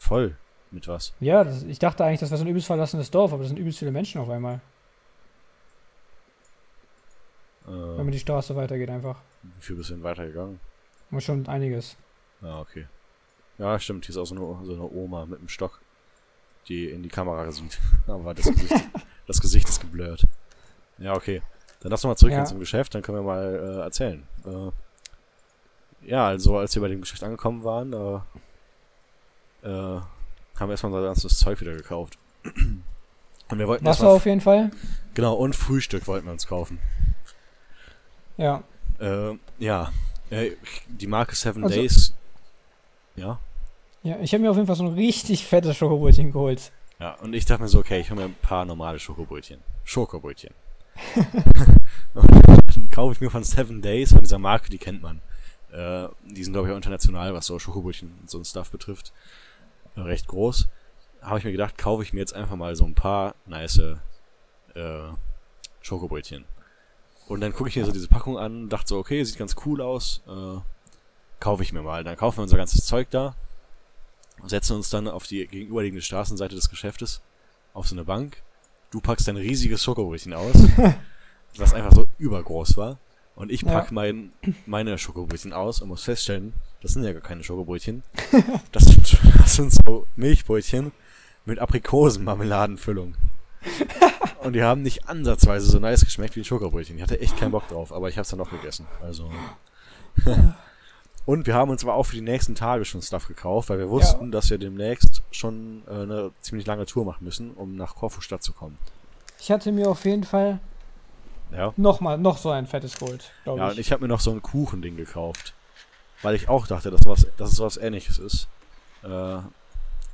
Voll. Mit was? Ja, das, ich dachte eigentlich, das wäre so ein übelst verlassenes Dorf, aber das sind übelst viele Menschen auf einmal. Wenn man Äh, die Straße weitergeht einfach. wie viel bist du denn weitergegangen? Und schon einiges. Ah, okay. Ja, stimmt. Hier ist auch so eine, so eine Oma mit einem Stock, die in die Kamera sieht. Aber das Gesicht, das Gesicht ist geblurrt. Ja, okay. Dann lass noch mal zurückgehen Ja. zum Geschäft, dann können wir mal äh, erzählen. Äh, ja, also als wir bei dem Geschäft angekommen waren, äh, äh, haben wir erstmal unser ganzes Zeug wieder gekauft. Und wir wollten Wasser auf jeden Fall. Genau, und Frühstück wollten wir uns kaufen. Ja. Äh, ja. Äh, die Marke Seven Also- Days. Ja. Ja, ich habe mir auf jeden Fall so ein richtig fettes Schokobrötchen geholt. Ja, und ich dachte mir so, okay, ich hole mir ein paar normale Schokobrötchen. Schokobrötchen. und dann kaufe ich mir von Seven Days, von dieser Marke, die kennt man. Äh, die sind, glaube ich, auch international, was so Schokobrötchen und so ein Stuff betrifft. Recht groß. Habe ich mir gedacht, kaufe ich mir jetzt einfach mal so ein paar nice äh, Schokobrötchen. Und dann gucke ich mir so diese Packung an, dachte so, okay, sieht ganz cool aus. Äh, kaufe ich mir mal. Dann kaufen wir unser ganzes Zeug da setzen uns dann auf die gegenüberliegende Straßenseite des Geschäftes auf so eine Bank. Du packst dein riesiges Schokobrötchen aus, was einfach so übergroß war. Und ich pack Ja. mein, meine Schokobrötchen aus und muss feststellen, das sind ja gar keine Schokobrötchen. Das sind, das sind so Milchbrötchen mit Aprikosenmarmeladenfüllung. Und die haben nicht ansatzweise so nice geschmeckt wie die Schokobrötchen. Ich hatte echt keinen Bock drauf, aber ich hab's dann doch gegessen. Also. Und wir haben uns aber auch für die nächsten Tage schon Stuff gekauft, weil wir wussten, dass wir demnächst schon äh, eine ziemlich lange Tour machen müssen, um nach Korfu-Stadt zu kommen. Ich hatte mir auf jeden Fall Ja. noch mal noch so ein fettes geholt, glaube Ja, ich. und ich habe mir noch so ein Kuchending gekauft. Weil ich auch dachte, dass, was, dass es was ähnliches ist. Äh,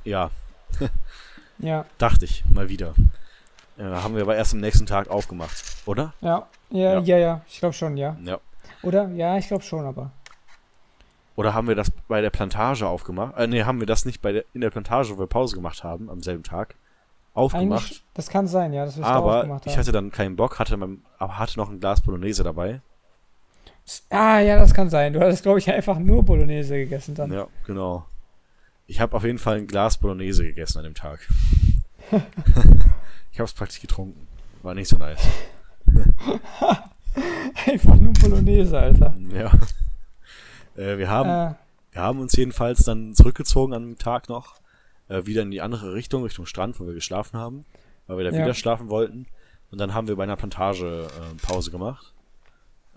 ja, Ja, dachte ich, mal wieder. Ja, haben wir aber erst am nächsten Tag aufgemacht, oder? ja, ja, Ja. ja, ja. Ich glaube schon, ja. Ja. Oder? Ja, ich glaube schon, aber. Oder haben wir das bei der Plantage aufgemacht? Äh, nee, haben wir das nicht bei der, in der Plantage, wo wir Pause gemacht haben, am selben Tag, aufgemacht. Eigentlich, das kann sein, ja, dass wir es da aber aufgemacht haben. ich hatte dann keinen Bock, hatte, mein, aber hatte noch ein Glas Bolognese dabei. Ah, ja, das kann sein. Du hattest, glaube ich, einfach nur Bolognese gegessen dann. Ja, genau. Ich habe auf jeden Fall ein Glas Bolognese gegessen an dem Tag. ich habe es praktisch getrunken. War nicht so nice. einfach nur Bolognese, Alter. Ja. Äh, wir haben Äh, Wir haben uns jedenfalls dann zurückgezogen an dem Tag noch, äh, wieder in die andere Richtung, Richtung Strand, wo wir geschlafen haben, weil wir da Ja. wieder schlafen wollten. Und dann haben wir bei einer Plantage äh, Pause gemacht.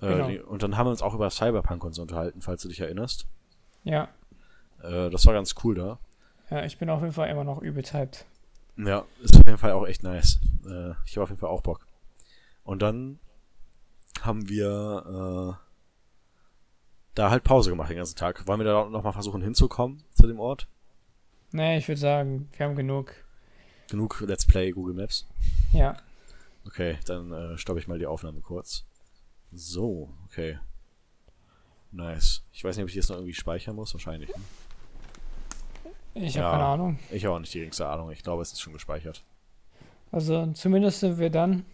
Äh, Genau. Und dann haben wir uns auch über Cyberpunk und so unterhalten, falls du dich erinnerst. ja. Äh, das war ganz cool da. ja, ich bin auf jeden Fall immer noch hyped. Ja, ist auf jeden Fall auch echt nice. Äh, ich habe auf jeden Fall auch Bock. Und dann haben wir äh, da halt Pause gemacht den ganzen Tag. Wollen wir da noch mal versuchen hinzukommen zu dem Ort? Nee, ich würde sagen, wir haben genug. Genug Let's Play Google Maps. Ja. Okay, dann äh, stoppe ich mal die Aufnahme kurz. So, okay. Nice. Ich weiß nicht, ob ich jetzt noch irgendwie speichern muss. Wahrscheinlich. Ne? Ich habe Ja. keine Ahnung. Ich habe auch nicht die geringste Ahnung. Ich glaube, es ist schon gespeichert. Also zumindest sind wir dann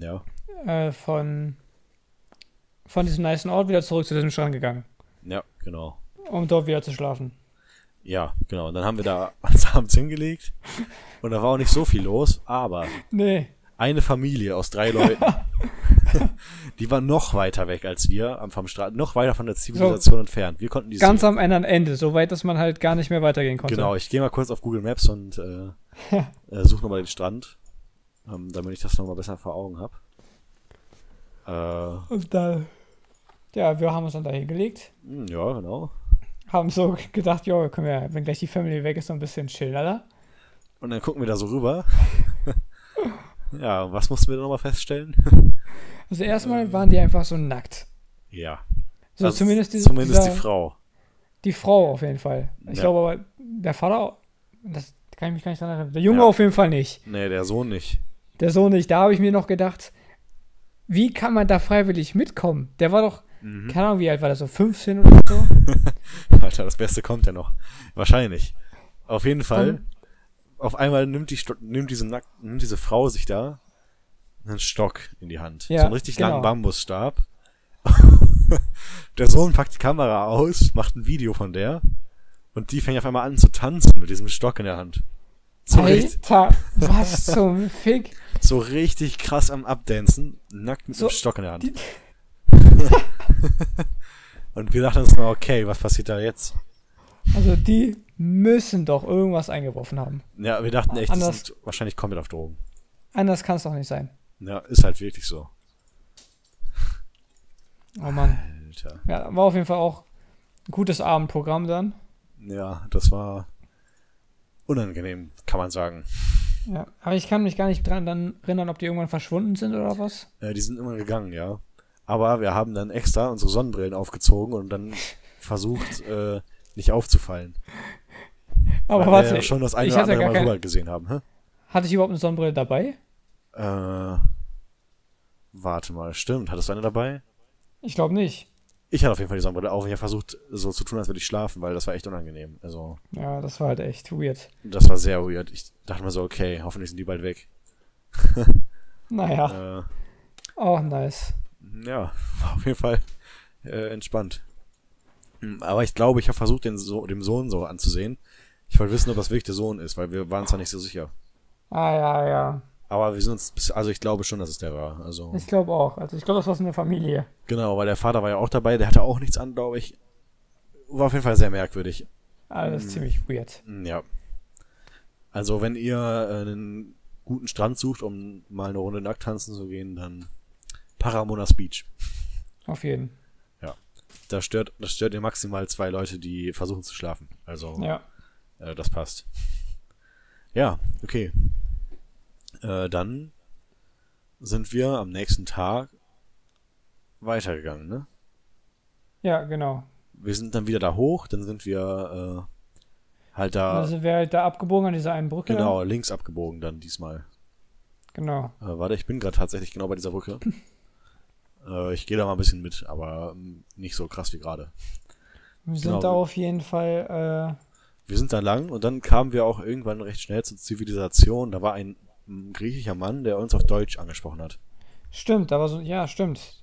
Ja. äh, von, von diesem nice Ort wieder zurück zu diesem Strand gegangen, Ja, genau. um dort wieder zu schlafen. Ja, genau. Und dann haben wir da uns abends hingelegt. Und da war auch nicht so viel los. Aber Nee, eine Familie aus drei Leuten, die war noch weiter weg als wir am vom Strand, noch weiter von der Zivilisation entfernt. Wir konnten die ganz sehen. am anderen Ende, so weit, dass man halt gar nicht mehr weitergehen konnte. Genau, ich gehe mal kurz auf Google Maps und äh, äh, suche nochmal den Strand, ähm, damit ich das nochmal besser vor Augen habe. Äh, Und da, ja, wir haben uns dann da hingelegt, hm, ja, genau. haben so gedacht, jo, können wir, wenn gleich die Family weg ist, so ein bisschen chillen, oder? Und dann gucken wir da so rüber. ja, was mussten wir da nochmal feststellen? Also erstmal waren die einfach so nackt. ja. So Also zumindest, die, zumindest dieser, die Frau. Die Frau auf jeden Fall. Ich Ja. glaube aber, der Vater, das kann ich mich gar nicht daran erinnern. Der Junge Ja. auf jeden Fall nicht. Nee, der Sohn nicht. Der Sohn nicht. Da habe ich mir noch gedacht, wie kann man da freiwillig mitkommen? Der war doch, Mhm. keine Ahnung, wie alt war der, so 15 oder so? Alter, das Beste kommt ja noch. Wahrscheinlich. Auf jeden Fall. Dann- auf einmal nimmt, die, nimmt, diese nimmt diese Frau sich da einen Stock in die Hand. Ja, so einen richtig genau. langen Bambusstab. der Sohn packt die Kamera aus, macht ein Video von der und die fängt auf einmal an zu tanzen mit diesem Stock in der Hand. So, richtig, Alter, was zum Fick? so richtig krass am Abdancen, nackt mit So, dem Stock in der Hand. die- und wir dachten uns mal, okay, was passiert da jetzt? Also die müssen doch irgendwas eingeworfen haben. Ja, wir dachten echt, die Anders- sind wahrscheinlich komplett auf Drogen. Anders kann es doch nicht sein. Ja, ist halt wirklich so. Oh Mann. Alter. Ja, war auf jeden Fall auch ein gutes Abendprogramm dann. Ja, das war unangenehm, kann man sagen. Ja, aber ich kann mich gar nicht dran dann erinnern, ob die irgendwann verschwunden sind oder was. Äh, die sind immer gegangen, ja. Aber wir haben dann extra unsere Sonnenbrillen aufgezogen und dann versucht, äh, nicht aufzufallen. Aber Weil warte, wir ja schon das eine oder andere Mal kein, rüber gesehen haben. Hä? Hatte ich überhaupt eine Sonnenbrille dabei? Äh, warte mal, stimmt. Hattest du eine dabei? Ich glaube nicht. Ich hatte auf jeden Fall die Sonnenbrille auf. Ich habe versucht, so zu tun, als würde ich schlafen, weil das war echt unangenehm. Also, Ja, das war halt echt weird. das war sehr weird. Ich dachte mir so, okay, hoffentlich sind die bald weg. Naja, Äh, auch nice. Ja, war auf jeden Fall äh, entspannt. Aber ich glaube, ich habe versucht, den so dem Sohn so anzusehen. Ich wollte wissen, ob das wirklich der Sohn ist, weil wir waren zwar nicht so sicher. Ah, ja, ja. Aber wir sind uns, also ich glaube schon, dass es der war. Also Ich glaube auch. Also ich glaube, das war so eine Familie. genau, weil der Vater war ja auch dabei. Der hatte auch nichts an, glaube ich. War auf jeden Fall sehr merkwürdig. Alles Hm. ziemlich weird. Hm, Ja. Also wenn ihr äh, einen guten Strand sucht, um mal eine Runde nackt tanzen zu gehen, dann Paramonas Beach. Auf jeden. Da stört, das stört ihr maximal zwei Leute, die versuchen zu schlafen. Also Ja. Äh, das passt. Ja, okay. Äh, dann sind wir am nächsten Tag weitergegangen, ne? Ja, genau. Wir sind dann wieder da hoch, dann sind wir äh, halt da, sind wir halt da abgebogen an dieser einen Brücke. genau, links abgebogen dann diesmal. Genau. Äh, warte, ich bin gerade tatsächlich genau bei dieser Brücke. äh, ich gehe da mal ein bisschen mit, aber ähm, nicht so krass wie gerade. Wir sind Genau. da auf jeden Fall wir sind da lang und dann kamen wir auch irgendwann recht schnell zur Zivilisation. Da war ein, ein griechischer Mann, der uns auf Deutsch angesprochen hat. Stimmt, aber so, ja, stimmt.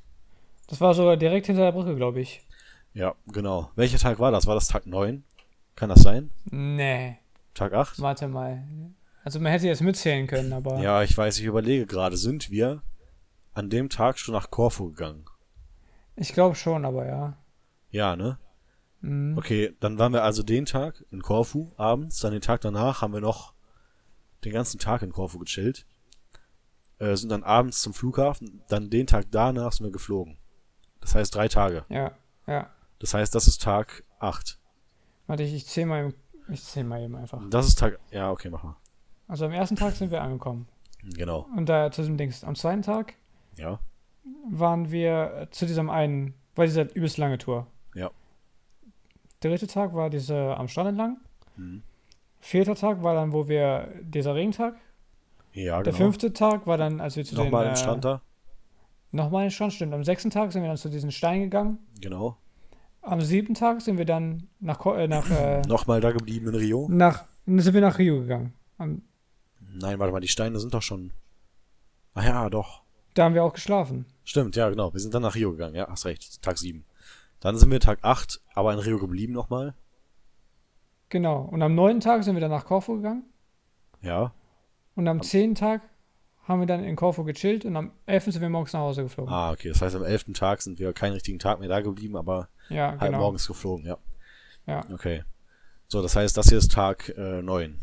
Das war sogar direkt hinter der Brücke, glaube ich. Ja, genau. Welcher Tag war das? War das Tag 9? Kann das sein? Nee. Tag 8? Warte mal. Also man hätte jetzt mitzählen können, aber. Ja, ich weiß, ich überlege gerade, sind wir an dem Tag schon nach Korfu gegangen? Ich glaube schon, aber ja. Ja, ne? Mhm. Okay, dann waren wir also den Tag in Korfu abends, dann den Tag danach haben wir noch den ganzen Tag in Korfu gechillt. Äh, sind dann abends zum Flughafen, dann den Tag danach sind wir geflogen. Das heißt drei Tage. Ja, ja. Das heißt, das ist Tag 8. Warte, ich, ich zähle mal, ich zähl mal eben einfach. Das ist Tag. Ja, okay, mach mal. Also am ersten Tag sind wir angekommen. Genau. Und da zu diesem Dings. Am zweiten Tag Ja. waren wir zu diesem einen, war diese übelst lange Tour. Ja. Der dritte Tag war diese am Strand entlang. Mhm. Vierter Tag war dann, wo wir, dieser Regentag. Ja, Der genau. fünfte Tag war dann, als wir zu Nochmal den, im äh, Strand da. Nochmal in den Strand, stimmt. Am sechsten Tag sind wir dann zu diesen Steinen gegangen. Genau. Am siebten Tag sind wir dann nach, äh, nach, äh, Nochmal da geblieben in Rio. nach, sind wir nach Rio gegangen. Am, Nein, warte mal, die Steine sind doch schon. Ah ja, doch. da haben wir auch geschlafen. Stimmt, ja, genau. Wir sind dann nach Rio gegangen. Ja, hast recht. Tag 7. Dann sind wir Tag 8, aber in Rio geblieben nochmal. Genau. Und am neunten Tag sind wir dann nach Korfu gegangen. Ja. Und am zehnten Tag haben wir dann in Korfu gechillt und am elften sind wir morgens nach Hause geflogen. Ah, okay. Das heißt, am 11. Tag sind wir keinen richtigen Tag mehr da geblieben, aber ja, halb genau. morgens geflogen, ja. Ja. Okay. So, das heißt, das hier ist Tag äh, 9.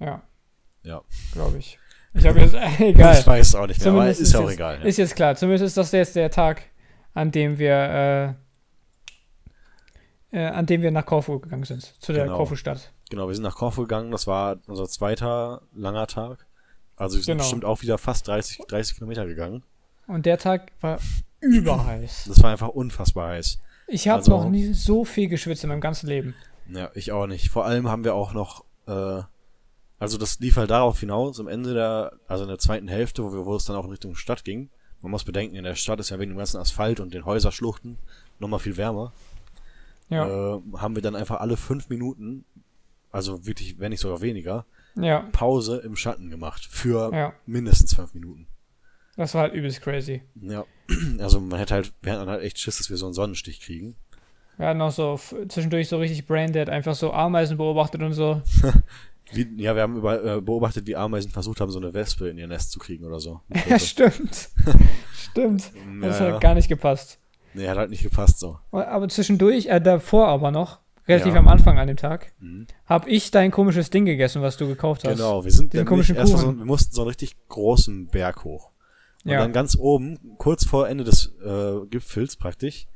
Ja, Ja. glaube ich. Ich habe jetzt, äh, egal. Ich weiß auch nicht mehr, aber Zumindest ist ja auch jetzt, egal. Ja. Ist jetzt klar. Zumindest ist das jetzt der Tag, an dem wir, äh, an dem wir nach Korfu gegangen sind. Zu der Genau. Korfu-Stadt. Genau, wir sind nach Korfu gegangen. Das war unser zweiter langer Tag. Also wir sind Genau. bestimmt auch wieder fast 30, 30 Kilometer gegangen. Und der Tag war überheiß. Das war einfach unfassbar heiß. Ich habe Also- noch nie so viel geschwitzt in meinem ganzen Leben. Ja, ich auch nicht. Vor allem haben wir auch noch, äh, also das lief halt darauf hinaus, am Ende der, also in der zweiten Hälfte, wo, wir, wo es dann auch in Richtung Stadt ging. Man muss bedenken, in der Stadt ist ja wegen dem ganzen Asphalt und den Häuserschluchten nochmal viel wärmer. Ja, Äh, haben wir dann einfach alle fünf Minuten, also wirklich, wenn nicht sogar weniger, ja, Pause im Schatten gemacht. Für ja. mindestens fünf Minuten. Das war halt übelst crazy. Ja, also man hätte halt, wir hatten halt echt Schiss, dass wir so einen Sonnenstich kriegen. Wir hatten auch so zwischendurch so richtig braindead, einfach so Ameisen beobachtet und so. Wie, ja, wir haben über, äh, beobachtet, wie Ameisen versucht haben, so eine Wespe in ihr Nest zu kriegen oder so. Ja, stimmt. stimmt. Ja, Das ja. hat gar nicht gepasst. Nee, hat halt nicht gepasst so. Aber zwischendurch, äh, davor aber noch, relativ Ja. am Anfang an dem Tag, Mhm. habe ich dein komisches Ding gegessen, was du gekauft hast. Genau, wir sind nämlich komischen Kuchen. so, wir mussten so einen richtig großen Berg hoch. Und Ja. dann ganz oben, kurz vor Ende des äh, Gipfels praktisch,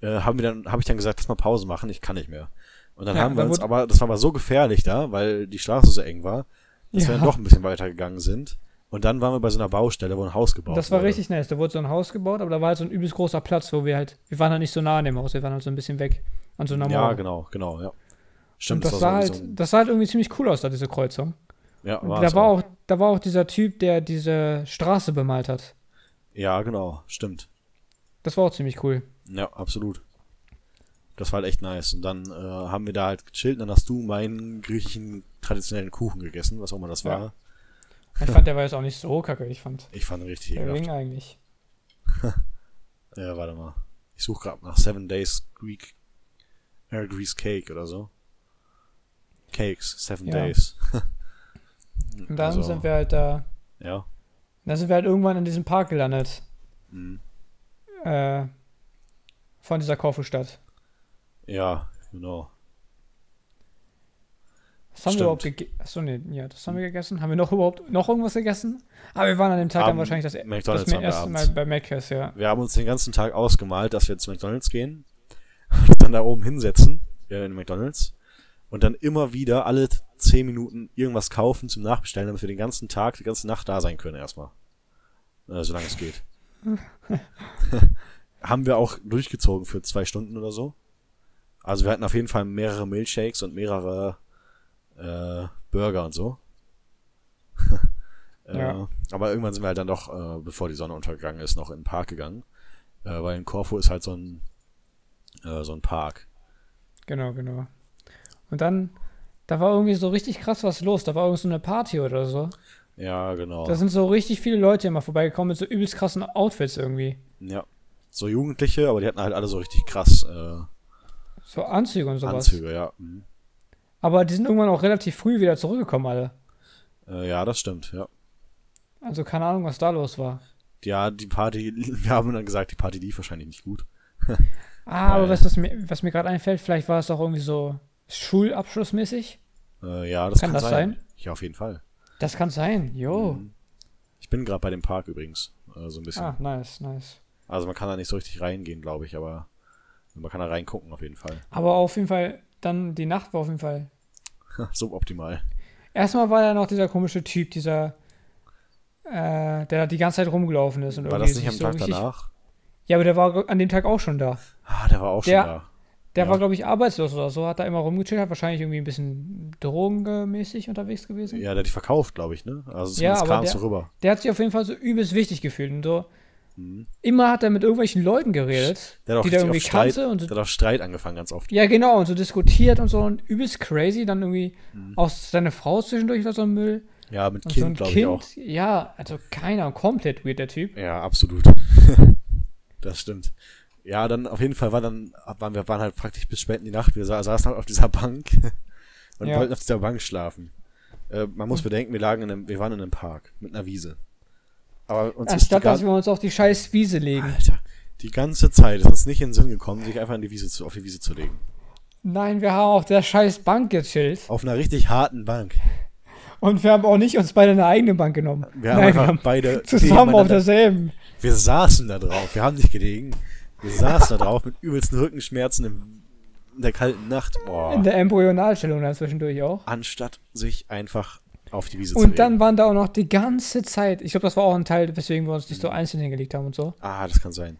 äh, haben wir dann, habe ich dann gesagt, lass mal Pause machen, ich kann nicht mehr. Und dann Ja, haben wir da uns, aber das war aber so gefährlich da, weil die Straße so eng war, dass Ja. wir dann doch ein bisschen weiter gegangen sind. Und dann waren wir bei so einer Baustelle, wo ein Haus gebaut Das war wurde. richtig nice. Da wurde so ein Haus gebaut, aber da war halt so ein übelst großer Platz, wo wir halt, wir waren halt nicht so nah an dem Haus, wir waren halt so ein bisschen weg an so einer Ja, Mauer. genau, genau, ja. Und Stimmt, das war sah so- halt, so das sah halt irgendwie ziemlich cool aus, da diese Kreuzung. ja, war da war auch. auch, da war auch dieser Typ, der diese Straße bemalt hat. Ja, genau, stimmt. Das war auch ziemlich cool. Ja, absolut. Das war halt echt nice. Und dann äh, haben wir da halt gechillt. Und dann hast du meinen griechischen traditionellen Kuchen gegessen, was auch immer das Ja. Ich fand, der war jetzt auch nicht so kacke. Ich fand, Ich fand ihn richtig der ekelhaft. Ring eigentlich. Ja, warte mal. Ich suche gerade nach Seven Days Greek äh, Grease Cake oder so. Cakes, Seven Ja. Days. Und dann Also- sind wir halt da, Ja. dann sind wir halt irgendwann in diesem Park gelandet. Mhm. Äh, von dieser Korfu-Stadt. Ja, genau. Was haben Stimmt. wir überhaupt gegessen? Achso, nee, ja, das haben wir gegessen. Haben wir noch überhaupt noch irgendwas gegessen? Aber wir waren an dem Tag dann Am wahrscheinlich das, McDonald's das erste Mal bei Mc's, ja. Wir haben uns den ganzen Tag ausgemalt, dass wir zu McDonalds gehen, uns dann da oben hinsetzen, äh, in McDonalds, und dann immer wieder alle 10 Minuten irgendwas kaufen zum Nachbestellen, damit wir den ganzen Tag, die ganze Nacht da sein können erstmal. Äh, solange es geht. haben wir auch durchgezogen für zwei Stunden oder so. Also wir hatten auf jeden Fall mehrere Milkshakes und mehrere äh, Burger und so. äh, Ja. Aber irgendwann sind wir halt dann doch, äh, bevor die Sonne untergegangen ist, noch in den Park gegangen. Äh, weil in Korfu ist halt so ein, äh, so ein Park. Genau, genau. Und dann, da war irgendwie so richtig krass was los. Da war irgendwie so eine Party oder so. Ja, genau. Da sind so richtig viele Leute immer vorbeigekommen mit so übelst krassen Outfits irgendwie. Ja. So Jugendliche, aber die hatten halt alle so richtig krass äh, So Anzüge und sowas. Anzüge, ja. Mhm. Aber die sind irgendwann auch relativ früh wieder zurückgekommen, alle. Äh, ja, das stimmt, ja. Also keine Ahnung, was da los war. Ja, die Party, wir haben dann gesagt, die Party lief wahrscheinlich nicht gut. Ah, aber was, was mir, was mir gerade einfällt, vielleicht war es auch irgendwie so Schulabschlussmäßig. Äh, ja, das Kann kann, das sein. sein? Ja, auf jeden Fall. Das kann sein, jo. Mhm. Ich bin gerade bei dem Park übrigens. Äh, so ein bisschen. Ah, nice, nice. Also man kann da nicht so richtig reingehen, glaube ich, aber man kann da reingucken auf jeden Fall. Aber auf jeden Fall, dann die Nacht war auf jeden Fall. Suboptimal. Erstmal war da noch dieser komische Typ, dieser, äh, der da die ganze Zeit rumgelaufen ist. Und War irgendwie das nicht am so Tag richtig- danach? Ja, aber der war an dem Tag auch schon da. Ah, der war auch Der- schon da. Der Ja. war, glaube ich, arbeitslos oder so, hat da immer rumgechillt, hat wahrscheinlich irgendwie ein bisschen drogenmäßig unterwegs gewesen. Ja, der hat die verkauft, glaube ich, ne? Also Ja, zumindest aber kam es so rüber. Der hat sich auf jeden Fall so übelst wichtig gefühlt und so. Mhm. Immer hat er mit irgendwelchen Leuten geredet, Der auch die richtig irgendwie Streit, kannte und so der hat auf Streit angefangen ganz oft. Ja, genau, und so diskutiert und so und übelst crazy, dann irgendwie Mhm. auch seine Frau zwischendurch war so ein Müll. Ja, mit Und so Kind, glaube ich auch. Ja, also keiner, komplett weird, der Typ. Ja, absolut. das stimmt. Ja, dann auf jeden Fall war dann, waren wir waren halt praktisch bis spät in die Nacht. Wir sa saßen halt auf dieser Bank und Ja. wollten auf dieser Bank schlafen. Äh, man muss bedenken, wir lagen in einem, wir waren in einem Park mit einer Wiese. Aber uns Anstatt, dass wir uns auf die scheiß Wiese legen. Alter, die ganze Zeit ist uns nicht in den Sinn gekommen, sich einfach in die Wiese zu, auf die Wiese zu legen. Nein, wir haben auf der scheiß Bank gechillt. Auf einer richtig harten Bank. Und wir haben auch nicht uns beide eine eigene Bank genommen. Wir haben Nein, einfach wir haben beide zusammen auf derselben. Wir saßen da drauf. Wir haben nicht gelegen. Wir saßen da drauf mit übelsten Rückenschmerzen im, in der kalten Nacht. Boah. In der Embryonalstellung dann zwischendurch auch. anstatt sich einfach auf die Wiese zu Und dann waren da auch noch die ganze Zeit, ich glaube, das war auch ein Teil, weswegen wir uns nicht so einzeln hingelegt haben und so. ah, das kann sein.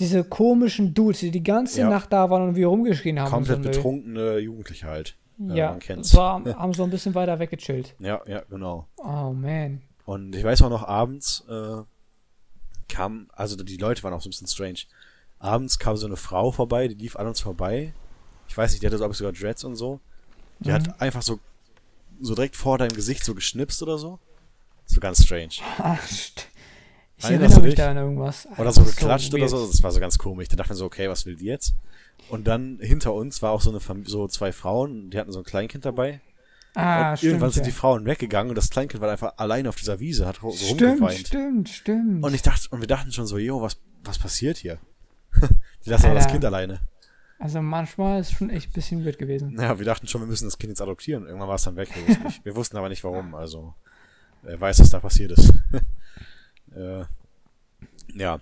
Diese komischen Dudes, die die ganze Ja. Nacht da waren und wir rumgeschrien haben. Komplett und so Müll. betrunkene Jugendliche halt. Äh, Ja, man kennt's. so haben, haben so ein bisschen weiter weggechillt. Ja, ja, genau. Oh man. Und ich weiß auch noch, abends äh, kam, also die Leute waren auch so ein bisschen strange. Abends kam so eine Frau vorbei, die lief an uns vorbei. Ich weiß nicht, die hatte so, glaube ich, sogar Dreads und so. Die Mhm. hat einfach so, so direkt vor deinem Gesicht so geschnipst oder so. So ganz strange. Ach, ich erinnere mich da an irgendwas. Oder Alter, so geklatscht oder weird. so. Das war so ganz komisch. Da dachte man so, okay, was will die jetzt? Und dann hinter uns war auch so eine Fam so zwei Frauen, die hatten so ein Kleinkind dabei. Ah, und stimmt. irgendwann sind ja. die Frauen weggegangen und das Kleinkind war einfach allein auf dieser Wiese, hat so Stimmt, rumgeweint. stimmt, stimmt. Und ich dachte, und wir dachten schon so, jo, was, was passiert hier? die lassen aber das. Kind alleine. Also manchmal ist schon echt ein bisschen weird gewesen. Naja, wir dachten schon, wir müssen das Kind jetzt adoptieren. Irgendwann war es dann weg. Wir wussten, nicht, wir wussten aber nicht warum. Also, wer weiß, was da passiert ist. äh, ja.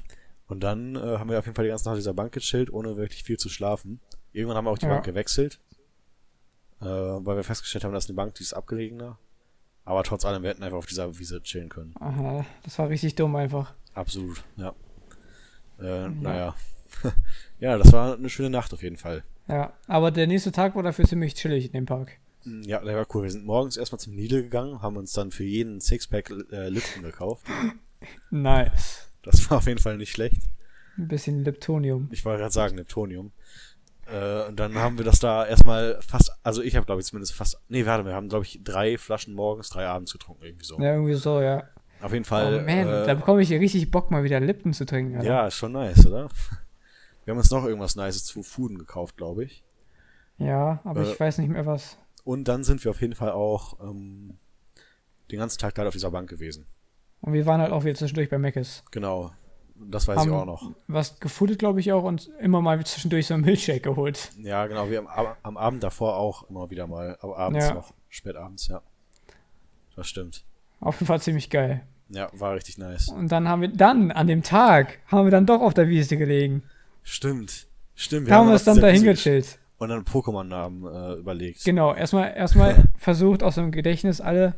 Und dann äh, haben wir auf jeden Fall die ganze Nacht auf dieser Bank gechillt, ohne wirklich viel zu schlafen. Irgendwann haben wir auch die Ja. Bank gewechselt. Äh, weil wir festgestellt haben, dass eine Bank, die ist abgelegener. Aber trotz allem, wir hätten einfach auf dieser Wiese chillen können. Aha, das war richtig dumm einfach. Absolut, ja. Äh, naja. ja, das war eine schöne Nacht auf jeden Fall. Ja, aber der nächste Tag war dafür ziemlich chillig in dem Park. Mm, Ja, der war cool. Wir sind morgens erstmal zum Lidl gegangen, haben uns dann für jeden Sixpack äh, Lipton gekauft. Nice. Das war auf jeden Fall nicht schlecht. Ein bisschen Leptonium. Ich wollte gerade sagen, Neptonium. Äh, und dann haben wir das da erstmal fast, also ich habe glaube ich zumindest fast, nee, warte, wir haben glaube ich drei Flaschen morgens, drei abends getrunken, irgendwie so. Ja, irgendwie so, ja. Auf jeden Oh Fall. man, da äh, bekomme ich richtig Bock, mal wieder Lipton zu trinken. Alter. ja, ist schon nice, oder? Wir haben uns noch irgendwas Nices zu Fooden gekauft, glaube ich. Ja, aber Äh, ich weiß nicht mehr was. Und dann sind wir auf jeden Fall auch ähm, den ganzen Tag da auf dieser Bank gewesen. Und wir waren halt auch wieder zwischendurch bei Meckes. Genau. Das weiß ich Haben auch noch. Was gefoodet, glaube ich, auch und immer mal zwischendurch so einen Milchshake geholt. Ja, genau, wir am, Ab- am Abend davor auch immer wieder mal, aber abends Ja. noch, spät abends, ja. Das stimmt. Auf jeden Fall ziemlich geil. Ja, war richtig nice. Und dann haben wir, dann, an dem Tag, haben wir dann doch auf der Wiese gelegen. Stimmt. Stimmt. Da haben wir uns dann dahin gechillt. Und dann Pokémon-Namen äh, überlegt. Genau, erstmal, erstmal versucht aus dem Gedächtnis alle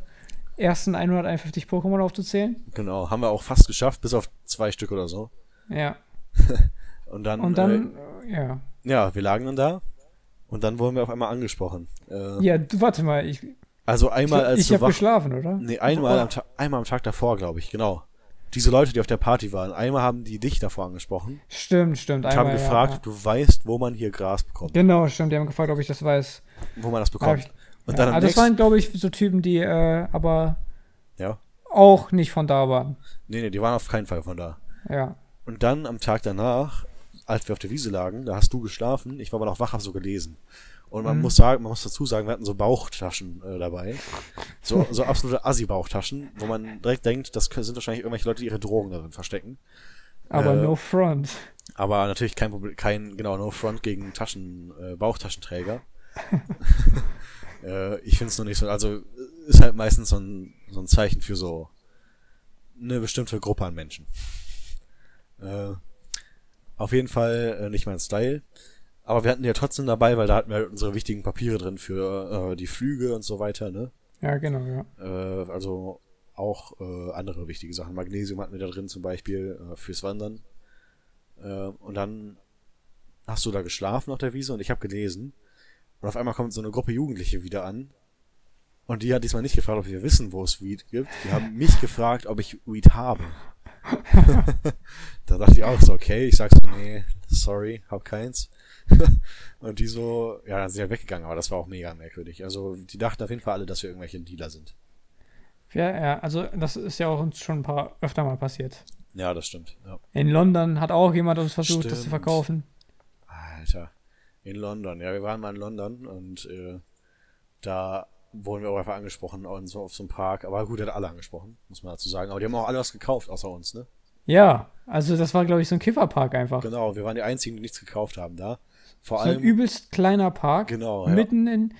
ersten 151 Pokémon aufzuzählen. Genau, haben wir auch fast geschafft, bis auf zwei Stück oder so. Ja. Und dann, Und dann, äh, ja. ja, wir lagen dann da und dann wurden wir auf einmal angesprochen. Äh, Ja, du, warte mal, ich, Also einmal als ich du habe geschlafen, oder? Nee, einmal am, Ta einmal am Tag davor, glaube ich, genau. Diese Leute, die auf der Party waren, einmal haben die dich davor angesprochen Stimmt, stimmt. und haben ja, gefragt, ja. ob du weißt, wo man hier Gras bekommt. Genau, stimmt. Die haben gefragt, ob ich das weiß. wo man das bekommt. ich- Und ja, dann am also das waren, glaube ich, so Typen, die äh, aber ja. auch nicht von da waren. Nee, nee, die waren auf keinen Fall von da. Ja. Und dann am Tag danach, als wir auf der Wiese lagen, da hast du geschlafen, ich war aber noch wach, hab so gelesen. Und man Mhm. muss sagen, man muss dazu sagen, wir hatten so Bauchtaschen äh, dabei. So, so absolute Assi-Bauchtaschen, wo man direkt denkt, das sind wahrscheinlich irgendwelche Leute, die ihre Drogen darin verstecken. Aber Äh, no front. Aber natürlich kein Problem, kein, genau, no front gegen Taschen, äh, Bauchtaschenträger. äh, ich finde es nur nicht so, also äh, ist halt meistens so ein, so ein Zeichen für so eine bestimmte Gruppe an Menschen. Äh, auf jeden Fall äh, nicht mein Style. Aber wir hatten die ja trotzdem dabei, weil da hatten wir halt unsere wichtigen Papiere drin für äh, die Flüge und so weiter, ne? Ja, genau, ja. Äh, also auch äh, andere wichtige Sachen. Magnesium hatten wir da drin zum Beispiel äh, fürs Wandern. Äh, und dann hast du da geschlafen auf der Wiese und ich habe gelesen. Und auf einmal kommt so eine Gruppe Jugendliche wieder an. Und die hat diesmal nicht gefragt, ob wir wissen, wo es Weed gibt. Die haben mich gefragt, ob ich Weed habe. da dachte ich auch so, okay, ich sag so, nee, sorry, hab keins. und die so, ja, dann sind wir weggegangen, aber das war auch mega merkwürdig. Also, die dachten auf jeden Fall alle, dass wir irgendwelche Dealer sind. Ja, ja, also das ist ja auch uns schon ein paar öfter mal passiert. Ja, das stimmt. Ja. In London hat auch jemand uns versucht, das zu Stimmt. verkaufen. Alter. In London. Ja, wir waren mal in London und äh, da wurden wir auch einfach angesprochen und so auf so einem Park. Aber gut, er hat alle angesprochen, muss man dazu sagen. Aber die haben auch alle was gekauft, außer uns, ne? Ja, also das war, glaube ich, so ein Kifferpark einfach. Genau, wir waren die einzigen, die nichts gekauft haben da. Vor So ein allem. übelst kleiner Park. Genau, ja. Mitten in.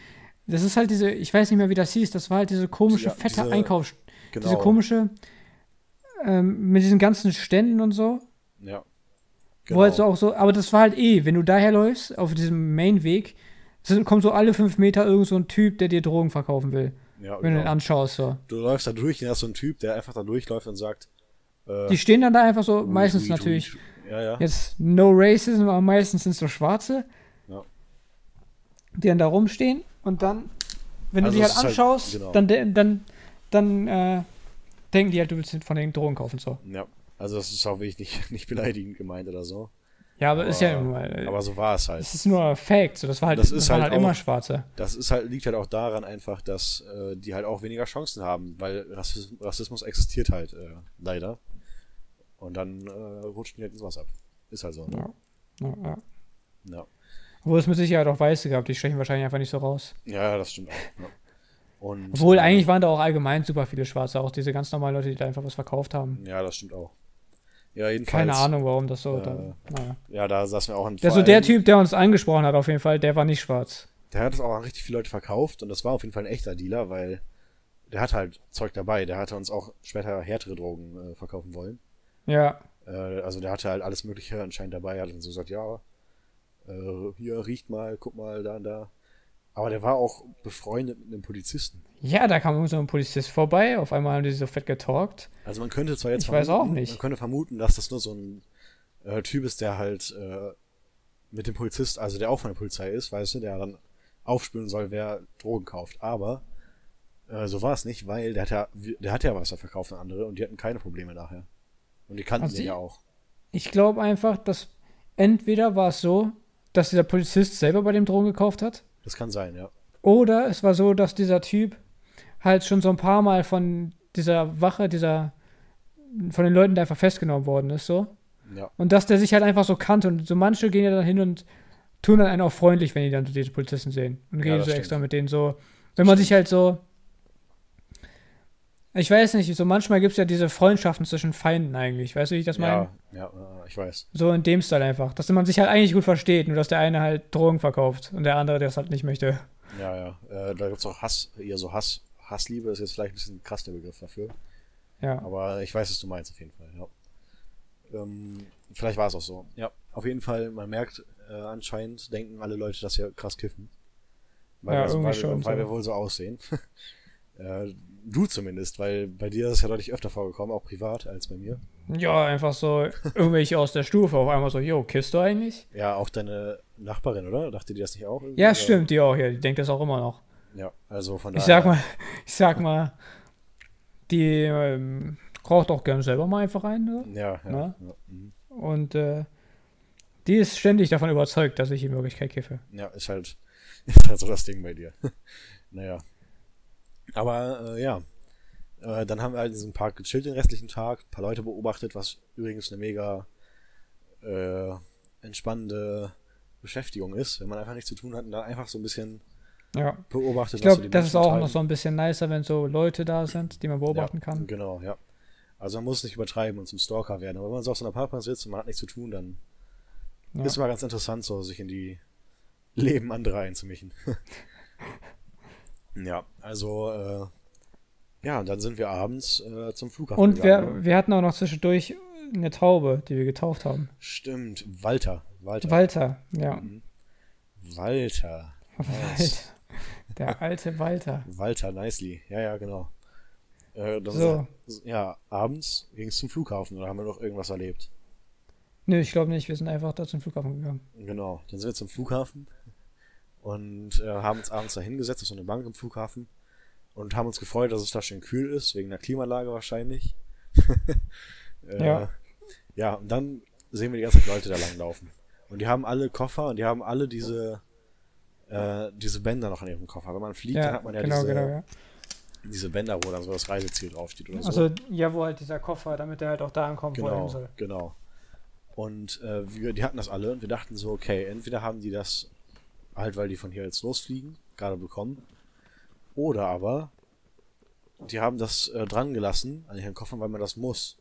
Das ist halt diese, ich weiß nicht mehr, wie das hieß, das war halt diese komische, Ja, fette diese- Einkaufs. Genau. Diese komische. Ähm, mit diesen ganzen Ständen und so. Ja. Wo halt so auch so, aber das war halt eh, wenn du daherläufst, auf diesem Mainweg, es kommt so alle fünf Meter irgend so ein Typ, der dir Drogen verkaufen will. ja, Wenn du ihn genau. anschaust, so. Du läufst da durch und da ist so ein Typ, der einfach da durchläuft und sagt. Äh, Die stehen dann da einfach so, meistens Weed, natürlich, Weed. Ja, ja. jetzt no racism, aber meistens sind es so Schwarze, Ja. die dann da rumstehen und dann, wenn Also du die halt halt- anschaust, genau. dann, dann, dann äh, denken die halt, du willst von den Drogen kaufen, so. ja. Also, das ist auch wirklich nicht, nicht beleidigend gemeint oder so. Ja, aber, ist ja Aber- nur, äh, Aber so war es halt. es ist nur Fact, so, das war halt, Das das, ist waren halt halt immer auch- Schwarze. Das ist halt, liegt halt auch daran einfach, dass äh, die halt auch weniger Chancen haben, weil Rassismus, Rassismus existiert halt äh, leider. Und dann äh, rutschen die halt ins Wasser ab. Ist halt so. Ne? Ja, ja. Ja. Obwohl es mit Sicherheit auch Weiße gab, die stechen wahrscheinlich einfach nicht so raus. ja, das stimmt auch. Ja. Und, Obwohl, äh, eigentlich waren da auch allgemein super viele Schwarze, auch diese ganz normalen Leute, die da einfach was verkauft haben. Ja, das stimmt auch. Ja, jedenfalls. Keine Ahnung, warum das so. äh, dann, naja. Ja, da saßen wir auch in Der, so der Typ, der uns angesprochen hat, auf jeden Fall, der war nicht schwarz. Der hat es auch an richtig viele Leute verkauft und das war auf jeden Fall ein echter Dealer, weil der hat halt Zeug dabei. Der hatte uns auch später härtere Drogen äh, verkaufen wollen. Ja, Äh, also der hatte halt alles Mögliche anscheinend dabei. Er hat dann so gesagt, ja, äh, hier riecht mal, guck mal, da und da. Aber der war auch befreundet mit einem Polizisten. Ja, da kam so ein Polizist vorbei, auf einmal haben die so fett getalkt. Also man könnte zwar jetzt Ich weiß auch nicht. man könnte vermuten, dass das nur so ein äh, Typ ist, der halt äh, mit dem Polizist, also der auch von der Polizei ist, weißt du, der dann aufspüren soll, wer Drogen kauft. Aber äh, so war es nicht, weil der hat ja, der hat ja was da verkauft an andere und die hatten keine Probleme nachher. Und die kannten Also den ja auch. Ich glaube einfach, dass entweder war es so, dass dieser Polizist selber bei dem Drogen gekauft hat, Das kann sein, ja. oder es war so, dass dieser Typ halt schon so ein paar Mal von dieser Wache, dieser von den Leuten, der einfach festgenommen worden ist, so. Ja, Und dass der sich halt einfach so kannte. Und so manche gehen ja dann hin und tun dann einen auch freundlich, wenn die dann so diese Polizisten sehen. Und Ja, so stimmt. extra mit denen so. Wenn man sich halt so. Ich weiß nicht, so manchmal gibt es ja diese Freundschaften zwischen Feinden eigentlich. Weißt du, wie ich das meine? ja, ja, ich weiß. So in dem Style einfach. Dass man sich halt eigentlich gut versteht, nur dass der eine halt Drogen verkauft und der andere das halt nicht möchte. Ja, ja. Äh, da gibt's auch Hass, eher so Hass. Hassliebe ist jetzt vielleicht ein bisschen krass der Begriff dafür. Ja. Aber ich weiß, was du meinst auf jeden Fall, ja. Ähm, vielleicht war es auch so. Ja, auf jeden Fall, man merkt, äh, anscheinend denken alle Leute, dass wir krass kiffen. Weil, Ja, wir, so- irgendwie weil, schon weil so. wir wohl so aussehen. äh, du zumindest, weil bei dir ist es ja deutlich öfter vorgekommen, auch privat, als bei mir. Ja, einfach so irgendwelche aus der Stufe auf einmal so, yo, kisst du eigentlich? Ja, auch deine Nachbarin, oder? Dachte die das nicht auch? Ja, Oder- stimmt, die auch, ja, die denkt das auch immer noch. Ja, also von Ich daher. sag mal, ich sag mal, die ähm, raucht auch gerne selber mal einfach ein. Ne? Ja, ja. Na? ja, mhm. Und äh, die ist ständig davon überzeugt, dass ich in Wirklichkeit kiffe. ja, ist halt. ist halt so das Ding bei dir. naja. Aber äh, ja. Äh, dann haben wir halt in diesem Park gechillt den restlichen Tag, ein paar Leute beobachtet, was übrigens eine mega äh, entspannende Beschäftigung ist, wenn man einfach nichts zu tun hat und dann einfach so ein bisschen ja. beobachtet. Ich glaube, das ist auch treiben. noch so ein bisschen nicer, wenn so Leute da sind, die man beobachten ja, kann. Genau, ja. Also man muss nicht übertreiben und zum Stalker werden. Aber wenn man so auf so einer Parkbank sitzt und man hat nichts zu tun, dann ja. ist mal ganz interessant, so sich in die Leben anderer einzumischen. ja, also äh, ja, dann sind wir abends äh, zum Flughafen Und gegangen. wir, wir hatten auch noch zwischendurch eine Taube, die wir getauft haben. Stimmt, Walter. Walter, Walter ja. Mhm. Walter. Walter. Der alte Walter. Walter Nicely. Ja, ja, genau. Äh, so. Ist, ja, abends ging es zum Flughafen oder haben wir noch irgendwas erlebt? Nö, ich glaube nicht. Wir sind einfach da zum Flughafen gegangen. Genau. Dann sind wir zum Flughafen und äh, haben uns abends da hingesetzt auf so eine Bank im Flughafen und haben uns gefreut, dass es da schön kühl ist, wegen der Klimaanlage wahrscheinlich. äh, ja. Ja, und dann sehen wir die ganzen Leute da langlaufen. Und die haben alle Koffer und die haben alle diese, äh, diese Bänder noch an ihrem Koffer. Wenn man fliegt, ja, dann hat man ja, genau, diese, genau, ja. diese Bänder, wo dann so das Reiseziel draufsteht oder also, so. ja, wo halt dieser Koffer, damit er halt auch da ankommt, genau, wo er hin soll. Genau. Und äh, wir, die hatten das alle und wir dachten so, okay, entweder haben die das halt, weil die von hier jetzt losfliegen, gerade bekommen, oder aber die haben das äh, dran gelassen an ihren Koffern, weil man das muss.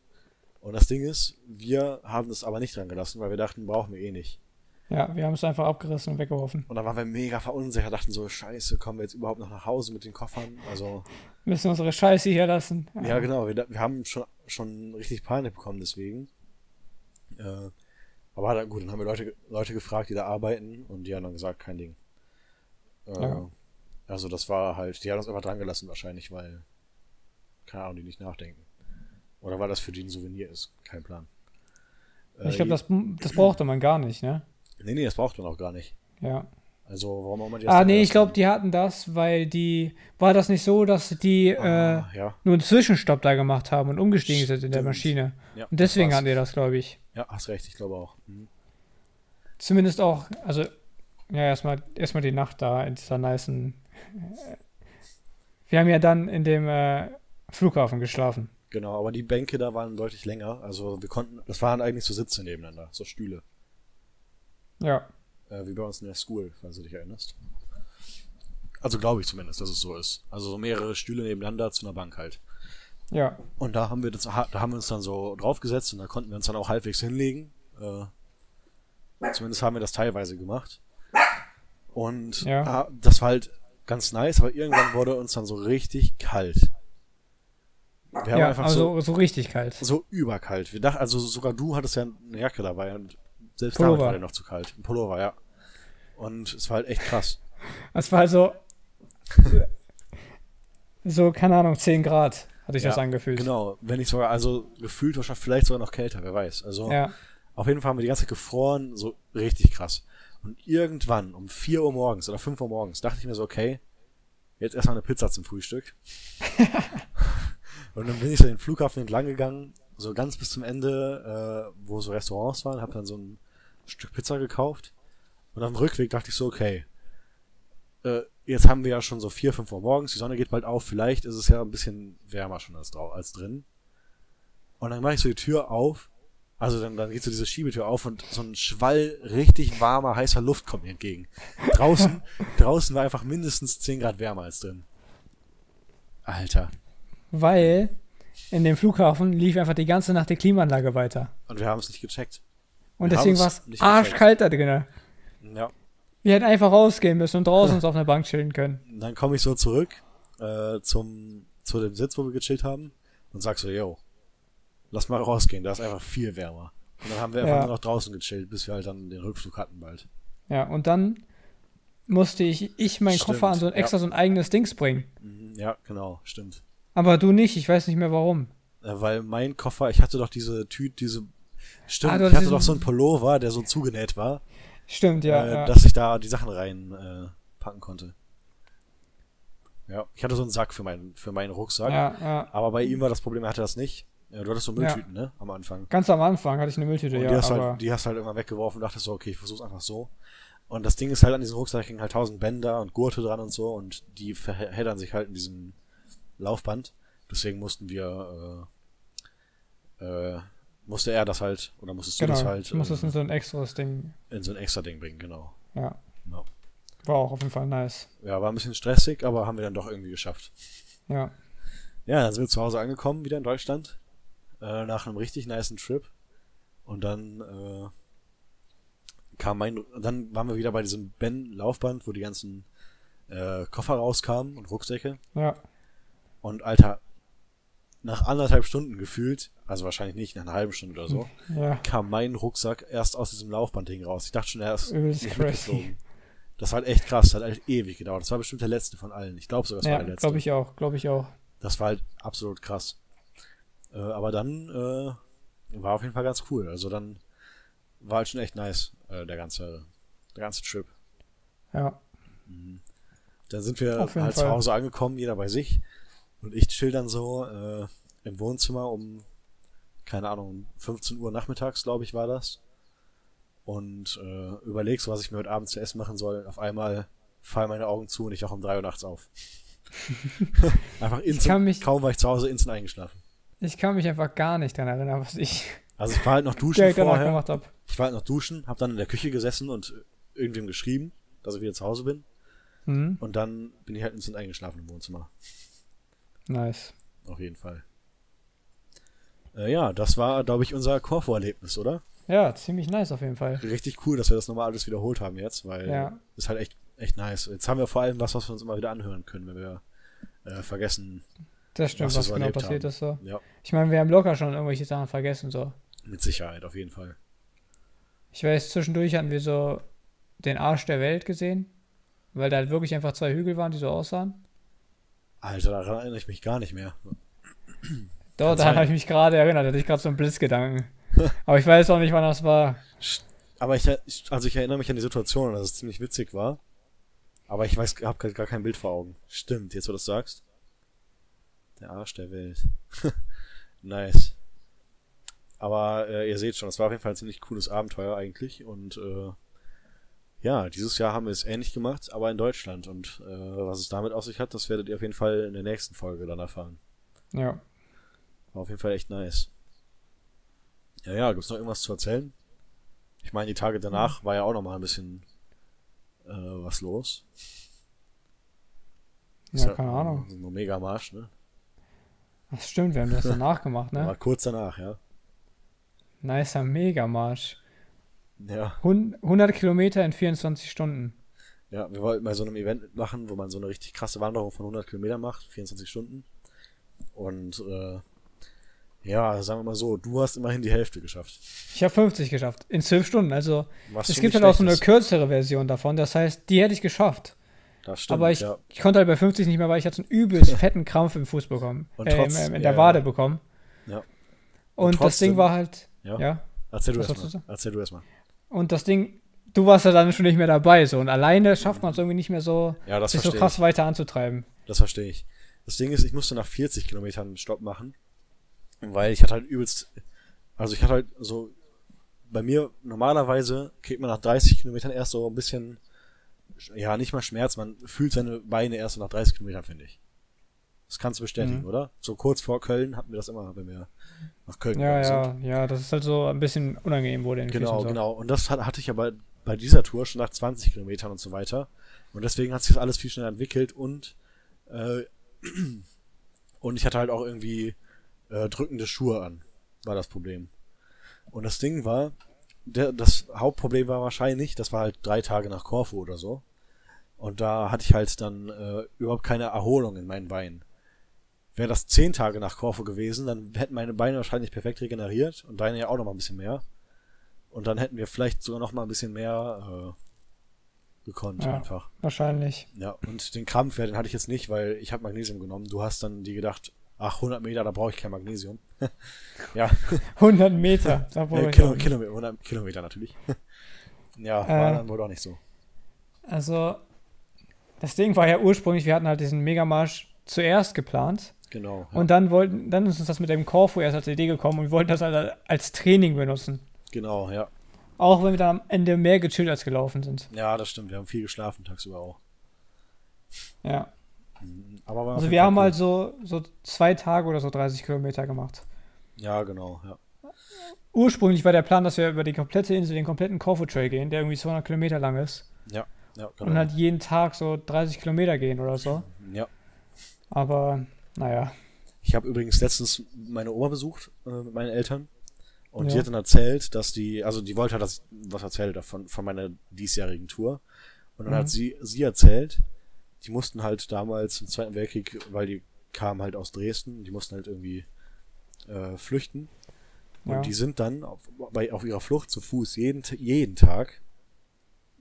Und das Ding ist, wir haben es aber nicht dran gelassen, weil wir dachten, brauchen wir eh nicht. Ja, wir haben es einfach abgerissen und weggeworfen. Und dann waren wir mega verunsichert, dachten so, scheiße, kommen wir jetzt überhaupt noch nach Hause mit den Koffern? Also. Müssen unsere Scheiße hier lassen. Ja, ja genau, wir, wir, haben schon, schon richtig Panik bekommen deswegen. Äh, aber da, gut, dann haben wir Leute, Leute gefragt, die da arbeiten und die haben dann gesagt, kein Ding. Äh, ja. Also das war halt, die haben uns einfach dran gelassen wahrscheinlich, weil, keine Ahnung, die nicht nachdenken. Oder weil das für die ein Souvenir ist. Kein Plan. Ich glaube, äh, das, das brauchte man gar nicht, ne? Nee, nee, das braucht man auch gar nicht. Ja. Also, warum auch immer die das Ah, nee, ich glaube, die hatten das, weil die. War das nicht so, dass die ah, äh, ja. nur einen Zwischenstopp da gemacht haben und umgestiegen Stimmt. sind in der Maschine? Ja, und deswegen hatten die das, glaube ich. Ja, hast recht, ich glaube auch. Mhm. Zumindest auch, also, ja, erstmal erstmal die Nacht da in dieser niceen. Äh, wir haben ja dann in dem äh, Flughafen geschlafen. Genau, aber die Bänke da waren deutlich länger. Also wir konnten, das waren eigentlich so Sitze nebeneinander, so Stühle. Ja. Äh, wie bei uns in der School, falls du dich erinnerst. Also glaube ich zumindest, dass es so ist. Also so mehrere Stühle nebeneinander zu einer Bank halt. Ja. Und da haben wir das, da haben wir uns dann so draufgesetzt und da konnten wir uns dann auch halbwegs hinlegen. Äh, zumindest haben wir das teilweise gemacht. Und ja. ah, das war halt ganz nice, aber irgendwann wurde uns dann so richtig kalt. Wir haben ja, einfach also so, so richtig kalt. So überkalt. Wir dachten, also sogar du hattest ja eine Jacke dabei und selbst Pullover. damit war der noch zu kalt. Ein Pullover, ja. Und es war halt echt krass. Es war halt so, so, keine Ahnung, 10 Grad hatte ich ja, das angefühlt. Genau, wenn nicht sogar, also gefühlt wahrscheinlich vielleicht sogar noch kälter, wer weiß. Also ja. auf jeden Fall haben wir die ganze Zeit gefroren, so richtig krass. Und irgendwann um 4 Uhr morgens oder 5 Uhr morgens dachte ich mir so, okay, jetzt erstmal eine Pizza zum Frühstück. Und dann bin ich so den Flughafen entlang gegangen, so ganz bis zum Ende, äh, wo so Restaurants waren, habe dann so ein Stück Pizza gekauft. Und auf dem Rückweg dachte ich so, okay, äh, jetzt haben wir ja schon so vier, fünf Uhr morgens, die Sonne geht bald auf, vielleicht ist es ja ein bisschen wärmer schon als, als drin. Und dann mache ich so die Tür auf, also dann, dann geht so diese Schiebetür auf und so ein Schwall richtig warmer, heißer Luft kommt mir entgegen. Draußen, draußen war einfach mindestens 10 Grad wärmer als drin. Alter weil in dem Flughafen lief einfach die ganze Nacht die Klimaanlage weiter. Und wir haben es nicht gecheckt. Und deswegen war es arschkalt da drin. Ja. Wir hätten einfach rausgehen müssen und draußen uns auf einer Bank chillen können. Dann komme ich so zurück äh, zum, zu dem Sitz, wo wir gechillt haben und sag so, yo, lass mal rausgehen, da ist einfach viel wärmer. Und dann haben wir einfach ja. nur noch draußen gechillt, bis wir halt dann den Rückflug hatten bald. Ja, und dann musste ich, ich meinen Koffer an so ein extra ja. so ein eigenes Dings bringen. Mhm, ja, genau, stimmt. Aber du nicht, ich weiß nicht mehr warum. Weil mein Koffer, ich hatte doch diese Tüte, diese. Stimmt, ah, ich hatte doch so einen Pullover, der so zugenäht war. Stimmt, ja, äh, ja. Dass ich da die Sachen reinpacken äh, konnte. Ja, ich hatte so einen Sack für meinen, für meinen Rucksack. Ja, ja. Aber bei ihm war das Problem, er hatte das nicht. Ja, du hattest so Mülltüten, ne? Am Anfang. Ganz am Anfang hatte ich eine Mülltüte, und ja. Die hast, halt, die hast halt immer weggeworfen und dachtest so, okay, ich versuch's einfach so. Und das Ding ist halt an diesem Rucksack hängen halt tausend Bänder und Gurte dran und so und die verheddern sich halt in diesem Laufband. Deswegen mussten wir, äh, äh, musste er das halt, oder musstest genau, du das halt. Ich muss es in so ein extras Ding. In so ein extra Ding bringen, genau. Ja. ja. War auch auf jeden Fall nice. Ja, war ein bisschen stressig, aber haben wir dann doch irgendwie geschafft. Ja. Ja, dann sind wir zu Hause angekommen, wieder in Deutschland. Äh, nach einem richtig niceen Trip. Und dann äh, kam mein. Dann waren wir wieder bei diesem Ben-Laufband, wo die ganzen äh, Koffer rauskamen und Rucksäcke. Ja. Und Alter, nach anderthalb Stunden gefühlt, also wahrscheinlich nicht, nach einer halben Stunde oder so, ja. kam mein Rucksack erst aus diesem Laufbandding raus. Ich dachte schon, er ist Übelst nicht crazy. mitgeflogen. Das war halt echt krass, das hat halt ewig gedauert. Das war bestimmt der letzte von allen. Ich glaube sogar, das Ja, war der letzte. glaube ich auch, glaube ich auch. Das war halt absolut krass. Äh, aber dann äh, war auf jeden Fall ganz cool. Also dann war halt schon echt nice, äh, der ganze, der ganze Trip. Ja. Dann sind wir halt zu Fall. Hause angekommen, jeder bei sich. Und ich chill dann so äh, im Wohnzimmer um, keine Ahnung, 15 Uhr nachmittags, glaube ich, war das. Und äh, überleg so, was ich mir heute Abend zu essen machen soll. Auf einmal fallen meine Augen zu und ich auch um 3 Uhr nachts auf. Einfach kann instant, mich- kaum war ich zu Hause, instant eingeschlafen. Ich kann mich einfach gar nicht daran erinnern, was ich Also ich war halt noch duschen vorher. gemacht habe. Ich war halt noch duschen, hab dann in der Küche gesessen und irgendwem geschrieben, dass ich wieder zu Hause bin. Mhm. Und dann bin ich halt instant eingeschlafen im Wohnzimmer. Nice. Auf jeden Fall. Äh, ja, das war, glaube ich, unser Korfu-Erlebnis, oder? Ja, ziemlich nice auf jeden Fall. Richtig cool, dass wir das nochmal alles wiederholt haben jetzt, weil Ja. ist halt echt, echt nice. Jetzt haben wir vor allem was, was wir uns immer wieder anhören können, wenn wir äh, vergessen. Das stimmt, Was was, genau passiert haben. ist so. Ja, Ich meine, wir haben locker schon irgendwelche Sachen vergessen so. mit Sicherheit, auf jeden Fall. Ich weiß, zwischendurch hatten wir so den Arsch der Welt gesehen, weil da halt wirklich einfach zwei Hügel waren, die so aussahen. Alter, daran erinnere ich mich gar nicht mehr. Doch, Kann daran habe ich mich gerade erinnert, da hatte ich gerade so einen Blitzgedanken. Aber ich weiß auch nicht, wann das war. Aber ich, ich- also ich erinnere mich an die Situation, dass es ziemlich witzig war. Aber ich weiß, habe gar kein Bild vor Augen. Stimmt, jetzt wo du das sagst. Der Arsch der Welt. nice. Aber äh, ihr seht schon, es war auf jeden Fall ein ziemlich cooles Abenteuer eigentlich. Und äh, ja, dieses Jahr haben wir es ähnlich gemacht, aber in Deutschland. Und äh, was es damit auf sich hat, das werdet ihr auf jeden Fall in der nächsten Folge dann erfahren. Ja. War auf jeden Fall echt nice. Ja, ja, gibt's noch irgendwas zu erzählen? Ich meine, die Tage danach war ja auch noch mal ein bisschen äh, was los. Ist Ja, keine Ahnung. Ein mega Marsch, ne? Das stimmt, wir haben das danach gemacht, ne? kurz danach, ja. Nicer Megamarsch. Ja, Hun- 100 Kilometer in 24 Stunden. ja, wir wollten bei so einem Event mitmachen, wo man so eine richtig krasse Wanderung von 100 Kilometern macht, 24 Stunden. Und äh, ja, sagen wir mal so, du hast immerhin die Hälfte geschafft. Ich habe 50 geschafft. In 12 Stunden. Also, Was es gibt halt auch so eine ist. kürzere Version davon. Das heißt, die hätte ich geschafft. Das stimmt, aber ich, ja. ich konnte halt bei 50 nicht mehr, weil ich hatte so einen übelst fetten Krampf im Fuß bekommen. Und äh, trotz- im, in der ja, Wade ja. bekommen. Ja. Und, Und das Ding trotzdem- war halt. Ja. ja. Erzähl du Was erst wolltest du mal. sagen? Erzähl du erst mal. Und das Ding, du warst ja dann schon nicht mehr dabei. So. Und alleine schafft man es irgendwie nicht mehr so, Ja, das sich so krass ich. weiter anzutreiben. Das verstehe ich. Das Ding ist, ich musste nach 40 Kilometern einen Stopp machen, weil ich hatte halt übelst, also ich hatte halt so, bei mir normalerweise kriegt man nach 30 Kilometern erst so ein bisschen, ja, nicht mal Schmerz, man fühlt seine Beine erst so nach 30 Kilometern, finde ich. Das kannst du bestätigen, Mhm. oder? So kurz vor Köln hatten wir das immer, wenn wir nach Köln Ja, ja, ja, das ist halt so ein bisschen unangenehm wurde in Genau, Füßen so. genau. Und das hat- hatte ich aber bei dieser Tour schon nach 20 Kilometern und so weiter. Und deswegen hat sich das alles viel schneller entwickelt und äh, und ich hatte halt auch irgendwie äh, drückende Schuhe an, war das Problem. Und das Ding war, der, das Hauptproblem war wahrscheinlich, das war halt drei Tage nach Korfu oder so. Und da hatte ich halt dann äh, überhaupt keine Erholung in meinen Beinen. Wäre das zehn Tage nach Korfu gewesen, dann hätten meine Beine wahrscheinlich perfekt regeneriert und deine ja auch noch mal ein bisschen mehr. Und dann hätten wir vielleicht sogar noch mal ein bisschen mehr äh, gekonnt Ja. einfach. Wahrscheinlich. Ja, und den Krampf, ja, den hatte ich jetzt nicht, weil ich habe Magnesium genommen. Du hast dann die gedacht, ach, 100 Meter, da brauche ich kein Magnesium. ja, 100 Meter. Da brauche ich Kilo, auch. Kilometer, 100 Kilometer natürlich. ja, war Äh. dann wohl doch nicht so. Also, das Ding war ja ursprünglich, wir hatten halt diesen Megamarsch zuerst geplant. Genau. Ja, Und dann wollten, dann ist uns das mit dem Corfu erst als Idee gekommen und wir wollten das halt als Training benutzen. genau, ja. Auch wenn wir dann am Ende mehr gechillt als gelaufen sind. Ja, das stimmt. Wir haben viel geschlafen tagsüber auch. Ja. Aber war auf Also wir haben cool. halt so, so zwei Tage oder so 30 Kilometer gemacht. Ja, genau. Ja. Ursprünglich war der Plan, dass wir über die komplette Insel, den kompletten Corfu Trail gehen, der irgendwie 200 Kilometer lang ist. Ja, ja, genau. Und halt jeden Tag so 30 Kilometer gehen oder so. ja. Aber, naja. Ich habe übrigens letztens meine Oma besucht äh, mit meinen Eltern. Und Ja. die hat dann erzählt, dass die, also die wollte halt, was erzählt davon, von meiner diesjährigen Tour. Und dann Mhm. hat sie, sie erzählt, die mussten halt damals im Zweiten Weltkrieg, weil die kamen halt aus Dresden, die mussten halt irgendwie äh, flüchten. Und Ja. die sind dann auf, bei, auf ihrer Flucht zu Fuß jeden, jeden Tag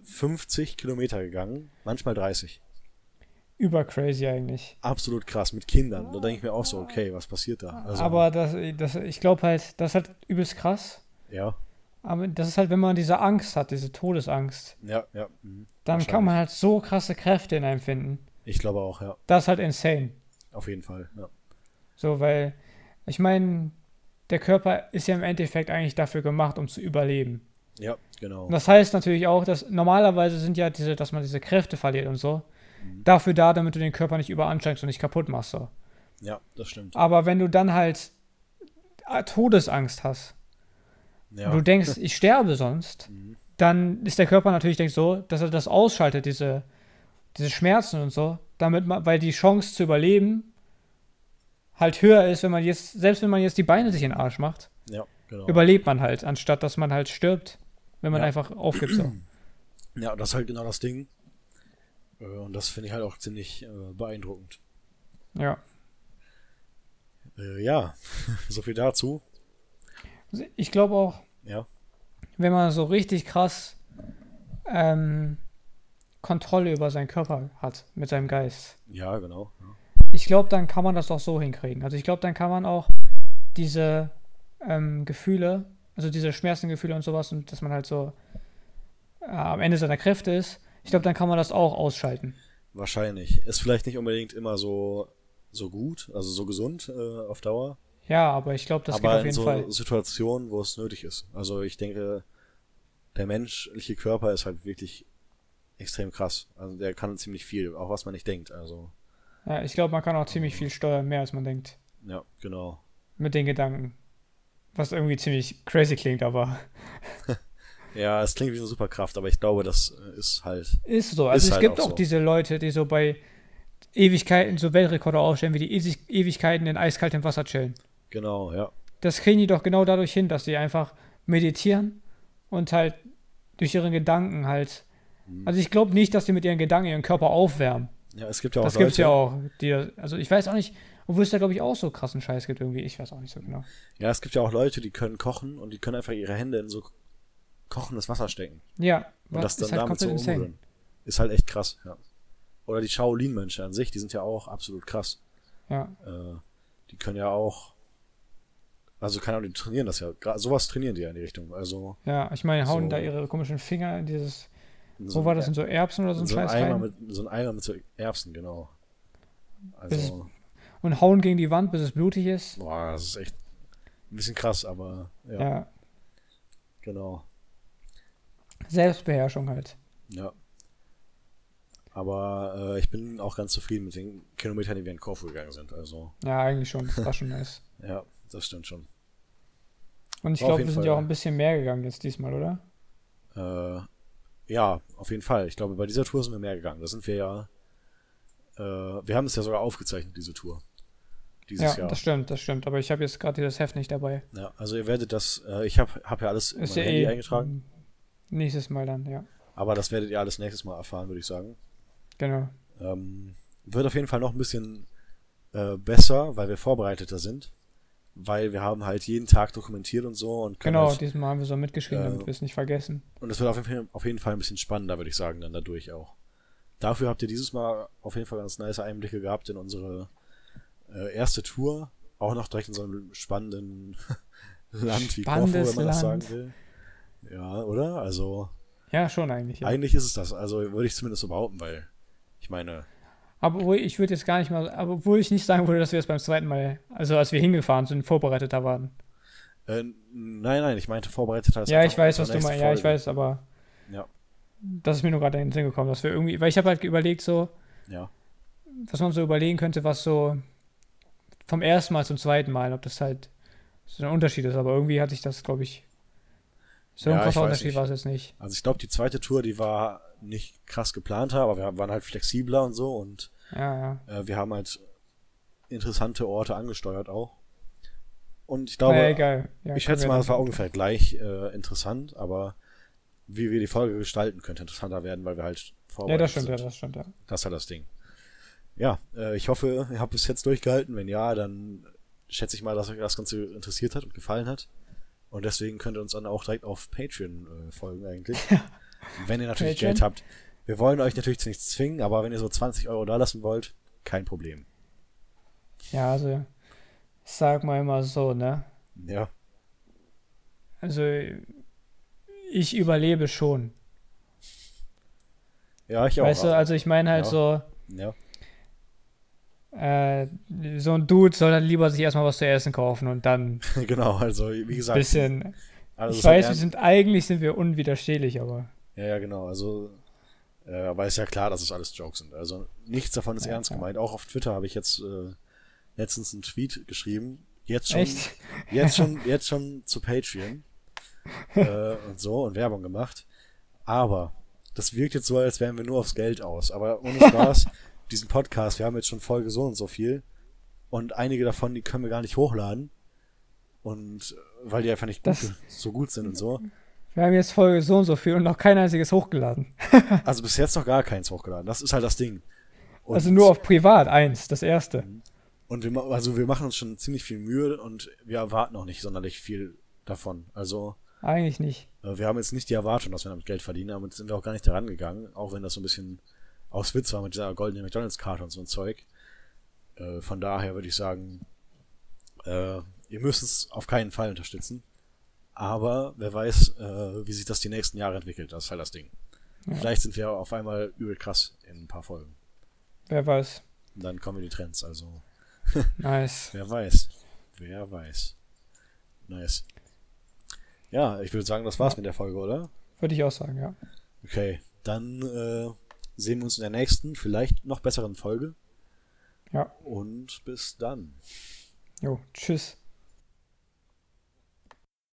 50 Kilometer gegangen, manchmal 30. Über crazy eigentlich. Absolut krass, mit Kindern. Da denke ich mir auch so, okay, was passiert da? Also, Aber das, das, ich glaube halt, das ist halt übelst krass. ja, Aber das ist halt, wenn man diese Angst hat, diese Todesangst, ja, ja. mhm. dann kann man halt so krasse Kräfte in einem finden. Ich glaube auch, ja. Das ist halt insane. Auf jeden Fall, ja. So, weil, ich meine, der Körper ist ja im Endeffekt eigentlich dafür gemacht, um zu überleben. Ja, genau. Und das heißt natürlich auch, dass normalerweise sind ja diese, dass man diese Kräfte verliert und so, Mhm. dafür da, damit du den Körper nicht überanstrengst und nicht kaputt machst. So. Ja, das stimmt. Aber wenn du dann halt äh, Todesangst hast Ja, und du denkst, ich sterbe sonst, Mhm. dann ist der Körper natürlich denkt so, dass er das ausschaltet, diese, diese Schmerzen und so, damit man, weil die Chance zu überleben halt höher ist, wenn man jetzt, selbst wenn man jetzt die Beine sich in den Arsch macht, ja, genau. überlebt man halt, anstatt dass man halt stirbt, wenn man Ja. einfach aufgibt. So. Ja, das ist halt genau das Ding. Äh, Und das finde ich halt auch ziemlich äh, beeindruckend. Ja. Äh, ja, so viel dazu. Also Ich glaube auch, Ja, wenn man so richtig krass ähm, Kontrolle über seinen Körper hat, mit seinem Geist. ja, genau. Ja. Ich glaube, dann kann man das auch so hinkriegen. Also ich glaube, dann kann man auch diese ähm, Gefühle, also diese Schmerzengefühle und sowas und dass man halt so äh, am Ende seiner Kräfte ist, ich glaube, dann kann man das auch ausschalten. Wahrscheinlich. Ist vielleicht nicht unbedingt immer so, so gut, also so gesund äh, auf Dauer. Ja, aber ich glaube, das geht aber auf in jeden so Fall. Situationen, wo es nötig ist. Also ich denke, der menschliche Körper ist halt wirklich extrem krass. Also der kann ziemlich viel, auch was man nicht denkt. Also, Ja, ich glaube, man kann auch ziemlich viel steuern, mehr als man denkt. ja, genau. Mit den Gedanken. Was irgendwie ziemlich crazy klingt, aber Ja, es klingt wie eine Superkraft, aber ich glaube, das äh, ist halt. ist so. Also Ist es halt gibt auch so. diese Leute, die so bei Ewigkeiten so Weltrekorde aufstellen, wie die Ewig Ewigkeiten in eiskaltem Wasser chillen. Genau, ja. Das kriegen die doch genau dadurch hin, dass sie einfach meditieren und halt durch ihre Gedanken halt. Mhm. Also ich glaube nicht, dass sie mit ihren Gedanken ihren Körper aufwärmen. Ja, es gibt ja auch das Leute. gibt's ja auch. Die, also ich weiß auch nicht, obwohl es da glaube ich auch so krassen Scheiß gibt irgendwie. Ich weiß auch nicht so genau. Ja, es gibt ja auch Leute, die können kochen und die können einfach ihre Hände in so kochendes Wasser stecken. Ja, Und das dann ist halt damit so umrühren. Ist halt echt krass, ja. Oder die Shaolin-Mönche an sich, die sind ja auch absolut krass. Ja, Äh, die können ja auch. Also keine Ahnung, die trainieren das ja. Sowas trainieren die ja in die Richtung. Also ja, ich meine, hauen So. da ihre komischen Finger in dieses. in Wo war das? In so Erbsen oder so in ein so Scheiß Eimer mit so ein Eimer mit so Erbsen, genau. Also, Und hauen gegen die Wand, bis es blutig ist. boah, das ist echt ein bisschen krass, aber ja, ja. genau. Selbstbeherrschung halt. Ja. Aber äh, ich bin auch ganz zufrieden mit den Kilometern, die wir in Korfu gegangen sind. Also, Ja, eigentlich schon. Das war schon nice. ja, das stimmt schon. Und ich glaube, wir sind Fall, ja auch ein bisschen mehr gegangen jetzt diesmal, oder? Äh, ja, auf jeden Fall. Ich glaube, bei dieser Tour sind wir mehr gegangen. Da sind wir ja. Äh, wir haben es ja sogar aufgezeichnet, diese Tour. Dieses Ja, Jahr. das stimmt, das stimmt. Aber ich habe jetzt gerade hier das Heft nicht dabei. Ja, also ihr werdet das, äh, ich habe hab ja alles in Ist mein ja Handy eh eingetragen, nächstes Mal dann, ja. aber das werdet ihr alles nächstes Mal erfahren, würde ich sagen. Genau. Ähm, wird auf jeden Fall noch ein bisschen äh, besser, weil wir vorbereiteter sind. Weil wir haben halt jeden Tag dokumentiert und so und können Genau, halt, diesmal haben wir so mitgeschrieben, Äh, damit wir es nicht vergessen. und es wird auf jeden, Fall, auf jeden Fall ein bisschen spannender, würde ich sagen, dann dadurch auch. Dafür habt ihr dieses Mal auf jeden Fall ganz nice Einblicke gehabt in unsere äh, erste Tour. Auch noch direkt in so einem spannenden Land wie Korfu, wenn man das sagen Spannendes will. Ja, oder? Also, Ja, schon eigentlich. Ja. eigentlich ist es das. Also, würde ich zumindest so behaupten, weil ich meine, Aber obwohl ich würde jetzt gar nicht mal, aber obwohl ich nicht sagen würde, dass wir es beim zweiten Mal, also als wir hingefahren sind, vorbereiteter waren. Äh, nein, nein, ich meinte vorbereitet als Ja, ich weiß, was du meinst. Ja, ich weiß, aber. Ja. Das ist mir nur gerade in den Sinn gekommen, dass wir irgendwie, weil ich habe halt überlegt, so. Ja. Was man so überlegen könnte, was so vom ersten Mal zum zweiten Mal, ob das halt so ein Unterschied ist, aber irgendwie hatte ich das, glaube ich. So ein ja, krasser Unterschied war es jetzt nicht. Also ich glaube, die zweite Tour, die war nicht krass geplanter, aber wir waren halt flexibler und so und ja, ja. Äh, wir haben halt interessante Orte angesteuert auch. Und ich glaube, ja, ja, ich schätze mal, es war ungefähr gleich äh, interessant, aber wie wir die Folge gestalten, könnte interessanter werden, weil wir halt vorbereitet Ja, das stimmt, sind. ja, das stimmt, ja. Das ist halt das Ding. Ja, äh, ich hoffe, ihr habt bis jetzt durchgehalten. Wenn ja, dann schätze ich mal, dass euch das Ganze interessiert hat und gefallen hat. Und deswegen könnt ihr uns dann auch direkt auf Patreon äh, folgen eigentlich. wenn ihr natürlich Patreon? Geld habt. Wir wollen euch natürlich zu nichts zwingen, aber wenn ihr so 20 Euro da lassen wollt, kein Problem. Ja, also sag mal immer so, ne? Ja. Also ich überlebe schon. Ja, ich auch. Weißt du, also ich meine halt ja. so. Ja. Äh, so ein Dude soll dann lieber sich erstmal was zu essen kaufen und dann. genau, also wie gesagt. Bisschen. Also ich weiß, wir sind eigentlich sind wir unwiderstehlich, aber. Ja, ja, genau. Also, äh, aber ist ja klar, dass es alles Jokes sind. Also nichts davon ist ja, ernst ja. gemeint. Auch auf Twitter habe ich jetzt äh, letztens einen Tweet geschrieben. Jetzt schon, Echt? jetzt schon, jetzt schon zu Patreon äh, und so und Werbung gemacht. Aber das wirkt jetzt so, als wären wir nur aufs Geld aus. Aber ohne Spaß, diesen Podcast, wir haben jetzt schon Folge so und so viel. Und einige davon, die können wir gar nicht hochladen. Und äh, weil die einfach nicht gut, so gut sind und so. Wir haben jetzt Folge so und so viel und noch kein einziges hochgeladen. also bis jetzt noch gar keins hochgeladen. Das ist halt das Ding. Und also nur auf privat, eins, das erste. Und wir, also wir machen uns schon ziemlich viel Mühe und wir erwarten auch nicht sonderlich viel davon. Also. Eigentlich nicht. Äh, wir haben jetzt nicht die Erwartung, dass wir damit Geld verdienen, aber sind wir auch gar nicht daran gegangen, auch wenn das so ein bisschen aus Witz war mit dieser goldenen McDonalds-Karte und so ein Zeug. Äh, von daher würde ich sagen, äh, ihr müsst es auf keinen Fall unterstützen. Aber wer weiß, äh, wie sich das die nächsten Jahre entwickelt. Das ist halt das Ding. Ja. Vielleicht sind wir auf einmal übel krass in ein paar Folgen. Wer weiß. Und dann kommen die Trends, also. nice. Wer weiß. Wer weiß. Nice. Ja, ich würde sagen, das war's ja. mit der Folge, oder? Würde ich auch sagen, ja. Okay, dann äh, sehen wir uns in der nächsten, vielleicht noch besseren Folge. Ja. Und bis dann. Jo, tschüss.